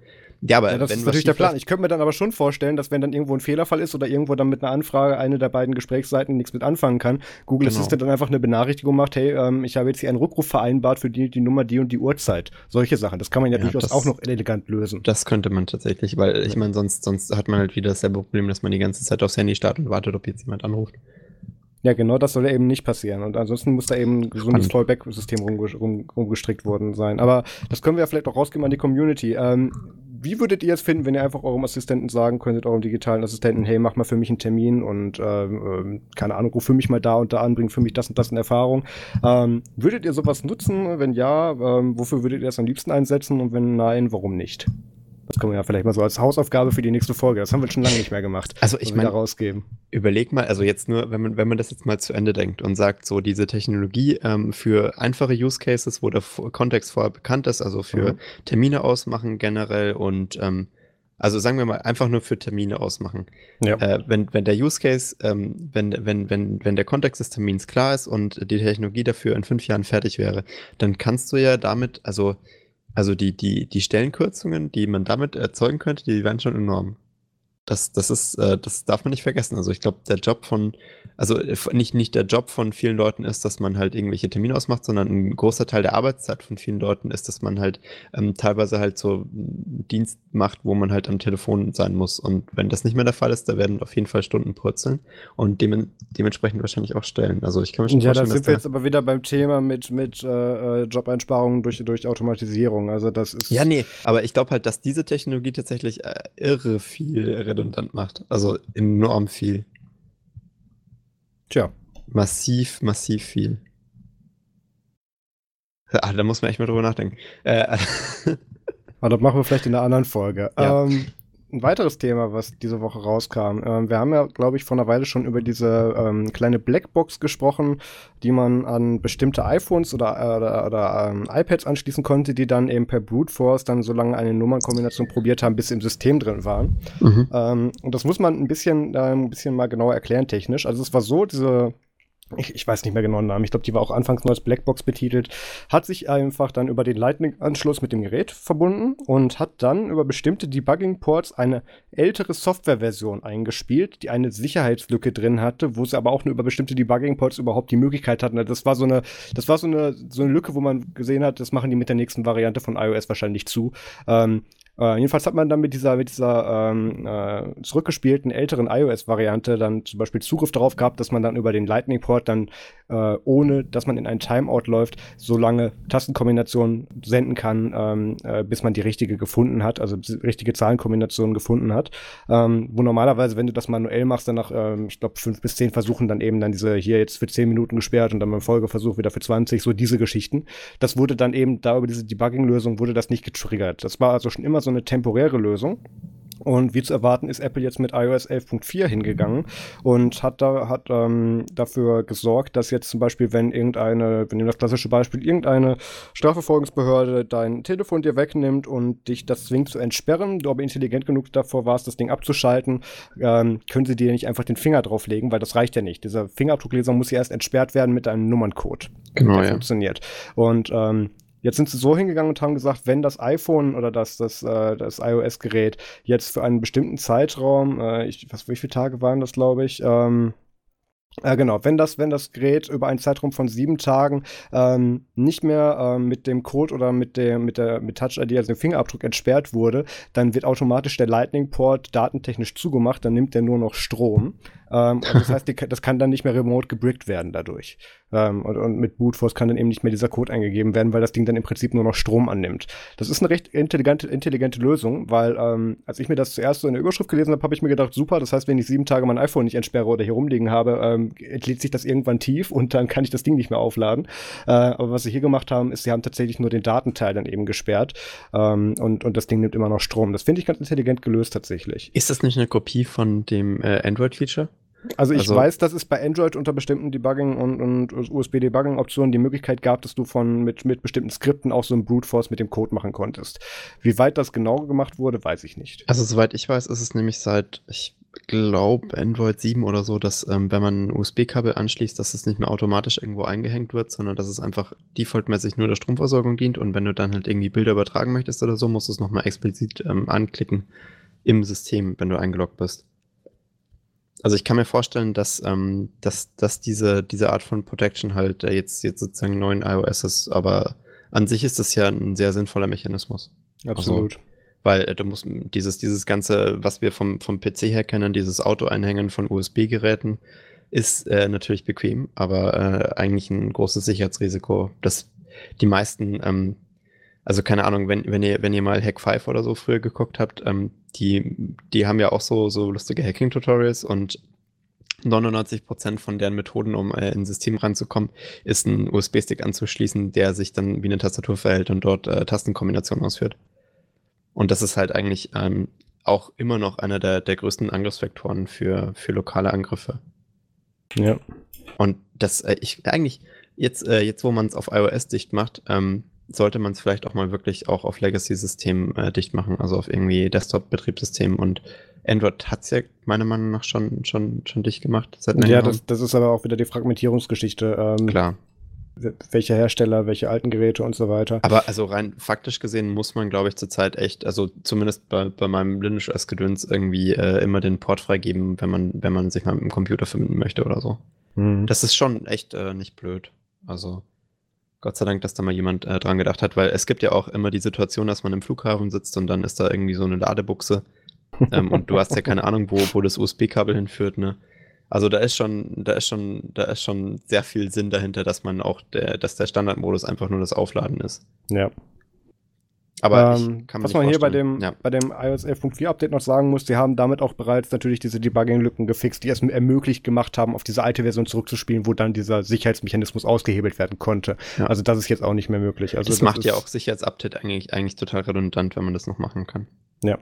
Ja, aber ja, das ist natürlich der Plan. Ich könnte mir dann aber schon vorstellen, dass wenn dann irgendwo ein Fehlerfall ist oder irgendwo dann mit einer Anfrage eine der beiden Gesprächsseiten nichts mit anfangen kann, Google genau. Assistant dann einfach eine Benachrichtigung macht, hey, ähm, ich habe jetzt hier einen Rückruf vereinbart für die, die Nummer, die und die Uhrzeit. Solche Sachen. Das kann man ja, ja durchaus auch noch elegant lösen. Das könnte man tatsächlich, weil ich meine, sonst, sonst hat man halt wieder dasselbe Problem, dass man die ganze Zeit aufs Handy startet und wartet, ob jetzt jemand anruft. Ja, genau, das soll ja eben nicht passieren. Und ansonsten muss da eben ein gesundes Fallback-System rumgestrickt worden sein. Aber das können wir ja vielleicht auch rausgeben an die Community. Ähm, wie würdet ihr es finden, wenn ihr einfach eurem Assistenten sagen könntet, eurem digitalen Assistenten, hey, mach mal für mich einen Termin und ähm, äh, keine Ahnung, ruf für mich mal da und da an, bring für mich das und das in Erfahrung. Ähm, würdet ihr sowas nutzen? Wenn ja, ähm, wofür würdet ihr es am liebsten einsetzen? Und wenn nein, warum nicht? Das können wir ja vielleicht mal so als Hausaufgabe für die nächste Folge. Das haben wir schon lange nicht mehr gemacht. Also ich meine, rausgeben. Überleg mal, also jetzt nur, wenn man, wenn man das jetzt mal zu Ende denkt und sagt, so diese Technologie ähm, für einfache Use Cases, wo der Kontext vorher bekannt ist, also für mhm. Termine ausmachen generell und ähm, also sagen wir mal, einfach nur für Termine ausmachen. Ja. Äh, wenn, wenn der Use Case, ähm, wenn, wenn, wenn, wenn der Kontext des Termins klar ist und die Technologie dafür in fünf Jahren fertig wäre, dann kannst du ja damit, also also die, die, die Stellenkürzungen, die man damit erzeugen könnte, die wären schon enorm. Das, das ist, äh, das darf man nicht vergessen. Also ich glaube, der Job von, also äh, nicht, nicht der Job von vielen Leuten ist, dass man halt irgendwelche Termine ausmacht, sondern ein großer Teil der Arbeitszeit von vielen Leuten ist, dass man halt ähm, teilweise halt so Dienst macht, wo man halt am Telefon sein muss. Und wenn das nicht mehr der Fall ist, da werden auf jeden Fall Stunden purzeln und dem, dementsprechend wahrscheinlich auch stellen. Also ich kann mir schon ja, vorstellen, da sind wir jetzt aber wieder beim Thema mit, mit äh, äh, Jobeinsparungen durch, durch Automatisierung. Also das ist. Ja, nee, aber ich glaube halt, dass diese Technologie tatsächlich äh, irre viel redundant macht. Also enorm viel. Tja. Massiv, massiv viel. Ah, da muss man echt mal drüber nachdenken. Äh, Aber das machen wir vielleicht in einer anderen Folge. Ja. Ähm, ein weiteres Thema, was diese Woche rauskam. Ähm, wir haben ja, glaube ich, vor einer Weile schon über diese ähm, kleine Blackbox gesprochen, die man an bestimmte iPhones oder, äh, oder, oder ähm, iPads anschließen konnte, die dann eben per Brute Force dann so lange eine Nummernkombination probiert haben, bis sie im System drin waren. Mhm. Ähm, und das muss man ein bisschen, äh, ein bisschen mal genauer erklären technisch. Also es war so, diese ich, ich weiß nicht mehr genau den Namen, ich glaube, die war auch anfangs nur als Blackbox betitelt, hat sich einfach dann über den Lightning-Anschluss mit dem Gerät verbunden und hat dann über bestimmte Debugging-Ports eine ältere Software-Version eingespielt, die eine Sicherheitslücke drin hatte, wo sie aber auch nur über bestimmte Debugging-Ports überhaupt die Möglichkeit hatten. Das war so eine, das war so eine, so eine Lücke, wo man gesehen hat, das machen die mit der nächsten Variante von iOS wahrscheinlich zu. Ähm, äh, jedenfalls hat man dann mit dieser, mit dieser ähm, äh, zurückgespielten älteren iOS-Variante dann zum Beispiel Zugriff darauf gehabt, dass man dann über den Lightning-Port dann, äh, ohne dass man in einen Timeout läuft, so lange Tastenkombinationen senden kann, ähm, äh, bis man die richtige gefunden hat, also richtige Zahlenkombination gefunden hat. Ähm, wo normalerweise, wenn du das manuell machst, dann nach, ähm, ich glaube, fünf bis zehn Versuchen dann eben dann diese hier jetzt für zehn Minuten gesperrt und dann beim Folgeversuch wieder für 20, so diese Geschichten. Das wurde dann eben da über diese Debugging-Lösung wurde das nicht getriggert. Das war also schon immer so eine temporäre Lösung. Und wie zu erwarten ist Apple jetzt mit iOS 11.4 hingegangen und hat da hat ähm, dafür gesorgt, dass jetzt zum Beispiel, wenn irgendeine, wenn du das klassische Beispiel, irgendeine Strafverfolgungsbehörde dein Telefon dir wegnimmt und dich das zwingt zu entsperren, du aber intelligent genug davor warst, das Ding abzuschalten, ähm, können sie dir nicht einfach den Finger drauflegen, weil das reicht ja nicht. Dieser Fingerabdruckleser muss ja erst entsperrt werden mit einem Nummerncode. Genau, der ja. funktioniert. Und ähm, Jetzt sind sie so hingegangen und haben gesagt, wenn das iPhone oder das, das, äh, das iOS-Gerät jetzt für einen bestimmten Zeitraum, äh, ich, was, wie viele Tage waren das, glaube ich, ähm, äh, genau, wenn das, wenn das Gerät über einen Zeitraum von sieben Tagen ähm, nicht mehr ähm, mit dem Code oder mit der, mit der mit Touch ID, also dem Fingerabdruck entsperrt wurde, dann wird automatisch der Lightning Port datentechnisch zugemacht, dann nimmt der nur noch Strom. Ähm, das heißt, die, das kann dann nicht mehr remote gebrickt werden dadurch. Ähm, und, und, mit Bootforce kann dann eben nicht mehr dieser Code eingegeben werden, weil das Ding dann im Prinzip nur noch Strom annimmt. Das ist eine recht intelligente, intelligente Lösung, weil ähm, als ich mir das zuerst so in der Überschrift gelesen habe, habe ich mir gedacht, super, das heißt, wenn ich sieben Tage mein iPhone nicht entsperre oder hier rumliegen habe, ähm, entlädt sich das irgendwann tief und dann kann ich das Ding nicht mehr aufladen. Äh, aber was sie hier gemacht haben, ist, sie haben tatsächlich nur den Datenteil dann eben gesperrt ähm, und, und das Ding nimmt immer noch Strom. Das finde ich ganz intelligent gelöst tatsächlich. Ist das nicht eine Kopie von dem äh, Android-Feature? Also ich also, weiß, dass es bei Android unter bestimmten Debugging und, und USB-Debugging-Optionen die Möglichkeit gab, dass du von mit, mit bestimmten Skripten auch so ein Brute Force mit dem Code machen konntest. Wie weit das genau gemacht wurde, weiß ich nicht. Also soweit ich weiß, ist es nämlich seit, ich glaube, Android 7 oder so, dass ähm, wenn man ein USB-Kabel anschließt, dass es nicht mehr automatisch irgendwo eingehängt wird, sondern dass es einfach defaultmäßig nur der Stromversorgung dient und wenn du dann halt irgendwie Bilder übertragen möchtest oder so, musst du es nochmal explizit ähm, anklicken im System, wenn du eingeloggt bist. Also ich kann mir vorstellen, dass, ähm, dass, dass diese, diese Art von Protection halt äh, jetzt, jetzt sozusagen neuen iOS ist, aber an sich ist das ja ein sehr sinnvoller Mechanismus. Absolut. Also, weil äh, du musst dieses, dieses ganze, was wir vom, vom PC her kennen, dieses Auto-Einhängen von USB-Geräten, ist äh, natürlich bequem, aber äh, eigentlich ein großes Sicherheitsrisiko. Das die meisten, ähm, also keine Ahnung, wenn, wenn ihr, wenn ihr mal Hack 5 oder so früher geguckt habt, ähm, die, die haben ja auch so, so lustige Hacking-Tutorials und 99% von deren Methoden, um äh, in ein System ranzukommen, ist ein USB-Stick anzuschließen, der sich dann wie eine Tastatur verhält und dort äh, Tastenkombinationen ausführt. Und das ist halt eigentlich ähm, auch immer noch einer der, der größten Angriffsvektoren für, für lokale Angriffe. Ja. Und das, äh, ich eigentlich, jetzt, äh, jetzt wo man es auf iOS dicht macht, ähm, sollte man es vielleicht auch mal wirklich auch auf Legacy-Systemen äh, dicht machen, also auf irgendwie Desktop-Betriebssystemen und Android hat es ja meiner Meinung nach schon, schon, schon dicht gemacht. ja, das, das, ist aber auch wieder die Fragmentierungsgeschichte. Ähm, Klar welche Hersteller, welche alten Geräte und so weiter. Aber also rein faktisch gesehen muss man, glaube ich, zurzeit echt, also zumindest bei, bei meinem Linux OS Gedöns irgendwie äh, immer den Port freigeben, wenn man, wenn man sich mal mit dem Computer verbinden möchte oder so. Mhm. Das ist schon echt äh, nicht blöd. Also Gott sei Dank, dass da mal jemand äh, dran gedacht hat, weil es gibt ja auch immer die Situation, dass man im Flughafen sitzt und dann ist da irgendwie so eine Ladebuchse ähm, und du hast ja keine Ahnung, wo, wo das USB-Kabel hinführt, ne? Also da ist schon, da ist schon, da ist schon sehr viel Sinn dahinter, dass man auch der, dass der Standardmodus einfach nur das Aufladen ist. Ja. Aber ähm, was man hier bei dem, ja. bei dem iOS 11.4 Update noch sagen muss, sie haben damit auch bereits natürlich diese Debugging-Lücken gefixt, die es ermöglicht gemacht haben, auf diese alte Version zurückzuspielen, wo dann dieser Sicherheitsmechanismus ausgehebelt werden konnte. Ja. Also das ist jetzt auch nicht mehr möglich. Also das, das macht ja auch Sicherheitsupdate eigentlich, eigentlich total redundant, wenn man das noch machen kann. Ja.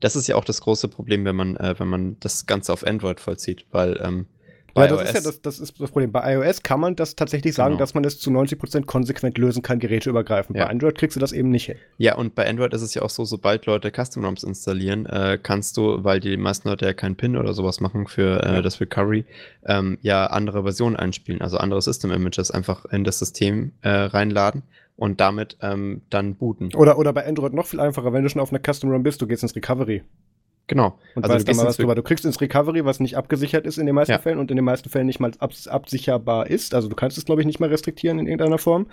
Das ist ja auch das große Problem, wenn man, äh, wenn man das Ganze auf Android vollzieht, weil ähm, bei ja, das ist ja das, das, ist das Problem. Bei iOS kann man das tatsächlich sagen, genau. dass man es zu 90% konsequent lösen kann, Geräte übergreifen. Ja. Bei Android kriegst du das eben nicht hin. Ja, und bei Android ist es ja auch so, sobald Leute Custom ROMs installieren, äh, kannst du, weil die meisten Leute ja keinen PIN oder sowas machen für äh, das Recovery, ähm, ja andere Versionen einspielen, also andere System Images einfach in das System äh, reinladen und damit ähm, dann booten. Oder, oder bei Android noch viel einfacher, wenn du schon auf einer Custom ROM bist, du gehst ins Recovery. Genau. Und also weißt dann mal was drüber. Du kriegst ins Recovery, was nicht abgesichert ist in den meisten ja. Fällen und in den meisten Fällen nicht mal ab absicherbar ist. Also du kannst es, glaube ich, nicht mal restriktieren in irgendeiner Form.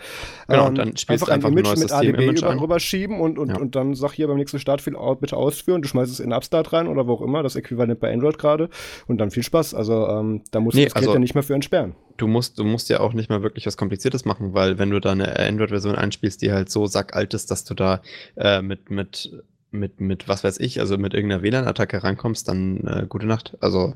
Genau, ähm, dann spielst einfach du einfach ein Image mit ADB Image über, rüberschieben und, und, ja. und dann sag hier beim nächsten Start viel bitte ausführen. Du schmeißt es in Upstart rein oder wo auch immer, das Äquivalent bei Android gerade. Und dann viel Spaß. Also ähm, da musst nee, du das also, ja nicht mehr für entsperren. Du musst, du musst ja auch nicht mal wirklich was Kompliziertes machen, weil wenn du da eine Android-Version einspielst, die halt so sackalt ist, dass du da äh, mit, mit mit, mit was weiß ich, also mit irgendeiner WLAN-Attacke reinkommst, dann äh, gute Nacht. Also.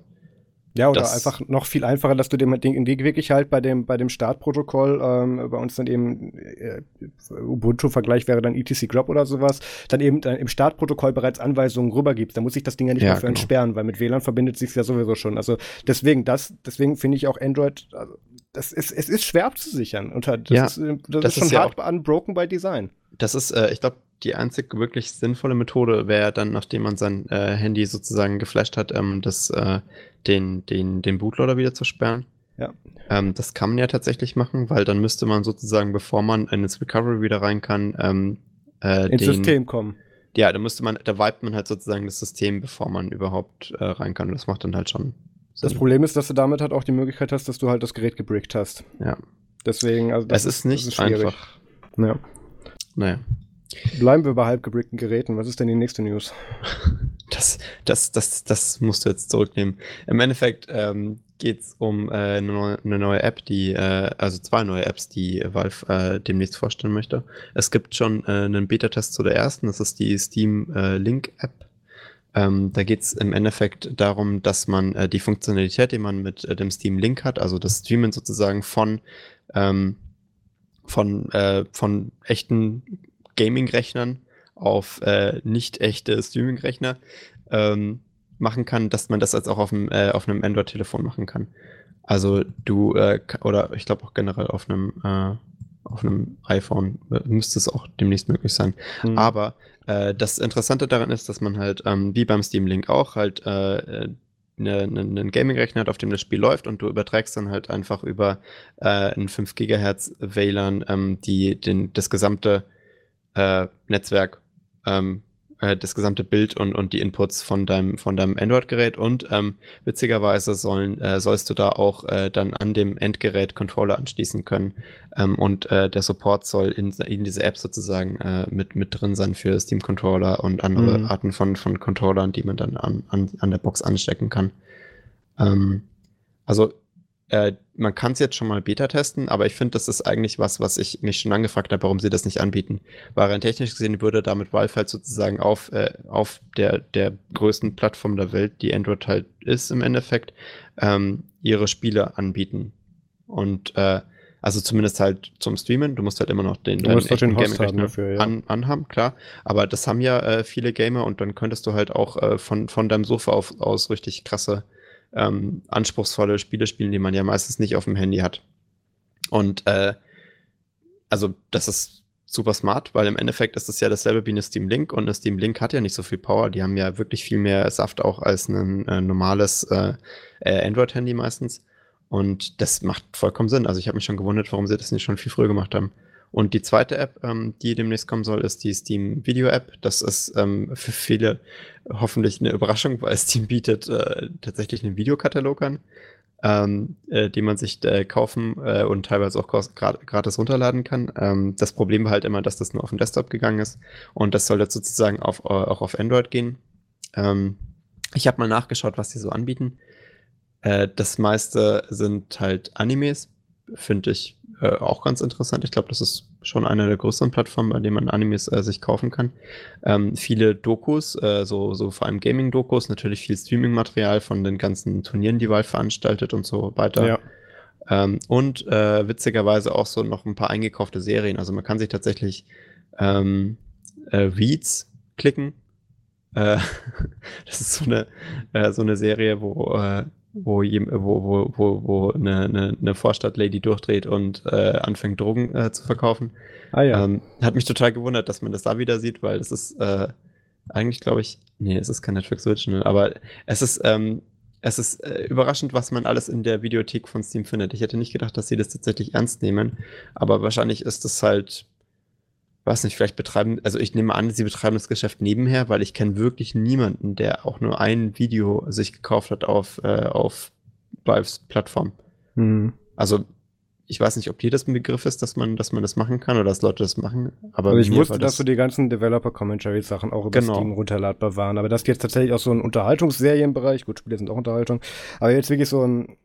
Ja, oder einfach noch viel einfacher, dass du dem Ding wirklich halt bei dem, bei dem Startprotokoll, ähm, bei uns dann eben äh, Ubuntu-Vergleich wäre dann etc Grub oder sowas, dann eben dann im Startprotokoll bereits Anweisungen rübergibst. Da muss ich das Ding ja nicht ja, mehr für genau. entsperren, weil mit WLAN verbindet sich ja sowieso schon. Also deswegen, das, deswegen finde ich auch Android, also das ist, es ist schwer abzusichern. Und das, ja, ist, das, das ist schon ist hart ja unbroken by Design. Das ist, äh, ich glaube, die einzig wirklich sinnvolle Methode wäre dann, nachdem man sein äh, Handy sozusagen geflasht hat, ähm, das, äh, den, den, den Bootloader wieder zu sperren. Ja. Ähm, das kann man ja tatsächlich machen, weil dann müsste man sozusagen, bevor man in das Recovery wieder rein kann, ähm, äh, ins den, System kommen. Ja, da müsste man, da vibet man halt sozusagen das System, bevor man überhaupt äh, rein kann. Und das macht dann halt schon. Sinn. Das Problem ist, dass du damit halt auch die Möglichkeit hast, dass du halt das Gerät gebrickt hast. Ja. Deswegen, also das es ist nicht ist einfach. Ja. Naja. Bleiben wir bei halbgebrickten Geräten. Was ist denn die nächste News? Das, das, das, das musst du jetzt zurücknehmen. Im Endeffekt ähm, geht es um äh, eine, neue, eine, neue, App, die, äh, also zwei neue Apps, die Valve äh, demnächst vorstellen möchte. Es gibt schon äh, einen Beta-Test zu der ersten, das ist die Steam äh, Link App. Ähm, da geht es im Endeffekt darum, dass man äh, die Funktionalität, die man mit dem Steam Link hat, also das Streamen sozusagen von, ähm, von, von echten Gaming-Rechnern auf äh, nicht echte Streaming-Rechner ähm, machen kann, dass man das als auch auf, dem, äh, auf einem Android-Telefon machen kann. Also du, äh, oder ich glaube auch generell auf einem, äh, auf einem iPhone müsste es auch demnächst möglich sein. Mhm. Aber äh, das Interessante daran ist, dass man halt, ähm, wie beim Steam Link auch, halt äh, einen eine, ne Gaming-Rechner hat, auf dem das Spiel läuft und du überträgst dann halt einfach über äh, einen 5 GHz WLAN ähm, die, den, das gesamte äh, Netzwerk, ähm, äh, das gesamte Bild und, und die Inputs von deinem, von deinem Android-Gerät und ähm, witzigerweise sollen, äh, sollst du da auch äh, dann an dem Endgerät Controller anschließen können ähm, und äh, der Support soll in, in diese App sozusagen äh, mit, mit drin sein für Steam-Controller und andere mhm. Arten von, von Controllern, die man dann an, an, an der Box anstecken kann. Ähm, also äh, man kann es jetzt schon mal Beta testen, aber ich finde, das ist eigentlich was, was ich mich schon angefragt habe, warum sie das nicht anbieten. Weil rein technisch gesehen würde damit Valve halt sozusagen auf, äh, auf der, der größten Plattform der Welt, die Android halt ist im Endeffekt, ähm, ihre Spiele anbieten. Und äh, also zumindest halt zum Streamen. Du musst halt immer noch den, du musst den Host haben dafür, ja. an, anhaben, klar. Aber das haben ja äh, viele Gamer und dann könntest du halt auch äh, von, von deinem Sofa auf, aus richtig krasse ähm, anspruchsvolle Spiele spielen, die man ja meistens nicht auf dem Handy hat. Und äh, also das ist super smart, weil im Endeffekt ist es ja dasselbe wie eine Steam Link und eine Steam Link hat ja nicht so viel Power. Die haben ja wirklich viel mehr Saft auch als ein äh, normales äh, äh Android-Handy meistens. Und das macht vollkommen Sinn. Also ich habe mich schon gewundert, warum sie das nicht schon viel früher gemacht haben. Und die zweite App, ähm, die demnächst kommen soll, ist die Steam Video App. Das ist ähm, für viele hoffentlich eine Überraschung, weil Steam bietet äh, tatsächlich einen Videokatalog an, ähm, äh, den man sich äh, kaufen äh, und teilweise auch gratis runterladen kann. Ähm, das Problem war halt immer, dass das nur auf dem Desktop gegangen ist und das soll jetzt sozusagen auf, äh, auch auf Android gehen. Ähm, ich habe mal nachgeschaut, was die so anbieten. Äh, das meiste sind halt Animes, finde ich äh, auch ganz interessant. Ich glaube, das ist schon eine der größeren Plattformen, bei denen man Animes äh, sich kaufen kann. Ähm, viele Dokus, äh, so, so vor allem Gaming-Dokus, natürlich viel Streaming-Material von den ganzen Turnieren, die Valve veranstaltet und so weiter. Ja. Ähm, und äh, witzigerweise auch so noch ein paar eingekaufte Serien. Also man kann sich tatsächlich ähm, äh, Reads klicken. Äh, das ist so eine, so eine Serie, wo wo, wo, wo, wo, eine, eine, eine Vorstadtlady durchdreht und äh, anfängt, Drogen äh, zu verkaufen. Ah ja. Ähm, hat mich total gewundert, dass man das da wieder sieht, weil das ist äh, eigentlich, glaube ich, nee, es ist kein Netflix Original, aber es ist, ähm, es ist äh, überraschend, was man alles in der Videothek von Steam findet. Ich hätte nicht gedacht, dass sie das tatsächlich ernst nehmen, aber wahrscheinlich ist es halt weiß nicht, vielleicht betreiben, also ich nehme an, sie betreiben das Geschäft nebenher, weil ich kenne wirklich niemanden, der auch nur ein Video sich gekauft hat auf, äh, auf Valves Plattform. Mhm. Also ich weiß nicht, ob dir das ein Begriff ist, dass man, dass man das machen kann oder dass Leute das machen. Aber also ich wusste, das dass du die ganzen Developer-Commentary-Sachen auch über genau. Steam runterladbar waren. Aber das jetzt tatsächlich auch so ein Unterhaltungsserienbereich, gut, Spiele sind auch Unterhaltung, aber jetzt wirklich so ein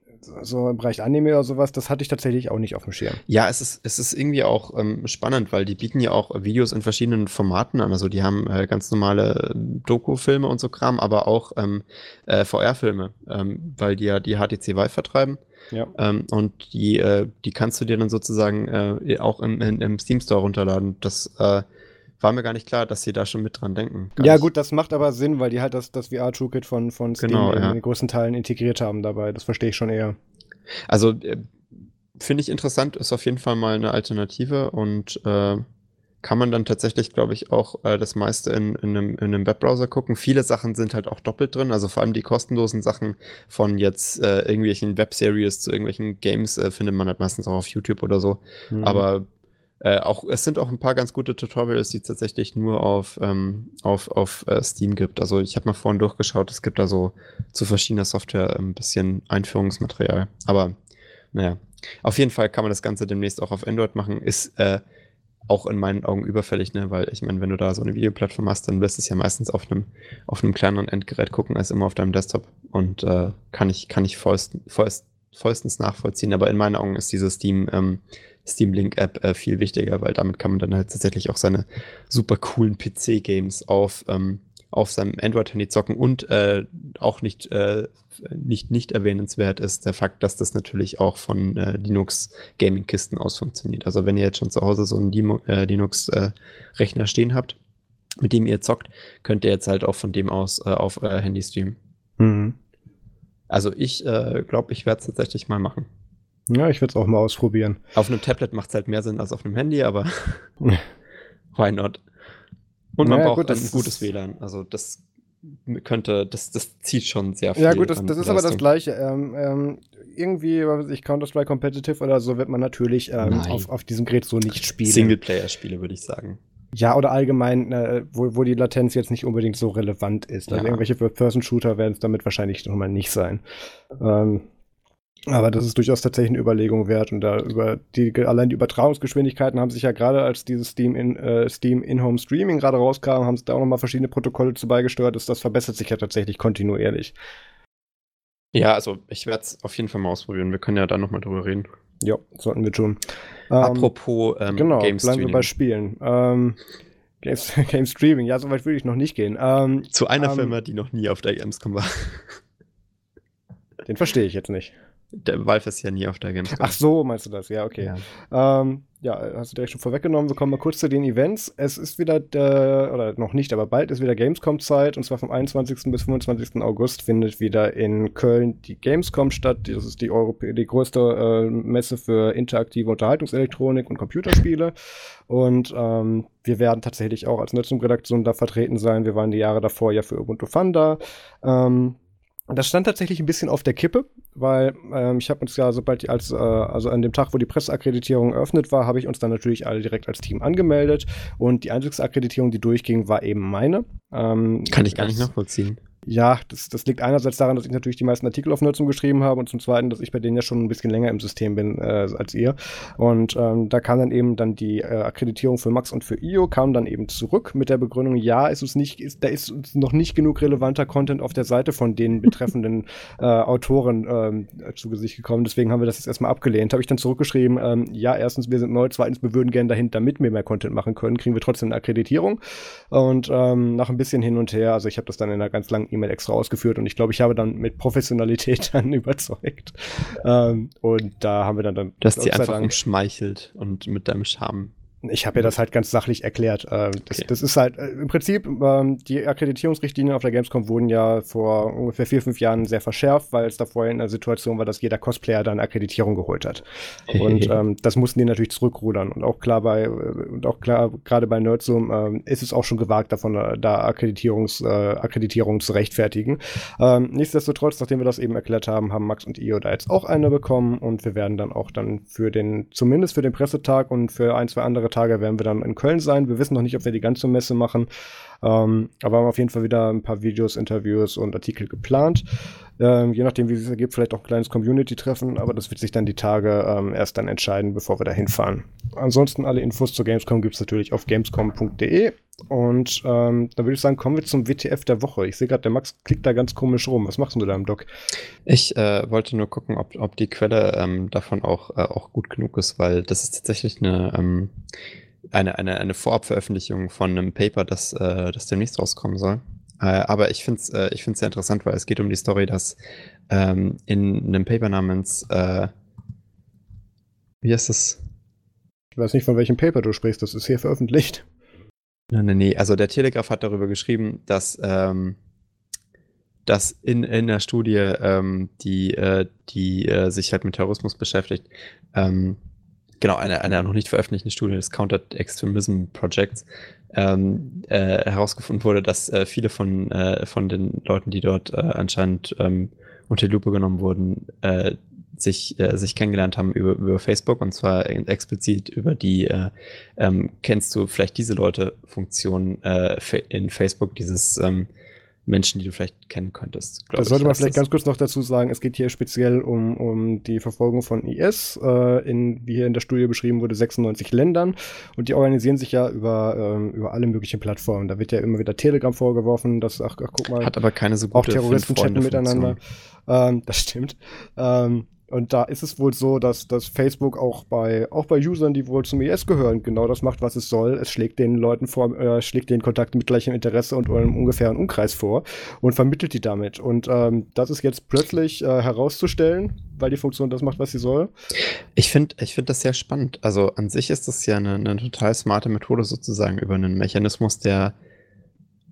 so im Bereich Anime oder sowas, das hatte ich tatsächlich auch nicht auf dem Schirm. Ja, es ist, es ist irgendwie auch ähm, spannend, weil die bieten ja auch Videos in verschiedenen Formaten an. Also die haben äh, ganz normale Doku-Filme und so Kram, aber auch ähm, äh, VR-Filme, ähm, weil die ja die HTC Vive vertreiben. Ja. Ähm, und die, äh, die kannst du dir dann sozusagen äh, auch im, im Steam Store runterladen. Das äh, war mir gar nicht klar, dass sie da schon mit dran denken. Gar ja, nicht. gut, das macht aber Sinn, weil die halt das, das VR-Toolkit von, von Steam genau, in ja. den größten Teilen integriert haben dabei. Das verstehe ich schon eher. Also, äh, finde ich interessant, ist auf jeden Fall mal eine Alternative und äh, kann man dann tatsächlich, glaube ich, auch äh, das meiste in, in, einem, in einem Webbrowser gucken. Viele Sachen sind halt auch doppelt drin, also vor allem die kostenlosen Sachen von jetzt äh, irgendwelchen Webseries zu irgendwelchen Games äh, findet man halt meistens auch auf YouTube oder so. Mhm. Aber äh, auch, es sind auch ein paar ganz gute Tutorials, die es tatsächlich nur auf, ähm, auf, auf äh, Steam gibt. Also ich habe mal vorhin durchgeschaut, es gibt da so zu verschiedener Software ein bisschen Einführungsmaterial. Aber naja, auf jeden Fall kann man das Ganze demnächst auch auf Android machen. Ist äh, auch in meinen Augen überfällig, ne? weil ich meine, wenn du da so eine Videoplattform hast, dann wirst du es ja meistens auf einem, auf einem kleineren Endgerät gucken als immer auf deinem Desktop. Und äh, kann ich, kann ich vollst, vollst, vollstens nachvollziehen. Aber in meinen Augen ist diese Steam, ähm, Steam Link App äh, viel wichtiger, weil damit kann man dann halt tatsächlich auch seine super coolen PC-Games auf, ähm, auf seinem Android-Handy zocken und äh, auch nicht, äh, nicht, nicht erwähnenswert ist der Fakt, dass das natürlich auch von äh, Linux-Gaming-Kisten aus funktioniert. Also wenn ihr jetzt schon zu Hause so einen äh, Linux-Rechner stehen habt, mit dem ihr zockt, könnt ihr jetzt halt auch von dem aus äh, auf euer Handy streamen. Mhm. Also ich äh, glaube, ich werde es tatsächlich mal machen. Ja, ich werde es auch mal ausprobieren. Auf einem Tablet macht es halt mehr Sinn als auf einem Handy, aber why not? Und man naja, braucht gut, ein gutes WLAN. Also das könnte, das, das zieht schon sehr viel. Ja, gut, das, das ist aber das Gleiche. Ähm, ähm, irgendwie, was ich Counter-Strike Competitive oder so, wird man natürlich ähm, auf, auf diesem Gerät so nicht spielen. Singleplayer-Spiele, würde ich sagen. Ja, oder allgemein, äh, wo, wo die Latenz jetzt nicht unbedingt so relevant ist. Also ja. irgendwelche Person-Shooter werden es damit wahrscheinlich nochmal nicht sein. Ähm, aber das ist durchaus tatsächlich eine Überlegung wert. Und da über die, allein die Übertragungsgeschwindigkeiten haben sich ja gerade, als dieses Steam in äh, Steam In-Home Streaming gerade rauskam, haben sie da auch nochmal verschiedene Protokolle zu beigesteuert. Das, das verbessert sich ja tatsächlich kontinuierlich. Ja, also ich werde es auf jeden Fall mal ausprobieren. Wir können ja da nochmal drüber reden. Ja, sollten wir tun. Ähm, Apropos ähm, genau, Game bleiben wir bei Spielen. Ähm, Game, Game Streaming, ja, soweit würde ich noch nicht gehen. Ähm, Zu einer ähm, Firma, die noch nie auf der Gamescom war. Den verstehe ich jetzt nicht. Der Valve ist ja nie auf der Gamescom. Ach so, meinst du das? Ja, okay. Ja. Ähm, ja, hast du direkt schon vorweggenommen. Wir kommen mal kurz zu den Events. Es ist wieder, der, oder noch nicht, aber bald ist wieder Gamescom-Zeit. Und zwar vom 21. bis 25. August findet wieder in Köln die Gamescom statt. Das ist die, Europä die größte äh, Messe für interaktive Unterhaltungselektronik und Computerspiele. Und ähm, wir werden tatsächlich auch als Nutzung-Redaktion da vertreten sein. Wir waren die Jahre davor ja für Ubuntu Fun da. Ähm, das stand tatsächlich ein bisschen auf der Kippe, weil ähm, ich habe uns ja, sobald die als, äh, also an dem Tag, wo die Presseakkreditierung eröffnet war, habe ich uns dann natürlich alle direkt als Team angemeldet und die einzige Akkreditierung, die durchging, war eben meine. Ähm, Kann ich gar nicht nachvollziehen. Ja, das, das liegt einerseits daran, dass ich natürlich die meisten Artikel auf Nutzung geschrieben habe und zum Zweiten, dass ich bei denen ja schon ein bisschen länger im System bin äh, als ihr. Und ähm, da kam dann eben dann die äh, Akkreditierung für Max und für IO, kam dann eben zurück mit der Begründung, ja, ist uns nicht, ist, da ist uns noch nicht genug relevanter Content auf der Seite von den betreffenden äh, Autoren ähm, zu Gesicht gekommen. Deswegen haben wir das jetzt erstmal abgelehnt. Habe ich dann zurückgeschrieben, ähm, ja, erstens, wir sind neu, zweitens, wir würden gerne dahin, damit wir mehr Content machen können, kriegen wir trotzdem eine Akkreditierung. Und ähm, nach ein bisschen hin und her, also ich habe das dann in einer ganz langen E-Mail extra ausgeführt und ich glaube, ich habe dann mit Professionalität dann überzeugt. Ähm, und da haben wir dann dann. Du hast sie einfach umschmeichelt und mit deinem Charme ich habe ja das halt ganz sachlich erklärt. Äh, das, okay. das, ist halt äh, im Prinzip, ähm, die Akkreditierungsrichtlinien auf der Gamescom wurden ja vor ungefähr vier, fünf Jahren sehr verschärft, weil es da vorher in der Situation war, dass jeder Cosplayer dann Akkreditierung geholt hat. Und ähm, das mussten die natürlich zurückrudern. Und auch klar bei, äh, und auch klar, gerade bei Nerdzoom ähm, ist es auch schon gewagt, davon da Akkreditierungs, äh, Akkreditierung zu rechtfertigen. Ähm, nichtsdestotrotz, nachdem wir das eben erklärt haben, haben Max und Io da jetzt auch eine bekommen und wir werden dann auch dann für den, zumindest für den Pressetag und für ein, zwei andere Tage werden wir dann in Köln sein. Wir wissen noch nicht, ob wir die ganze Messe machen. Ähm, aber haben auf jeden Fall wieder ein paar Videos, Interviews und Artikel geplant. Ähm, je nachdem, wie es ergibt, vielleicht auch ein kleines Community-Treffen, aber das wird sich dann die Tage ähm, erst dann entscheiden, bevor wir da hinfahren. Ansonsten alle Infos zur Gamescom gibt es natürlich auf gamescom.de. Und ähm, da würde ich sagen, kommen wir zum WTF der Woche. Ich sehe gerade, der Max klickt da ganz komisch rum. Was machst du da im Doc? Ich äh, wollte nur gucken, ob, ob die Quelle ähm, davon auch, äh, auch gut genug ist, weil das ist tatsächlich eine ähm, eine, eine, eine Vorabveröffentlichung von einem Paper, das, äh, das demnächst rauskommen soll. Äh, aber ich finde es äh, ich find's sehr interessant, weil es geht um die Story, dass ähm, in einem Paper namens, äh, wie heißt das? Ich weiß nicht, von welchem Paper du sprichst, das ist hier veröffentlicht. Nein, nein, nee. Also der Telegraph hat darüber geschrieben, dass, ähm, dass in, in der Studie, ähm, die, äh, die äh, sich halt mit Terrorismus beschäftigt, ähm, genau, einer eine noch nicht veröffentlichten Studie des Counter Extremism Projects ähm, äh, herausgefunden wurde, dass äh, viele von, äh, von den Leuten, die dort äh, anscheinend ähm, unter die Lupe genommen wurden, äh, sich, äh, sich kennengelernt haben über, über Facebook und zwar explizit über die, äh, ähm, kennst du vielleicht diese Leute Funktion äh, in Facebook, dieses ähm, Menschen, die du vielleicht kennen könntest. Da sollte man vielleicht ganz kurz noch dazu sagen, es geht hier speziell um, um die Verfolgung von IS, äh, in, wie hier in der Studie beschrieben wurde, 96 Ländern. Und die organisieren sich ja über, ähm, über alle möglichen Plattformen. Da wird ja immer wieder Telegram vorgeworfen, dass, ach, ach guck mal, hat aber keine so gute auch Terroristen chatten miteinander. Ähm, das stimmt. Ähm, und da ist es wohl so, dass, dass Facebook auch bei, auch bei Usern, die wohl zum IS gehören, genau das macht, was es soll. Es schlägt den Leuten vor, äh, schlägt den Kontakt mit gleichem Interesse und einem ungefähren Umkreis vor und vermittelt die damit. Und ähm, das ist jetzt plötzlich äh, herauszustellen, weil die Funktion das macht, was sie soll. Ich finde ich find das sehr spannend. Also an sich ist das ja eine, eine total smarte Methode sozusagen über einen Mechanismus, der,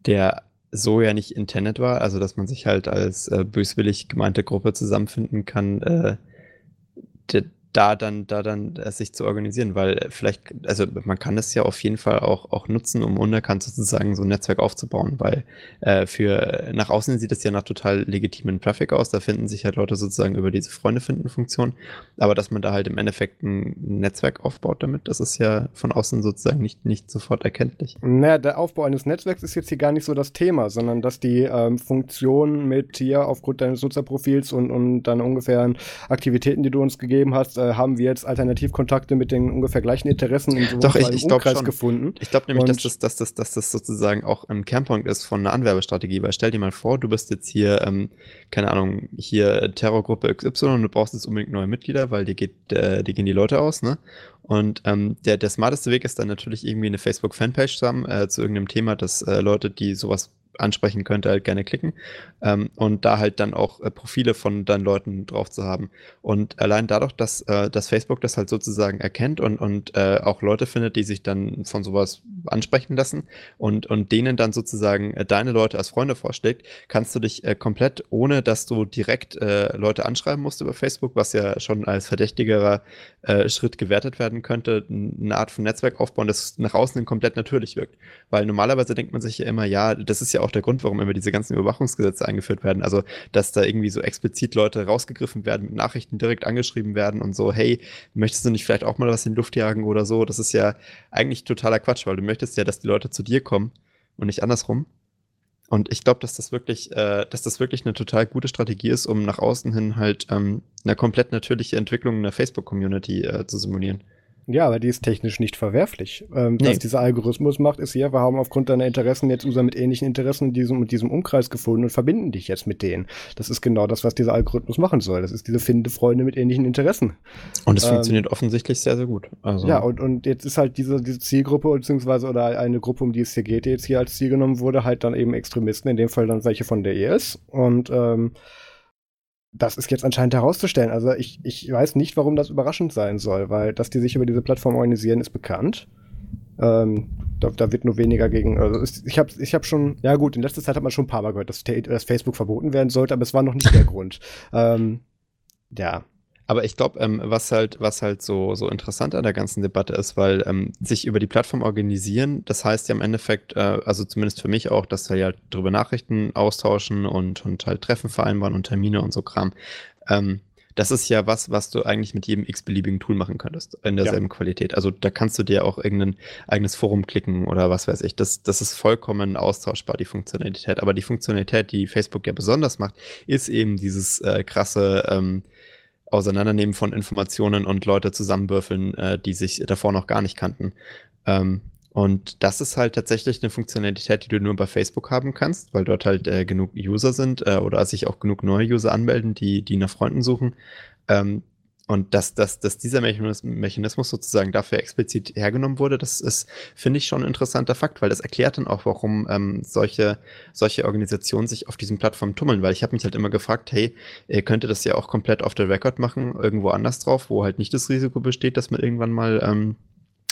der so ja nicht intended war, also dass man sich halt als äh, böswillig gemeinte Gruppe zusammenfinden kann, äh, der, da dann, da dann äh, sich zu organisieren, weil vielleicht, also man kann das ja auf jeden Fall auch, auch nutzen, um unerkannt sozusagen so ein Netzwerk aufzubauen, weil äh, für nach außen sieht es ja nach total legitimen Traffic aus, da finden sich halt Leute sozusagen über diese Freunde finden Funktion, aber dass man da halt im Endeffekt ein Netzwerk aufbaut damit, das ist ja von außen sozusagen nicht, nicht sofort erkenntlich. Naja, der Aufbau eines Netzwerks ist jetzt hier gar nicht so das Thema, sondern dass die ähm, Funktion mit hier aufgrund deines Nutzerprofils und, und deiner ungefähren Aktivitäten, die du uns gegeben hast, äh, haben wir jetzt Alternativkontakte mit den ungefähr gleichen Interessen in so Doch, ich, ich Umkreis gefunden. Ich glaube nämlich, dass das, dass, das, dass das sozusagen auch ein Kernpunkt ist von einer Anwerbestrategie, weil stell dir mal vor, du bist jetzt hier, ähm, keine Ahnung, hier Terrorgruppe XY und du brauchst jetzt unbedingt neue Mitglieder, weil dir geht, äh, dir gehen die Leute aus, ne? Und ähm, der, der smarteste Weg ist dann natürlich irgendwie eine Facebook-Fanpage zusammen äh, zu irgendeinem Thema, dass äh, Leute, die sowas ansprechen könnte, halt gerne klicken. Ähm, und da halt dann auch äh, Profile von deinen Leuten drauf zu haben. Und allein dadurch, dass, äh, dass Facebook das halt sozusagen erkennt und, und äh, auch Leute findet, die sich dann von sowas ansprechen lassen und, und denen dann sozusagen äh, deine Leute als Freunde vorschlägt, kannst du dich äh, komplett, ohne dass du direkt äh, Leute anschreiben musst über Facebook, was ja schon als verdächtigerer Schritt gewertet werden könnte, eine Art von Netzwerk aufbauen, das nach außen komplett natürlich wirkt. Weil normalerweise denkt man sich ja immer, ja, das ist ja auch der Grund, warum immer diese ganzen Überwachungsgesetze eingeführt werden. Also, dass da irgendwie so explizit Leute rausgegriffen werden, mit Nachrichten direkt angeschrieben werden und so, hey, möchtest du nicht vielleicht auch mal was in die Luft jagen oder so? Das ist ja eigentlich totaler Quatsch, weil du möchtest ja, dass die Leute zu dir kommen und nicht andersrum. Und ich glaube, dass das wirklich, äh, dass das wirklich eine total gute Strategie ist, um nach außen hin halt ähm, eine komplett natürliche Entwicklung in der Facebook-Community äh, zu simulieren. Ja, aber die ist technisch nicht verwerflich. Ähm, nee. Was dieser Algorithmus macht, ist ja, wir haben aufgrund deiner Interessen jetzt User mit ähnlichen Interessen in diesem, in diesem Umkreis gefunden und verbinden dich jetzt mit denen. Das ist genau das, was dieser Algorithmus machen soll. Das ist diese finde Freunde mit ähnlichen Interessen. Und es ähm, funktioniert offensichtlich sehr, sehr gut. Also. Ja, und, und jetzt ist halt diese, diese Zielgruppe, beziehungsweise oder eine Gruppe, um die es hier geht, die jetzt hier als Ziel genommen wurde, halt dann eben Extremisten, in dem Fall dann welche von der ES. Und ähm, das ist jetzt anscheinend herauszustellen. Also ich, ich weiß nicht, warum das überraschend sein soll, weil dass die sich über diese Plattform organisieren, ist bekannt. Ähm, da, da, wird nur weniger gegen. Also ich habe ich hab schon, ja gut, in letzter Zeit hat man schon ein paar Mal gehört, dass, dass Facebook verboten werden sollte, aber es war noch nicht der Grund. Ähm, ja, aber ich glaube, ähm, was halt, was halt so, so interessant an der ganzen Debatte ist, weil ähm, sich über die Plattform organisieren, das heißt ja im Endeffekt, äh, also zumindest für mich auch, dass wir ja darüber Nachrichten austauschen und, und halt Treffen vereinbaren und Termine und so Kram. Ähm, das ist ja was, was du eigentlich mit jedem x-beliebigen Tool machen könntest, in derselben ja. Qualität. Also da kannst du dir auch irgendein eigenes Forum klicken oder was weiß ich. Das, das ist vollkommen austauschbar, die Funktionalität. Aber die Funktionalität, die Facebook ja besonders macht, ist eben dieses äh, krasse ähm, Auseinandernehmen von Informationen und Leute zusammenwürfeln, äh, die sich davor noch gar nicht kannten. Ähm, und das ist halt tatsächlich eine Funktionalität, die du nur bei Facebook haben kannst, weil dort halt äh, genug User sind äh, oder sich auch genug neue User anmelden, die, die nach Freunden suchen. Ähm, und dass, dass, dass dieser Mechanismus sozusagen dafür explizit hergenommen wurde, das ist, finde ich, schon ein interessanter Fakt, weil das erklärt dann auch, warum ähm, solche, solche Organisationen sich auf diesen Plattformen tummeln. Weil ich habe mich halt immer gefragt, hey, ihr könntet das ja auch komplett auf der Record machen, irgendwo anders drauf, wo halt nicht das Risiko besteht, dass man irgendwann mal ähm,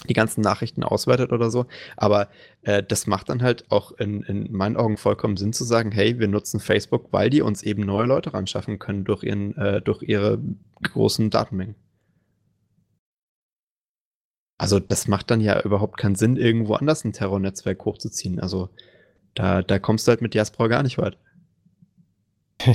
die ganzen Nachrichten auswertet oder so. Aber äh, das macht dann halt auch in, in meinen Augen vollkommen Sinn zu sagen, hey, wir nutzen Facebook, weil die uns eben neue Leute ran schaffen können durch, ihren, äh, durch ihre großen Datenmengen. Also das macht dann ja überhaupt keinen Sinn, irgendwo anders ein Terrornetzwerk hochzuziehen. Also da, da kommst du halt mit Diaspora gar nicht weit.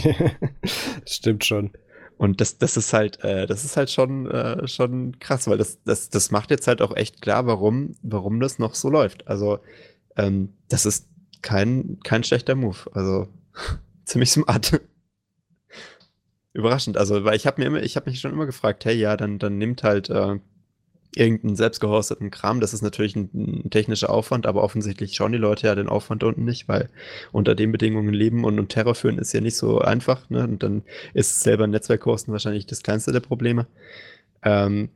Stimmt schon. Und das, das ist halt, äh, das ist halt schon, äh, schon krass, weil das, das, das macht jetzt halt auch echt klar, warum, warum das noch so läuft. Also, ähm, das ist kein, kein schlechter Move. Also ziemlich smart. Überraschend. Also, weil ich habe mir immer, ich habe mich schon immer gefragt, hey, ja, dann, dann nimmt halt äh, irgendeinen selbstgehosteten Kram. Das ist natürlich ein, ein, technischer Aufwand, aber offensichtlich schauen die Leute ja den Aufwand unten nicht, weil unter den Bedingungen leben und, und Terror führen ist ja nicht so einfach. Ne? Und dann ist selber ein Netzwerk hosten wahrscheinlich das kleinste der Probleme. Ähm,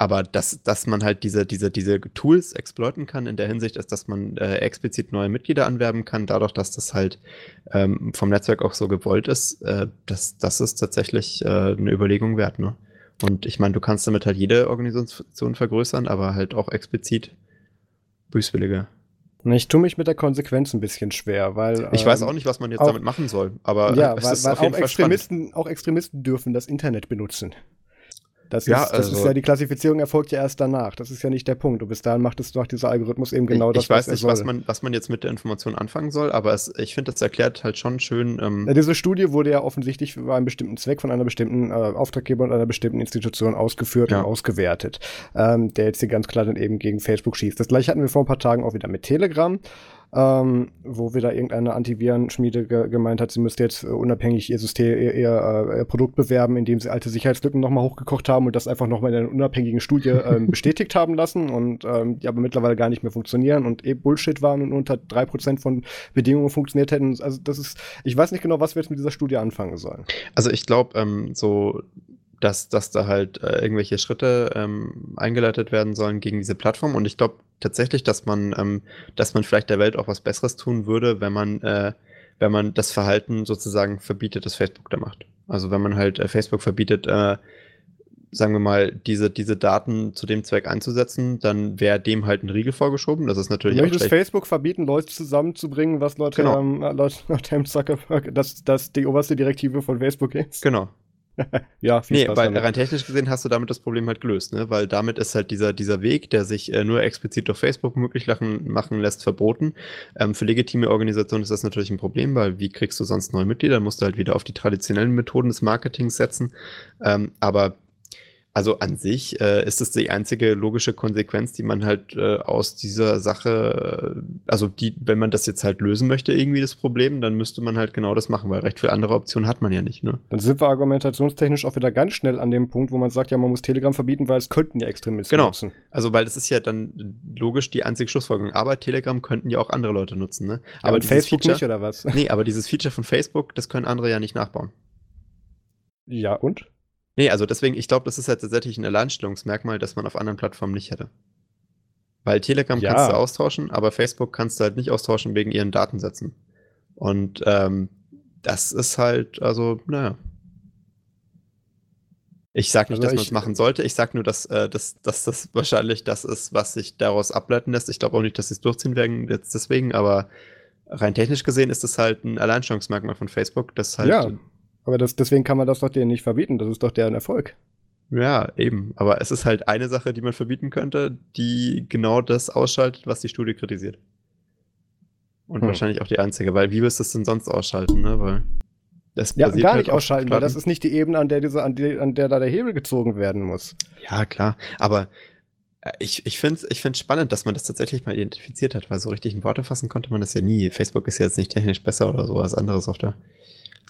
aber dass, dass man halt diese, diese, diese Tools exploiten kann in der Hinsicht, ist, dass man äh, explizit neue Mitglieder anwerben kann, dadurch, dass das halt ähm, vom Netzwerk auch so gewollt ist, äh, das, das ist tatsächlich äh, eine Überlegung wert. Ne? Und ich meine, du kannst damit halt jede Organisation vergrößern, aber halt auch explizit böswillige. Ich tue mich mit der Konsequenz ein bisschen schwer, weil. Ich ähm, weiß auch nicht, was man jetzt auch, damit machen soll, aber ja, es weil, ist weil auf jeden auch Fall Extremisten, auch Extremisten dürfen das Internet benutzen. Das, ja, ist, das also, ist ja die Klassifizierung erfolgt ja erst danach. Das ist ja nicht der Punkt. Und bis dahin macht es doch dieser Algorithmus eben genau ich, das. Ich weiß nicht, was man, was man jetzt mit der Information anfangen soll, aber es, ich finde, das erklärt halt schon schön. Ähm ja, diese Studie wurde ja offensichtlich für einen bestimmten Zweck von einer bestimmten äh, Auftraggeber und einer bestimmten Institution ausgeführt ja. und ausgewertet, ähm, der jetzt hier ganz klar dann eben gegen Facebook schießt. Das gleiche hatten wir vor ein paar Tagen auch wieder mit Telegram ähm, wo wieder irgendeine Antivirenschmiede ge gemeint hat, sie müsste jetzt äh, unabhängig ihr System, ihr, ihr, ihr, Produkt bewerben, indem sie alte Sicherheitslücken nochmal hochgekocht haben und das einfach nochmal in einer unabhängigen Studie ähm, bestätigt haben lassen und ähm, die aber mittlerweile gar nicht mehr funktionieren und eh Bullshit waren und unter drei Prozent von Bedingungen funktioniert hätten. Also das ist, ich weiß nicht genau, was wir jetzt mit dieser Studie anfangen sollen. Also ich glaube, ähm, so dass, dass da halt äh, irgendwelche Schritte ähm, eingeleitet werden sollen gegen diese Plattform. Und ich glaube tatsächlich, dass man, ähm, dass man vielleicht der Welt auch was Besseres tun würde, wenn man, äh, wenn man das Verhalten sozusagen verbietet, das Facebook da macht. Also wenn man halt äh, Facebook verbietet, äh, sagen wir mal, diese, diese Daten zu dem Zweck einzusetzen, dann wäre dem halt ein Riegel vorgeschoben. Das ist natürlich du möchtest Facebook verbieten, Leute zusammenzubringen, was Leute, genau. ähm, Leute nach dem Zuckerberg, dass das die oberste Direktive von Facebook ist. Genau, ja, viel nee, Spaß weil damit. rein technisch gesehen hast du damit das Problem halt gelöst, ne? Weil damit ist halt dieser, dieser Weg, der sich äh, nur explizit durch Facebook möglich machen, machen lässt, verboten. Ähm, für legitime Organisationen ist das natürlich ein Problem, weil wie kriegst du sonst neue Mitglieder? Dann musst du halt wieder auf die traditionellen Methoden des Marketings setzen. Ähm, aber also an sich äh, ist es die einzige logische Konsequenz, die man halt äh, aus dieser Sache, äh, also die, wenn man das jetzt halt lösen möchte, irgendwie das Problem, dann müsste man halt genau das machen, weil recht viele andere Optionen hat man ja nicht. Ne? Dann sind wir argumentationstechnisch auch wieder ganz schnell an dem Punkt, wo man sagt, ja, man muss Telegram verbieten, weil es könnten ja Extremisten genau. nutzen. Also weil das ist ja dann logisch die einzige Schlussfolgerung. Aber Telegram könnten ja auch andere Leute nutzen. Ne? Aber ja, Facebook Feature, nicht oder was? Nee, aber dieses Feature von Facebook, das können andere ja nicht nachbauen. Ja und? Nee, also deswegen, ich glaube, das ist halt tatsächlich ein Alleinstellungsmerkmal, das man auf anderen Plattformen nicht hätte. Weil Telegram ja. kannst du austauschen, aber Facebook kannst du halt nicht austauschen wegen ihren Datensätzen. Und ähm, das ist halt, also, naja. Ich sage nicht, also dass man es machen sollte. Ich sage nur, dass, äh, dass, dass das wahrscheinlich das ist, was sich daraus ableiten lässt. Ich glaube auch nicht, dass sie es durchziehen werden jetzt deswegen, aber rein technisch gesehen ist es halt ein Alleinstellungsmerkmal von Facebook, das halt ja. Aber das, deswegen kann man das doch denen nicht verbieten. Das ist doch deren Erfolg. Ja, eben. Aber es ist halt eine Sache, die man verbieten könnte, die genau das ausschaltet, was die Studie kritisiert. Und hm. wahrscheinlich auch die einzige, weil wie willst du es denn sonst ausschalten, ne? Weil das ja, gar halt nicht ausschalten, weil das ist nicht die Ebene, an der, diese, an, die, an der da der Hebel gezogen werden muss. Ja, klar. Aber äh, ich, ich finde es ich find's spannend, dass man das tatsächlich mal identifiziert hat, weil so richtig in Worte fassen konnte man das ja nie. Facebook ist ja jetzt nicht technisch besser oder sowas anderes auf der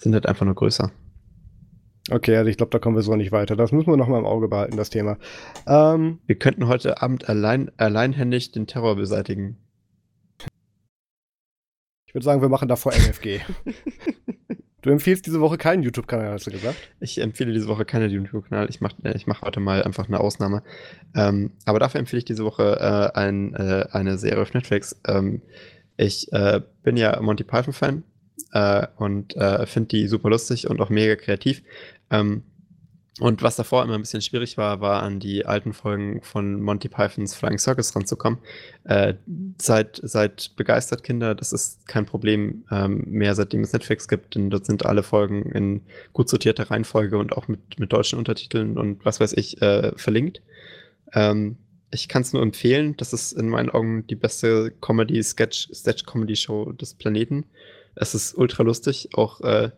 sind halt einfach nur größer. Okay, also ich glaube, da kommen wir so nicht weiter. Das müssen wir noch mal im Auge behalten, das Thema. Ähm, wir könnten heute Abend allein, alleinhändig den Terror beseitigen. Ich würde sagen, wir machen davor MFG. du empfiehlst diese Woche keinen YouTube-Kanal, hast du gesagt? Ich empfehle diese Woche keinen YouTube-Kanal. Ich mache ich mach heute mal einfach eine Ausnahme. Ähm, aber dafür empfehle ich diese Woche äh, ein, äh, eine Serie auf Netflix. Ähm, ich äh, bin ja Monty Python-Fan äh, und äh, finde die super lustig und auch mega kreativ. Ähm, und was davor immer ein bisschen schwierig war, war an die alten Folgen von Monty Pythons Flying Circus ranzukommen. Äh, seid, seid begeistert, Kinder, das ist kein Problem ähm, mehr, seitdem es Netflix gibt, denn dort sind alle Folgen in gut sortierter Reihenfolge und auch mit, mit deutschen Untertiteln und was weiß ich äh, verlinkt. Ähm, ich kann es nur empfehlen, das ist in meinen Augen die beste Comedy-Sketch-Comedy-Show des Planeten. Es ist ultra lustig, auch äh,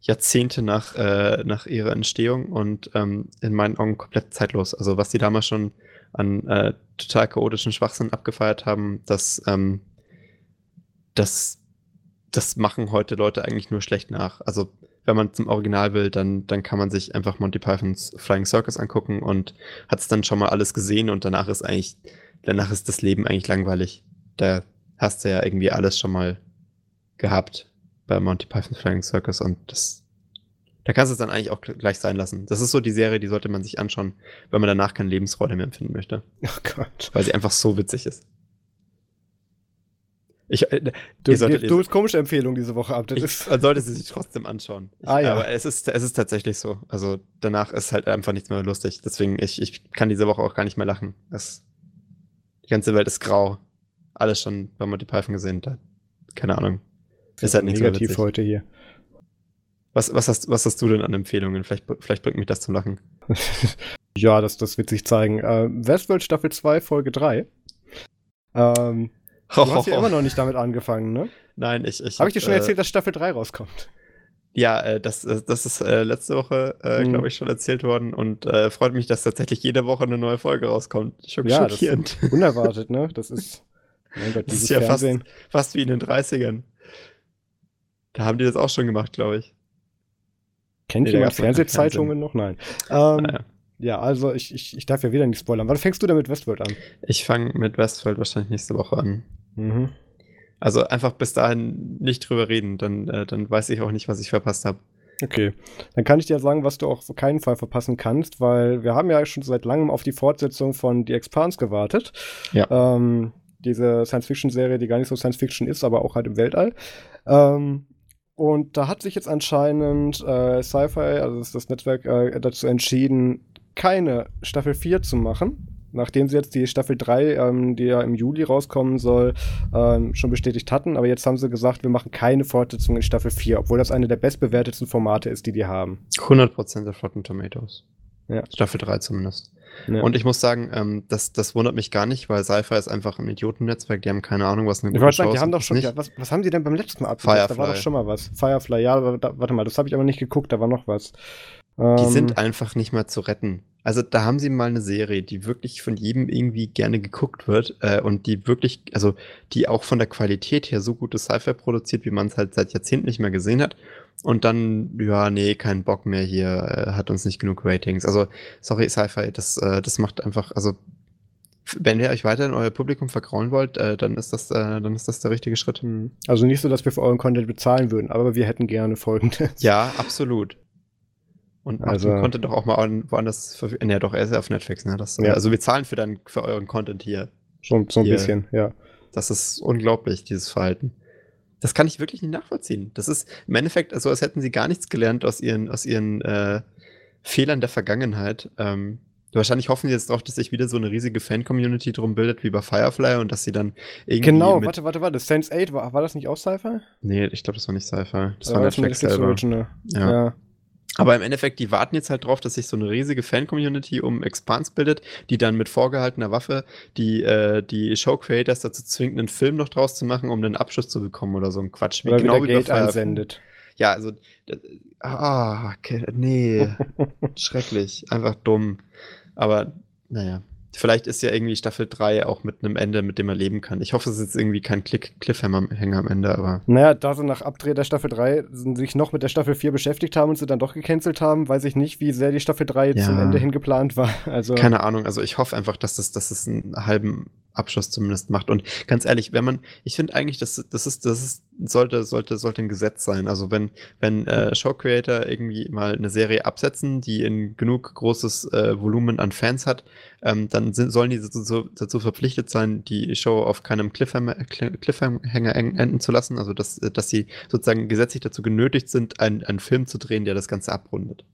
Jahrzehnte nach, äh, nach ihrer Entstehung und ähm, in meinen Augen komplett zeitlos. Also was die damals schon an äh, total chaotischen Schwachsinn abgefeiert haben, das, ähm, das das machen heute Leute eigentlich nur schlecht nach. Also, wenn man zum Original will, dann, dann kann man sich einfach Monty Pythons Flying Circus angucken und hat es dann schon mal alles gesehen und danach ist eigentlich, danach ist das Leben eigentlich langweilig. Da hast du ja irgendwie alles schon mal gehabt bei Monty Python's Flying Circus und das, da kannst du es dann eigentlich auch gleich sein lassen. Das ist so die Serie, die sollte man sich anschauen, wenn man danach keine Lebensfreude mehr empfinden möchte. Oh Gott. Weil sie einfach so witzig ist. Ich, äh, du, solltet, du hast komische Empfehlungen diese Woche ab. Ich, man sollte sie sich trotzdem anschauen. Ich, ah, ja. Aber es ist, es ist tatsächlich so. Also danach ist halt einfach nichts mehr lustig. Deswegen, ich, ich kann diese Woche auch gar nicht mehr lachen. Das, die ganze Welt ist grau. Alles schon bei Monty Python gesehen. Da, keine Ahnung. Ist halt nicht negativ so heute hier. Was, was, hast, was hast du denn an Empfehlungen? Vielleicht, vielleicht bringt mich das zum Lachen. ja, das, das wird sich zeigen. Äh, Westworld Staffel 2, Folge 3. Ähm, Du hast ja immer noch nicht damit angefangen, ne? Nein, ich. ich Habe ich dir schon äh, erzählt, dass Staffel 3 rauskommt? Ja, äh, das, äh, das ist äh, letzte Woche, äh, mhm. glaube ich, schon erzählt worden und äh, freut mich, dass tatsächlich jede Woche eine neue Folge rauskommt. Schock ja, schockierend. unerwartet, ne? Das ist, mein Gott, das ist ja fast, fast wie in den 30ern. Da haben die das auch schon gemacht, glaube ich. Kennt nee, jemand Fernsehzeitungen noch? Nein. Ähm, naja. Ja, also ich, ich, ich darf ja wieder nicht spoilern. Wann fängst du denn mit Westworld an? Ich fange mit Westworld wahrscheinlich nächste Woche an. Mhm. Also einfach bis dahin nicht drüber reden, dann, äh, dann weiß ich auch nicht, was ich verpasst habe. Okay, dann kann ich dir sagen, was du auch auf keinen Fall verpassen kannst, weil wir haben ja schon seit langem auf die Fortsetzung von The Expanse gewartet. Ja. Ähm, diese Science-Fiction-Serie, die gar nicht so Science-Fiction ist, aber auch halt im Weltall. Ähm, und da hat sich jetzt anscheinend äh, Sci-Fi, also das, Netzwerk, äh, dazu entschieden, keine Staffel 4 zu machen nachdem sie jetzt die Staffel 3, ähm, die ja im Juli rauskommen soll, ähm, schon bestätigt hatten. Aber jetzt haben sie gesagt, wir machen keine Fortsetzung in Staffel 4, obwohl das eine der bestbewertetsten Formate ist, die die haben. 100% der Rotten Tomatoes. Ja. Staffel 3 zumindest. Ja. Und ich muss sagen, ähm, das, das wundert mich gar nicht, weil Sci-Fi ist einfach ein Idiotennetzwerk. Die haben keine Ahnung, was eine gute ich wollte sagen, die haben doch schon, ja, was, was haben die denn beim letzten Mal abgesetzt? Da war doch schon mal was. Firefly, ja, da, warte mal, das habe ich aber nicht geguckt, da war noch was. Die ähm, sind einfach nicht mehr zu retten. Also da haben sie mal eine Serie, die wirklich von jedem irgendwie gerne geguckt wird äh, und die wirklich, also die auch von der Qualität her so gutes Sci-Fi produziert, wie man es halt seit Jahrzehnten nicht mehr gesehen hat. Und dann, ja, nee, kein Bock mehr hier, äh, hat uns nicht genug Ratings. Also, sorry, Sci-Fi, das, äh, das macht einfach, also wenn ihr euch weiterhin euer Publikum vergrauen wollt, äh, dann ist das, äh, dann ist das der richtige Schritt. Also nicht so, dass wir für euren Content bezahlen würden, aber wir hätten gerne folgendes. Ja, absolut. Und also, konnte doch auch mal woanders verfügen. Ne, doch, er ist ja auf Netflix, ne? Das, ja. Also wir zahlen für, dein, für euren Content hier. Schon so ein hier. bisschen, ja. Das ist unglaublich, dieses Verhalten. Das kann ich wirklich nicht nachvollziehen. Das ist im Endeffekt, also als hätten sie gar nichts gelernt aus ihren, aus ihren äh, Fehlern der Vergangenheit. Ähm, wahrscheinlich hoffen sie jetzt darauf, dass sich wieder so eine riesige Fan-Community drum bildet wie bei Firefly und dass sie dann irgendwie. Genau, warte, warte, warte. Sense 8, war, war das nicht auch Sci-Fi? Nee, ich glaube, das war nicht Sci-Fi. Das ja, war Netflix selber. Ja. ja. Aber im Endeffekt, die warten jetzt halt drauf, dass sich so eine riesige Fan-Community um Expans bildet, die dann mit vorgehaltener Waffe die, äh, die Show-Creators dazu zwingt, einen Film noch draus zu machen, um einen Abschluss zu bekommen oder so ein Quatsch. Wie, oder genau wie Geld einsendet. Ja, also, ah, okay, nee, schrecklich, einfach dumm. Aber, naja. Vielleicht ist ja irgendwie Staffel 3 auch mit einem Ende, mit dem er leben kann. Ich hoffe, es ist jetzt irgendwie kein Click Cliffhanger am Ende, aber. Naja, da sie nach Abdreh der Staffel 3 sich noch mit der Staffel 4 beschäftigt haben und sie dann doch gecancelt haben, weiß ich nicht, wie sehr die Staffel 3 ja. zum Ende hin geplant war. Also Keine Ahnung, also ich hoffe einfach, dass das, dass es einen halben Abschluss zumindest macht. Und ganz ehrlich, wenn man, ich finde eigentlich, das, das ist, das ist, sollte, sollte, sollte ein Gesetz sein. Also wenn, wenn äh, Show Creator irgendwie mal eine Serie absetzen, die in genug großes äh, Volumen an Fans hat, ähm, dann sind, sollen die so, dazu verpflichtet sein, die Show auf keinem Cliffhanger, Cliffhanger enden zu lassen. Also dass, dass sie sozusagen gesetzlich dazu genötigt sind, einen, einen Film zu drehen, der das Ganze abrundet.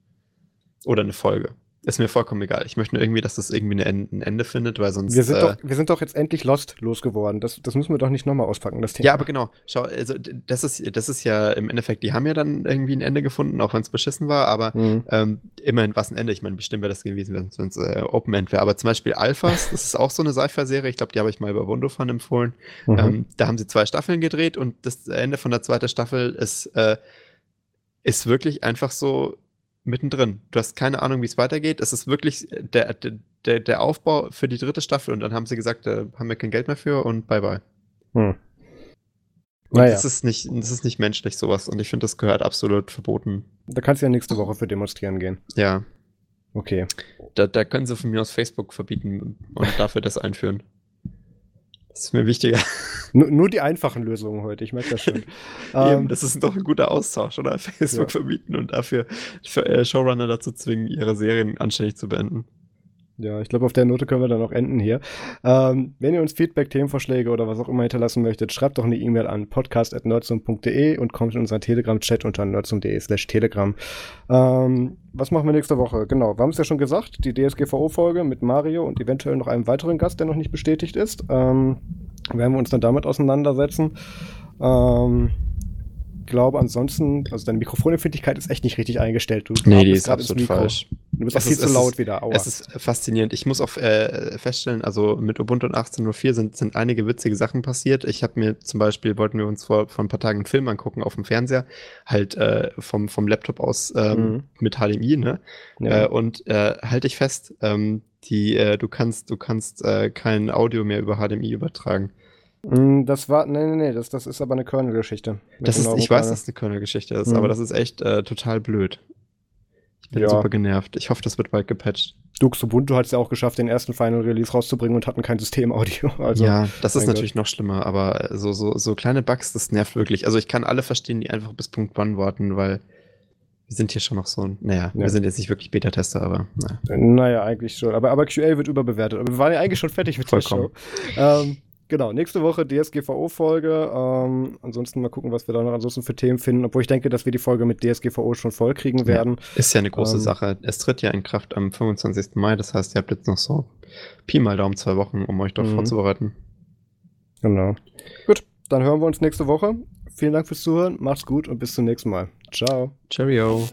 Oder eine Folge. Ist mir vollkommen egal. Ich möchte nur irgendwie, dass das irgendwie ein Ende findet, weil sonst. Wir sind, äh, doch, wir sind doch jetzt endlich Lost losgeworden. Das, das müssen wir doch nicht nochmal auspacken, das Thema. Ja, aber genau. Schau, also das ist, das ist ja im Endeffekt, die haben ja dann irgendwie ein Ende gefunden, auch wenn es beschissen war, aber mhm. ähm, immerhin was ein Ende. Ich meine, bestimmt wäre das gewesen, wenn es äh, Open End wäre. Aber zum Beispiel Alphas, das ist auch so eine Sci-Fi-Serie. Ich glaube, die habe ich mal über Wondofan empfohlen. Mhm. Ähm, da haben sie zwei Staffeln gedreht und das Ende von der zweiten Staffel ist, äh, ist wirklich einfach so mittendrin. Du hast keine Ahnung, wie es weitergeht. Es ist wirklich der, der, der Aufbau für die dritte Staffel und dann haben sie gesagt, da haben wir kein Geld mehr für und bye bye. Hm. Naja. das, ist nicht, das ist nicht menschlich, sowas. Und ich finde, das gehört absolut verboten. Da kannst du ja nächste Woche für demonstrieren gehen. Ja. Okay. Da, da können sie von mir aus Facebook verbieten und dafür das einführen. Das ist mir wichtiger. Nur, nur die einfachen Lösungen heute, ich merke das schon. Eben, ähm, das ist doch ein guter Austausch, oder? Facebook ja. verbieten und dafür äh, Showrunner dazu zwingen, ihre Serien anständig zu beenden. Ja, ich glaube, auf der Note können wir dann auch enden hier. Ähm, wenn ihr uns Feedback, Themenvorschläge oder was auch immer hinterlassen möchtet, schreibt doch eine E-Mail an podcast.nerdsum.de und kommt in unseren Telegram-Chat unter nerdsum.de slash telegram. Ähm, was machen wir nächste Woche? Genau, wir haben es ja schon gesagt, die DSGVO-Folge mit Mario und eventuell noch einem weiteren Gast, der noch nicht bestätigt ist. Ähm, werden wir uns dann damit auseinandersetzen. Ähm, glaube ansonsten, also deine Mikrofonempfindlichkeit ist echt nicht richtig eingestellt. Du nee, die ist absolut falsch. Du bist es auch viel ist, zu laut ist, wieder. Aua. Es ist faszinierend. Ich muss auch äh, feststellen, also mit Ubuntu und 18.04 sind, sind einige witzige Sachen passiert. Ich habe mir zum Beispiel, wollten wir uns vor, vor ein paar Tagen einen Film angucken auf dem Fernseher, halt äh, vom, vom Laptop aus ähm, mhm. mit HDMI, ne? Ja. Äh, und äh, halte ich fest, ähm, die, äh, du kannst, du kannst äh, kein Audio mehr über HDMI übertragen. Mm, das war, nee, nee, nee, das, das ist aber eine Kernel-Geschichte. Das ist, ich weiß, dass es eine Kernel-Geschichte ist, mhm. aber das ist echt äh, total blöd. Ich bin ja. super genervt. Ich hoffe, das wird bald gepatcht. Dux Ubuntu hat es ja auch geschafft, den ersten Final Release rauszubringen und hatten kein System-Audio. Also, ja, das ist natürlich Gott. noch schlimmer, aber so, so, so kleine Bugs, das nervt wirklich. Also ich kann alle verstehen, die einfach bis Punkt One warten, weil wir sind hier schon noch so, naja, ja. wir sind jetzt nicht wirklich Beta-Tester, aber naja. Naja, eigentlich schon. Aber, aber QA wird überbewertet. Aber wir waren ja eigentlich schon fertig mit Vollkommen. der Show. Ähm, Genau, nächste Woche DSGVO-Folge. Ähm, ansonsten mal gucken, was wir da noch ansonsten für Themen finden. Obwohl ich denke, dass wir die Folge mit DSGVO schon voll kriegen werden. Ja, ist ja eine große ähm, Sache. Es tritt ja in Kraft am 25. Mai. Das heißt, ihr habt jetzt noch so Pi mal Daumen zwei Wochen, um euch dort mhm. vorzubereiten. Genau. Gut, dann hören wir uns nächste Woche. Vielen Dank fürs Zuhören. Macht's gut und bis zum nächsten Mal. Ciao. Cheerio.